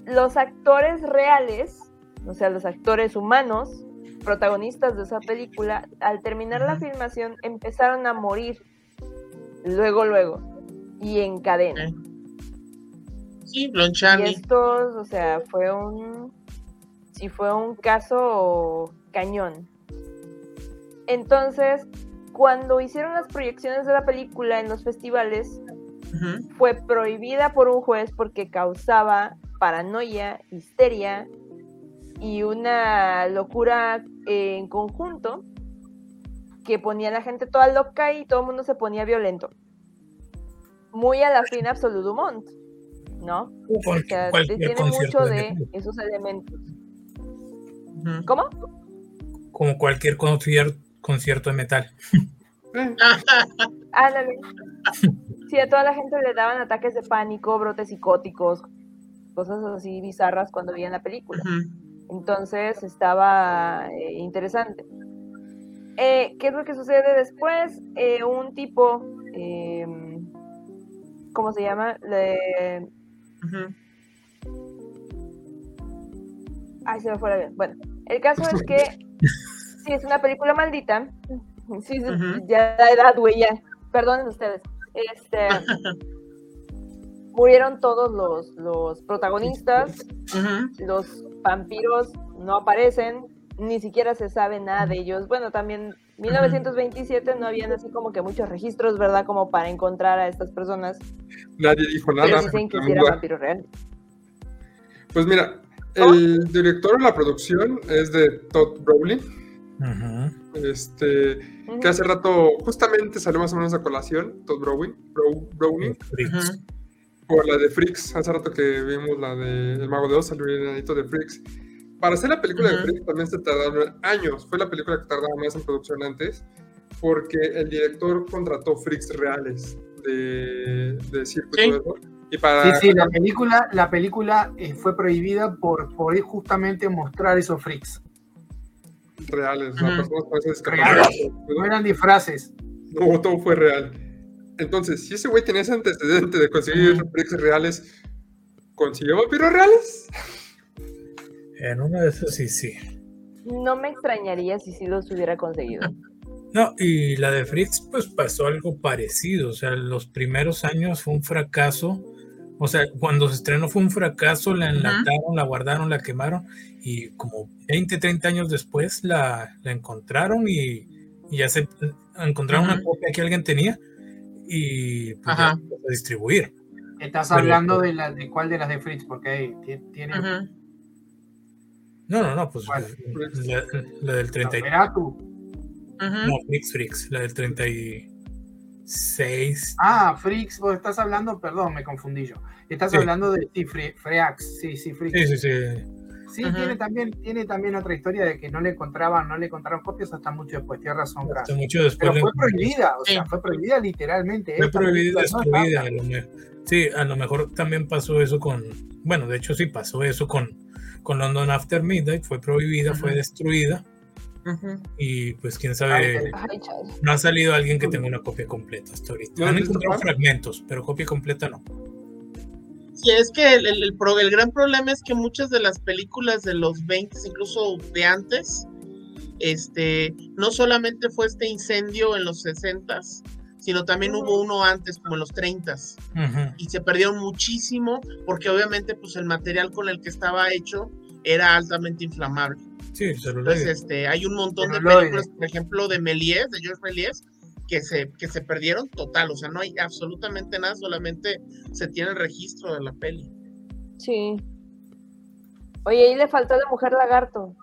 Los actores reales, o sea, los actores humanos, protagonistas de esa película, al terminar la filmación empezaron a morir. Luego, luego. Y en cadena. Sí, Y estos, o sea, fue un. Sí, fue un caso cañón. Entonces, cuando hicieron las proyecciones de la película en los festivales, fue prohibida por un juez porque causaba paranoia, histeria y una locura en conjunto que ponía a la gente toda loca y todo el mundo se ponía violento. Muy a la fin Absolute Dumont, ¿no? Como O sea, tiene concierto mucho de de esos elementos. ¿Cómo? Como cualquier concier- concierto de metal. Ándale. Sí, a toda la gente le daban ataques de pánico, brotes psicóticos, cosas así bizarras cuando veían la película. Ujú. Entonces estaba eh, interesante. Eh, ¿Qué es lo que sucede después? Eh, un tipo, eh, ¿cómo se llama? Le-. Ay, se me fue la vida. Bueno, el caso es que sí, es una película maldita. Sí, ya la edad, güey, ya. Perdonen ustedes. Este, murieron todos los, los protagonistas. Los vampiros no aparecen. Ni siquiera se sabe nada de ellos. Bueno, también 1927 no habían así como que muchos registros, ¿verdad? Como para encontrar a estas personas. nadie dijo Pero nada. dicen que porque sí la era muda- vampiro real. Pues mira, el director de la producción es de Todd Browley. Ujú. Este, Ujú. que hace rato justamente salió más o menos a colación, Todd Browning, Brow-. Por la de Freaks. Hace rato que vimos la de El Mago de Oz, el enanito de Freaks. Para hacer la película de Ujú. Freaks también se tardaron años. Fue la película que tardaba más en producción antes, porque el director contrató Freaks reales de, de circo y Sí. Y para Sí, sí, la película, la película eh, fue prohibida por, por justamente mostrar esos freaks. reales, o sea, Ujú. personas Reales. No eran disfraces. No, todo fue real. Entonces, si ese güey tenía ese antecedente de conseguir freaks reales, ¿consiguió vampiros reales? En una de esas sí, sí. No me extrañaría si sí los hubiera conseguido. No, y la de Freaks, pues pasó algo parecido. O sea, los primeros años fue un fracaso. O sea, cuando se estrenó fue un fracaso, la enlataron, la guardaron, la quemaron. Y como 20, 30 años después la, la encontraron y, y ya se encontraron una copia que alguien tenía y pues, ya a distribuir. Estás Pero- hablando de, la, de cuál de las de Fritz, porque ahí ti- tiene. No, no, no, pues la, la del 30. y- Veratu. Ujú. No, Freaks, Freaks, la del 36. Ah, Freaks, vos estás hablando, perdón, me confundí yo. Estás Sí. hablando de sí, Freax, sí, sí, Freaks. Sí, sí, sí. Sí, tiene también, tiene también otra historia de que no le encontraban, no le encontraron copias hasta mucho después, tienes razón, Hasta mucho después. Pero fue prohibida, o sea, Sí. fue prohibida literalmente. Fue prohibida y película no destruida. está. a lo me- sí, a lo mejor también pasó eso con. Bueno, de hecho, sí pasó eso con, con London After Midnight. Fue prohibida, fue destruida. Y pues quién sabe. chale. No ha salido alguien que tenga una copia completa hasta ahorita. ¿No Han encontrado fragmentos, pero copia completa no. Sí, es que el, el- el pro- el gran problema es que muchas de las películas de los 20, incluso de antes, este, no solamente fue este incendio en los 60, sino también hubo uno antes, como en los 30 Ujú. y se perdieron muchísimo porque obviamente pues el material con el que estaba hecho era altamente inflamable. Sí. Entonces, este, hay un montón de películas, por ejemplo, de Méliès, de Georges Méliès, que se, que se perdieron total, o sea, no hay absolutamente nada, solamente se tiene el registro de la peli. Sí. Oye, ahí le faltó la mujer lagarto.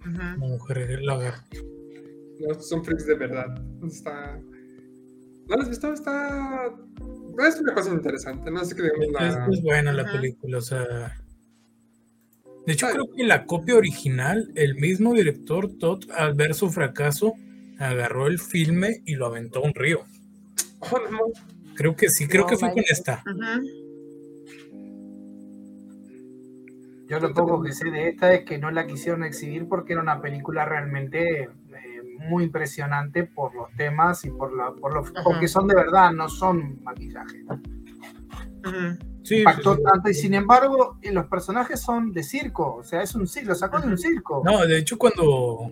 Ujú. La mujer lagarto. No, son freaks de verdad. Está. ¿No lo has visto? Está. Es una cosa interesante. No sé qué digamos Es, la. es buena la película, o sea. De hecho, Ay. creo que la copia original, el mismo director Todd, al ver su fracaso, agarró el filme y lo aventó a un río. Oh, no. Creo que sí, creo No que fue con esta. Yo lo poco que sé de esta es que no la quisieron exhibir porque era una película realmente eh, muy impresionante por los temas y por la, por los, porque son de verdad, no son maquillaje. Ujú. Sí, Impactó sí, sí. tanto y sin embargo eh, los personajes son de circo, o sea, es un circo, lo sacó de un circo. No, de hecho, cuando,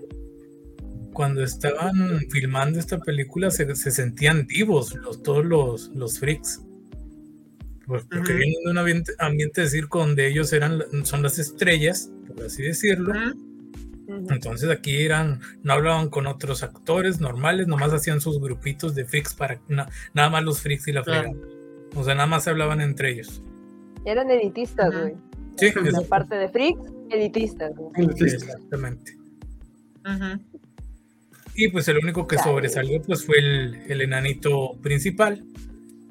cuando estaban filmando esta película se, se sentían vivos los, todos los, los freaks. Pues porque Ujú. vienen de un ambiente, ambiente de circo donde ellos eran, son las estrellas, por así decirlo. Entonces aquí eran, no hablaban con otros actores normales, nomás hacían sus grupitos de freaks para na- nada más los freaks y la Claro. frega. O sea, nada más se hablaban entre ellos. Eran elitistas, güey. Sí, La eso- parte de freaks, elitistas, güey. sí, Elitista. exactamente. Ujú. Y pues el único que sobresalió pues fue el, el enanito principal,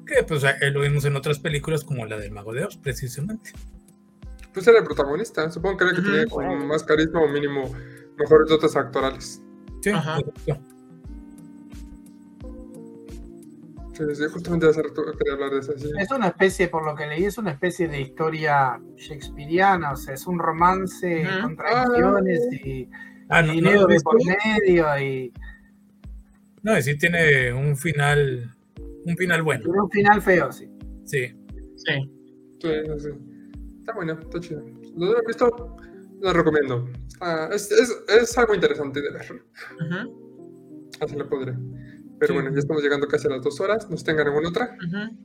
que pues él lo vimos en otras películas como la del Mago de Oz, precisamente. Pues era el protagonista. Supongo que era el que tenía como más carisma o mínimo mejores dotes actorales. Sí, Ajá. Sí, sí, justamente hace rato quería hablar de eso. Sí. Es una especie, por lo que leí, es una especie de historia shakespeariana, o sea, es un romance, Ujú. contradicciones y Ah, no, no, dinero de por medio y No, y sí tiene un final, un final bueno, tiene un final feo, sí. sí. Sí. Sí, sí, sí. Está bueno, está chido. Lo he visto, lo recomiendo. Ah, es, es, es algo interesante de ver. Así lo podré. Pero Sí. bueno, ya estamos llegando casi a las dos horas. ¿Nos tengan alguna otra? Ujú.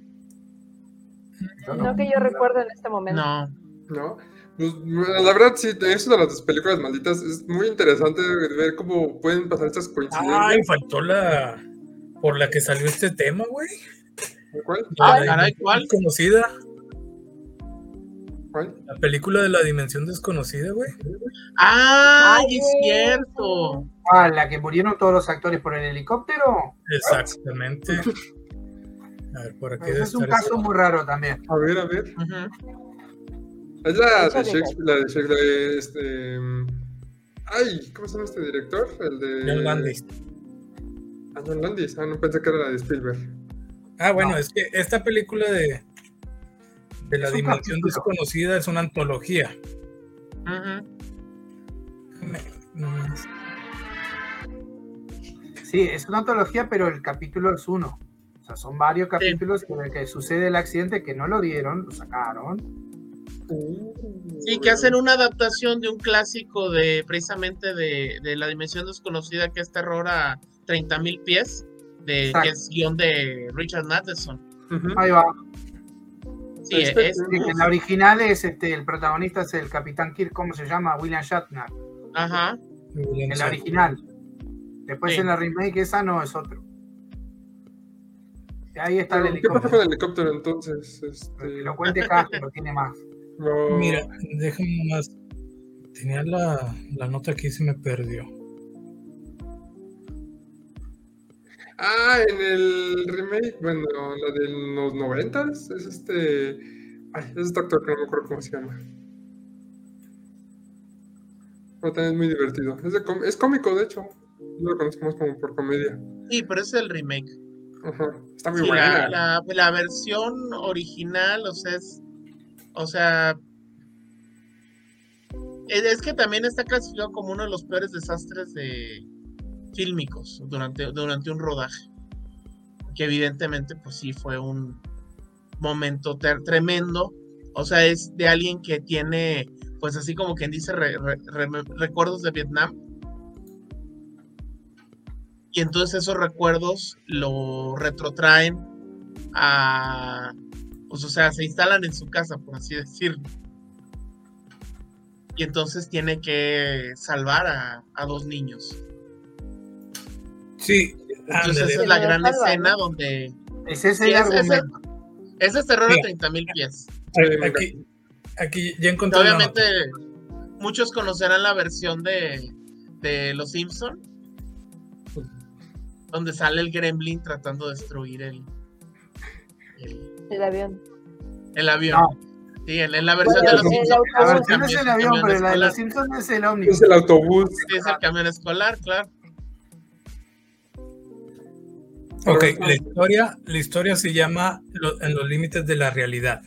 Yo No que yo recuerdo en este momento. No. ¿No? Pues, la verdad, sí, es una de las películas malditas. Es muy interesante ver cómo pueden pasar estas coincidencias. Ay, faltó la por la que salió este tema, güey. ¿Cuál? Ah, La caray, ¿cuál? Desconocida, ¿Cuál? la película de la dimensión desconocida, güey. ¡Ah! Ay, es cierto! Ah, la que murieron todos los actores por el helicóptero. Exactamente. A ver, por aquí debe es un caso eso. muy raro también. A ver, a ver. Ujú. Es la Esa de Shakespeare. La de Shakespeare. este. Ay, ¿cómo se llama este director? El de. John Landis. Ah, John Landis. Ah, no pensé que era la de Spielberg. Ah, bueno, No. es que esta película de, de la dimensión capítulo. desconocida es una antología. Ujú. Mm, Sí, es una antología, pero el capítulo es uno. O sea, son varios capítulos en el que sucede el accidente que no lo dieron, lo sacaron. Sí, que hacen una adaptación de un clásico de precisamente de, de la dimensión desconocida que es terror a 30.000 pies, de, Exacto. que es guion de Richard Matheson. Ahí va. Sí, Este- es, que en la original es este, el protagonista es el Capitán Kirk, ¿cómo se llama? William Shatner. ajá. En la original. Después Sí. en la remake esa no es otro. Ahí está el Pero, ¿Qué pasa con helicóptero. el helicóptero entonces? Este, lo cuente acá, que lo tiene más. Mira, déjame nomás. Tenía la, la nota aquí y se me perdió. Ah, en el remake, bueno, la de los noventas, es este. Ay, es este actor que no me acuerdo cómo se llama. Pero también es muy divertido. Es, de com- es cómico, de hecho. Yo lo conozco más como por comedia. Sí, pero es el remake. Ajá. Está muy Sí, buena. la, la, la versión original, o sea, es, o sea, es, que también está clasificado como uno de los peores desastres de fílmicos durante, durante un rodaje. Que evidentemente, pues sí, fue un momento tremendo. O sea, es de alguien que tiene, pues así como quien dice, re- re- re- recuerdos de Vietnam. Y entonces esos recuerdos lo retrotraen a, pues o sea, se instalan en su casa, por así decirlo. Y entonces tiene que salvar a, a dos niños. Sí, Entonces ándale. esa es la gran salva, escena ¿no? donde... Ese es Sí, el argumento. Ese es terror Mira. a 30 mil pies. Aquí, aquí ya encontré Obviamente muchos conocerán la versión de, de Los Simpson donde sale el gremlin tratando de destruir el, el, El avión. el avión. No. Sí, en, en la versión Bueno, de Los el Simpson. autobús. La es versión es el avión, pero la de los Simpsons es el Es ómnibus. el autobús. Sí, es el camión escolar, claro. Ok, la historia, la historia se llama Lo- En los límites de la realidad.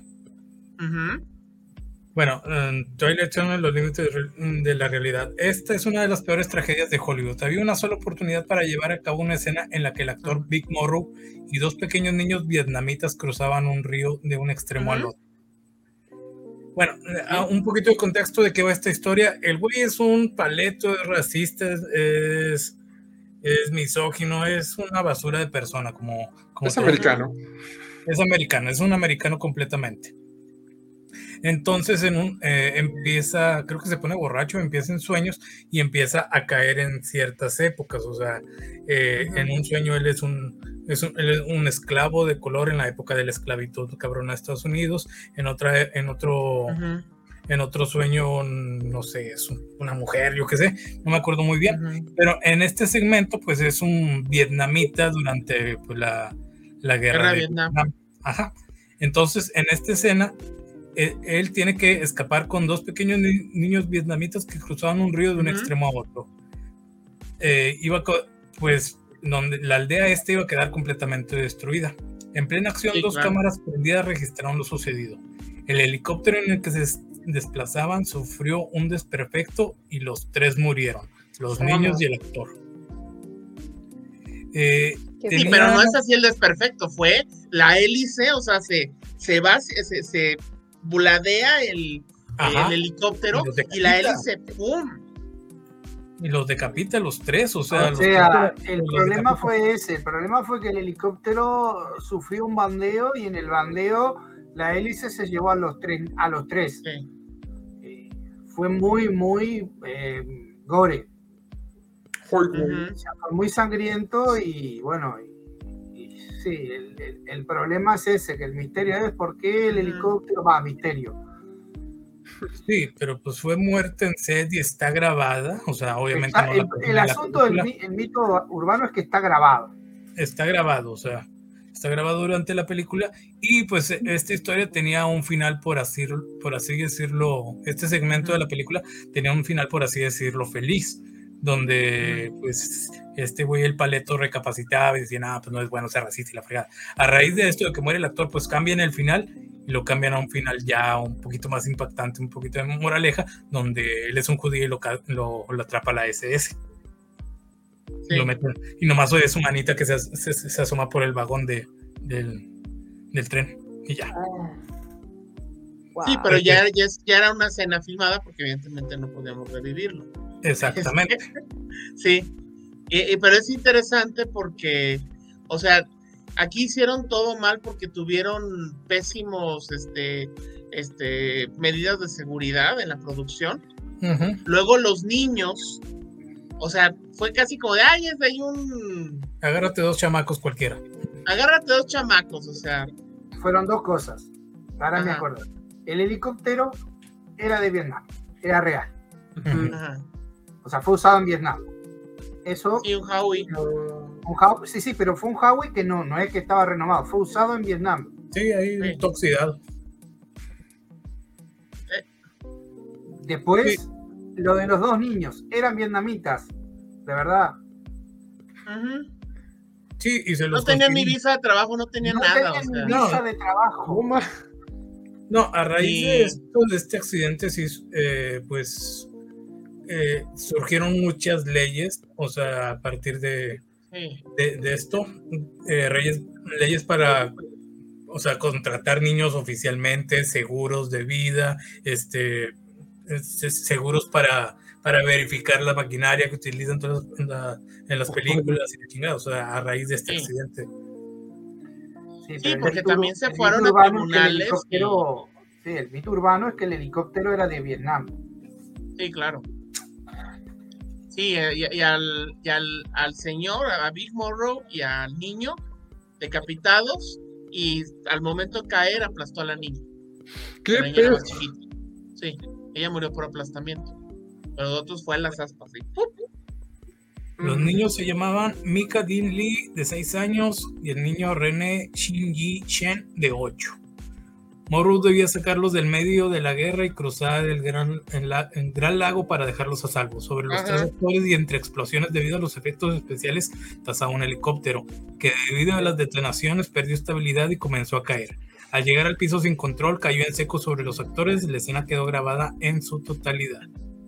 Ujú. Bueno, um, Twilight en los límites de, de la realidad. Esta es una de las peores tragedias de Hollywood. Había una sola oportunidad para llevar a cabo una escena en la que el actor Big Morrow y dos pequeños niños vietnamitas cruzaban un río de un extremo al otro. Bueno, eh, un poquito de contexto de qué va esta historia. El güey es un paleto, es racista, es, misógino, es una basura de persona, como, como Es americano. Es americano, es un americano completamente. Entonces en un, eh, empieza, creo que se pone borracho, empieza en sueños y empieza a caer en ciertas épocas. O sea, eh, en un sueño él es un, es un, él es un esclavo de color en la época de la esclavitud cabrona de Estados Unidos. En otra, en otro, en otro sueño, no sé, es un- una mujer, yo qué sé, no me acuerdo muy bien. Pero en este segmento, pues es un vietnamita durante pues, la, la guerra Guerra de de Vietnam. Vietnam. Ajá. Entonces, en esta escena, eh, él tiene que escapar con dos pequeños ni- niños vietnamitas que cruzaban un río de un extremo a otro. Eh, iba, pues, donde la aldea este iba a quedar completamente destruida. En plena acción, Sí, dos claro. cámaras prendidas registraron lo sucedido. El helicóptero en el que se des- desplazaban sufrió un desperfecto y los tres murieron, los Vamos. niños y el actor. Eh, Sí, pero no es así el desperfecto, fue la hélice, o sea, se, se va, se, se buladea el, Ajá. el helicóptero Y la hélice, ¡pum! y los decapita los tres, o sea, O los sea, tres- el los problema decapita. fue ese. El problema fue que el helicóptero sufrió un bandeo y en el bandeo la hélice se llevó a los tres. A los tres. Sí. Eh, Fue muy, muy eh, gore. O sea, fue muy sangriento y bueno, y sí, el, el- el problema es ese, que el misterio es por qué el helicóptero va, misterio. Sí, pero pues fue muerte en y está grabada, o sea, obviamente Está- no el, la el asunto del mito urbano es que está grabado. está grabado, o sea, está grabado durante la película y pues esta historia tenía un final por así, por así decirlo, este segmento de la película tenía un final por así decirlo feliz, donde pues este güey el paleto recapacitaba y decía, nada, pues no es bueno ser racista y la fregada. A raíz de esto de que muere el actor, pues cambian el final y lo cambian a un final ya un poquito más impactante, un poquito de moraleja, donde él es un judío y lo, lo, lo atrapa la SS. Sí. Y, lo meten, y nomás oye su manita que se, se- se asoma por el vagón de, del, del tren. Y ya. Sí, Wow. pero ya, ya, es- ya era una escena filmada porque evidentemente no podíamos revivirlo. Exactamente. Sí, Y- y- pero es interesante porque, o sea, aquí hicieron todo mal porque tuvieron pésimos, este, este, medidas de seguridad en la producción. Luego los niños, o sea, fue casi como de, ay, es de ahí un, Agárrate dos chamacos cualquiera. agárrate dos chamacos, o sea, Fueron dos cosas. Ahora me acuerdo. El helicóptero era de Vietnam, era real. Ajá. O sea, fue usado en Vietnam. Eso, y un Howie. un Huawei- sí, sí, pero fue un Huawei que no, no es que estaba renovado, fue usado en Vietnam. Sí, ahí Sí. oxidado. Después, lo de los dos niños, eran vietnamitas, de verdad. Sí, y se los No tenían ni consiguió. visa de trabajo, no tenían no nada, o tenían sea. ni visa de trabajo. ¿Cómo? No, a raíz de esto, de este accidente, sí, eh, pues eh, surgieron muchas leyes, o sea, a partir de, Sí. de, de esto, eh, reyes- leyes para, o sea, contratar niños oficialmente, seguros de vida, este, es- es- seguros para, para verificar la maquinaria que utilizan todas en, la- en las películas y la chingada, o sea, a raíz de este Sí. accidente. Sí, Sí, pero el porque también se fueron a urbano es que el tribunales helicóptero- Sí, el mito urbano es que el helicóptero era de Vietnam. Sí, claro. Sí, eh, y, y al, y al, al señor, a Big Morrow y al niño decapitados y al momento de caer aplastó a la niña. ¿Qué La niña más chiquita. Sí, ella murió por aplastamiento. Pero de otros fue en las aspas. Los Mm. niños se llamaban Mika Din Lee, de 6 años, y el niño René Shin Yi Chen, de 8. Morrow debía sacarlos del medio de la guerra y cruzar el gran, el la- el gran lago para dejarlos a salvo. Sobre los Ajá. tres actores y entre explosiones debido a los efectos especiales, tasaba un helicóptero, que debido a las detonaciones perdió estabilidad y comenzó a caer. Al llegar al piso sin control, cayó en seco sobre los actores y la escena quedó grabada en su totalidad.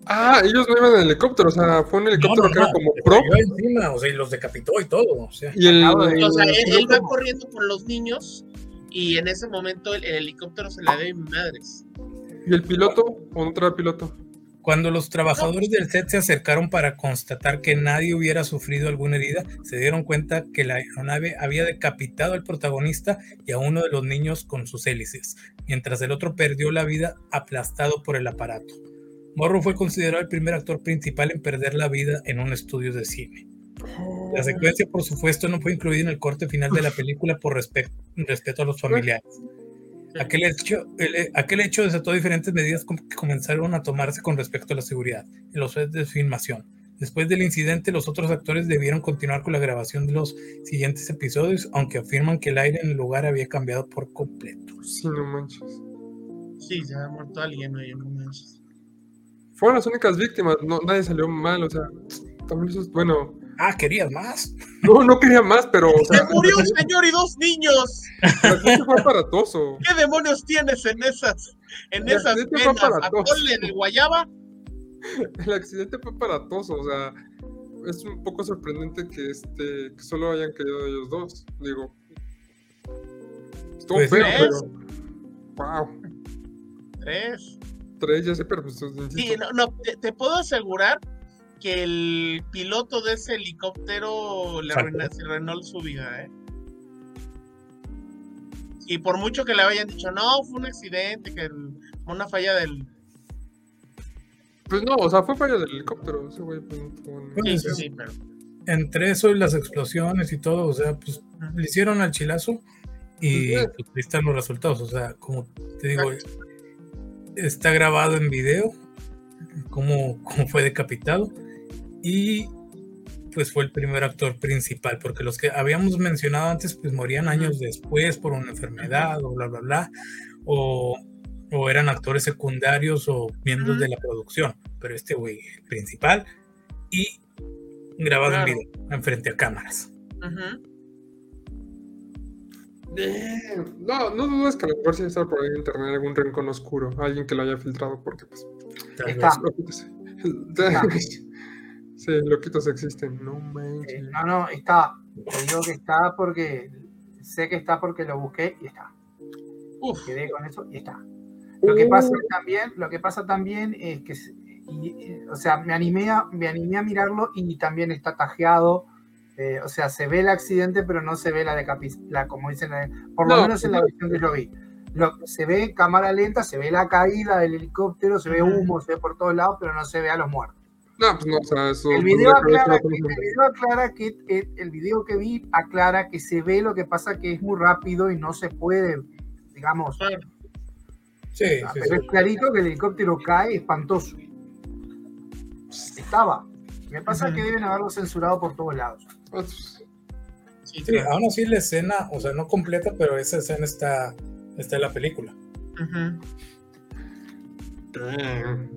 Ah, ellos no iban en helicóptero, o sea, fue un helicóptero que era como pro. encima, o sea, y los decapitó y todo. O sea. Y el, de- O sea, él, él va corriendo por los niños y en ese momento el, el helicóptero se la debe madres. ¿Y el piloto o piloto? Cuando los trabajadores del set se acercaron para constatar que nadie hubiera sufrido alguna herida, se dieron cuenta que la aeronave había decapitado al protagonista y a uno de los niños con sus hélices, mientras el otro perdió la vida aplastado por el aparato. Morrow fue considerado el primer actor principal en perder la vida en un estudio de cine. La secuencia, por supuesto, no fue incluida en el corte final de la película por respe- respeto a los familiares. Aquel hecho, el- aquel hecho desató diferentes medidas que comenzaron a tomarse con respecto a la seguridad en los sets de filmación. Después del incidente, los otros actores debieron continuar con la grabación de los siguientes episodios, aunque afirman que el aire en el lugar había cambiado por completo. Sí, no manches. Sí, se ha muerto alguien ahí, no manches. Fueron las únicas víctimas, no, nadie salió mal, o sea, también eso es bueno. Ah, ¿querías más? No, no quería más, pero, o sea, ¡Se murió un señor y dos niños! el accidente fue aparatoso. ¿Qué demonios tienes en esas, en El esas. ¿Atole de guayaba? El accidente fue aparatoso, o sea, es un poco sorprendente que este que solo hayan quedado ellos dos. Digo, estuvo Pues, pero wow, Tres. tres ya sé, pero pues Sí, no, no, te, te puedo asegurar que el piloto de ese helicóptero le arruinó, su vida, ¿eh? Y por mucho que le hayan dicho, no, fue un accidente, que el- una falla del... pues no, o sea, fue falla del helicóptero, ese güey pues, Pues, Sí, sí, sí, pero... Entre eso y las explosiones y todo, o sea, pues le hicieron al chilazo y pues, ahí están los resultados. O sea, como te digo, está grabado en video cómo, cómo fue decapitado y pues fue el primer actor principal, porque los que habíamos mencionado antes pues morían años después por una enfermedad o bla, bla, bla, o, o eran actores secundarios o miembros de la producción, pero este güey, el principal y grabado Claro. en video, enfrente a cámaras. Damn. No, no dudes que a lo mejor sí está por ahí en internet algún rincón oscuro, alguien que lo haya filtrado, porque pues Tal Está. vez. Sí, loquitos existen, no Eh, manches. no, no, está. Te digo que está porque sé que está porque lo busqué y está. Uf, Quedé con eso y está. Lo que Uh. pasa también, lo que pasa también es que, se- y- y- o sea, me animé, a, me animé a mirarlo y también está tajeado. eh, o sea, se ve el accidente, pero no se ve la decapitación, como dicen, por lo No, menos en la versión que yo vi. Lo, se ve cámara lenta, se ve la caída del helicóptero, se ve humo, se ve por todos lados, pero no se ve a los muertos. No, pues no, o sea, eso. El video, aclara que, el video aclara que eh, el video que vi aclara que se ve lo que pasa que es muy rápido y no se puede, digamos. Sí, sí, pero sí. es clarito que el helicóptero cae espantoso. Estaba. Me pasa que deben haberlo censurado por todos lados. Pues, Sí, aún así la escena, o sea, no completa, pero esa escena está, está en la película. Damn.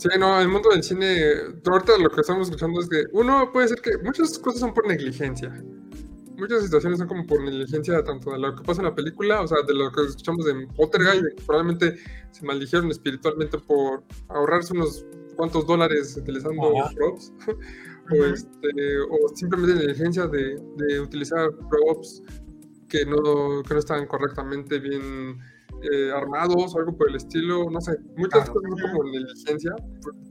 Sí, no, el mundo del cine, ahorita lo que estamos escuchando es que uno puede ser que muchas cosas son por negligencia. Muchas situaciones son como por negligencia, tanto de lo que pasa en la película, o sea, de lo que escuchamos en Poltergeist, de que probablemente se maldijeron espiritualmente por ahorrarse unos cuantos dólares utilizando props, o, este, o simplemente negligencia de, de utilizar props que no, que no estaban correctamente bien eh, armados o algo por el estilo, no sé, muchas Claro. cosas son como negligencia,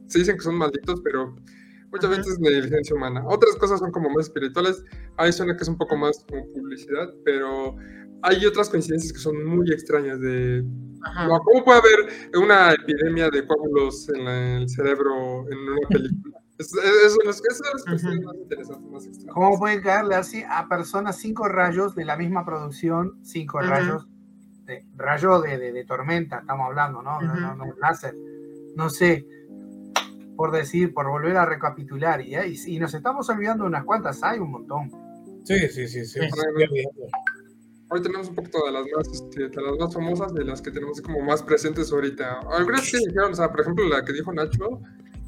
se dicen que son malditos, pero muchas veces es negligencia humana. Otras cosas son como más espirituales, ahí suena que es un poco más como publicidad, pero hay otras coincidencias que son muy extrañas de... No, ¿Cómo puede haber una epidemia de coágulos en la- en el cerebro en una película? Es- es- Eso es las cuestiones Ujú. más interesantes, más. ¿Cómo pueden caerle así a personas cinco rayos de la misma producción? Cinco Ujú. rayos. De, rayo de, de- de tormenta, estamos hablando, ¿no? No, no, no, láser. No sé. Por decir, por volver a recapitular. Y, y, y nos estamos olvidando de unas cuantas, hay un montón. Sí, sí, sí, sí. Sí. Hoy tenemos un poquito de las más, este, de las más famosas, de las que tenemos como más presentes ahorita. Algunas que dijeron, o sea, por ejemplo, la que dijo Nacho,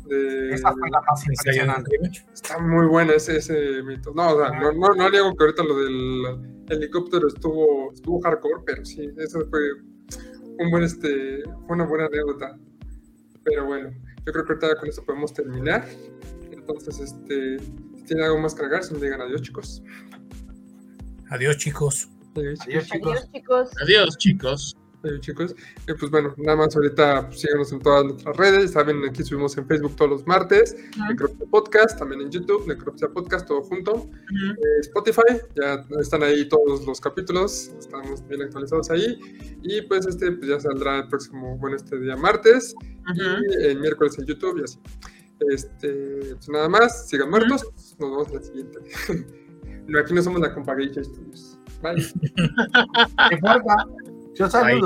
de, Esa fue la más impresionante. Está muy buena ese, ese mito. No, o sea, no, no, no niego que ahorita lo del helicóptero estuvo, estuvo hardcore, pero sí, eso fue un buen, este, fue una buena anécdota. Pero bueno, yo creo que ahorita con eso podemos terminar. Entonces, este, si tienen algo más que agregar, si me digan adiós, chicos. Adiós, chicos. Adiós, Adiós, chicos. Adiós, chicos. Adiós, chicos. Eh, chicos, eh, pues bueno, nada más ahorita pues, síganos en todas nuestras redes, saben, aquí subimos en Facebook todos los martes, Necropsia Podcast, también en YouTube, Necropsia Podcast, todo junto, Eh, Spotify, ya están ahí todos los capítulos, estamos bien actualizados ahí, y pues este pues ya saldrá el próximo, bueno, este día martes, Ujú. y el miércoles en YouTube y así. Este, pues nada más, sigan muertos, nos vemos en la siguiente. no, aquí no somos la Compagation Studios. Bye. Yo saludo.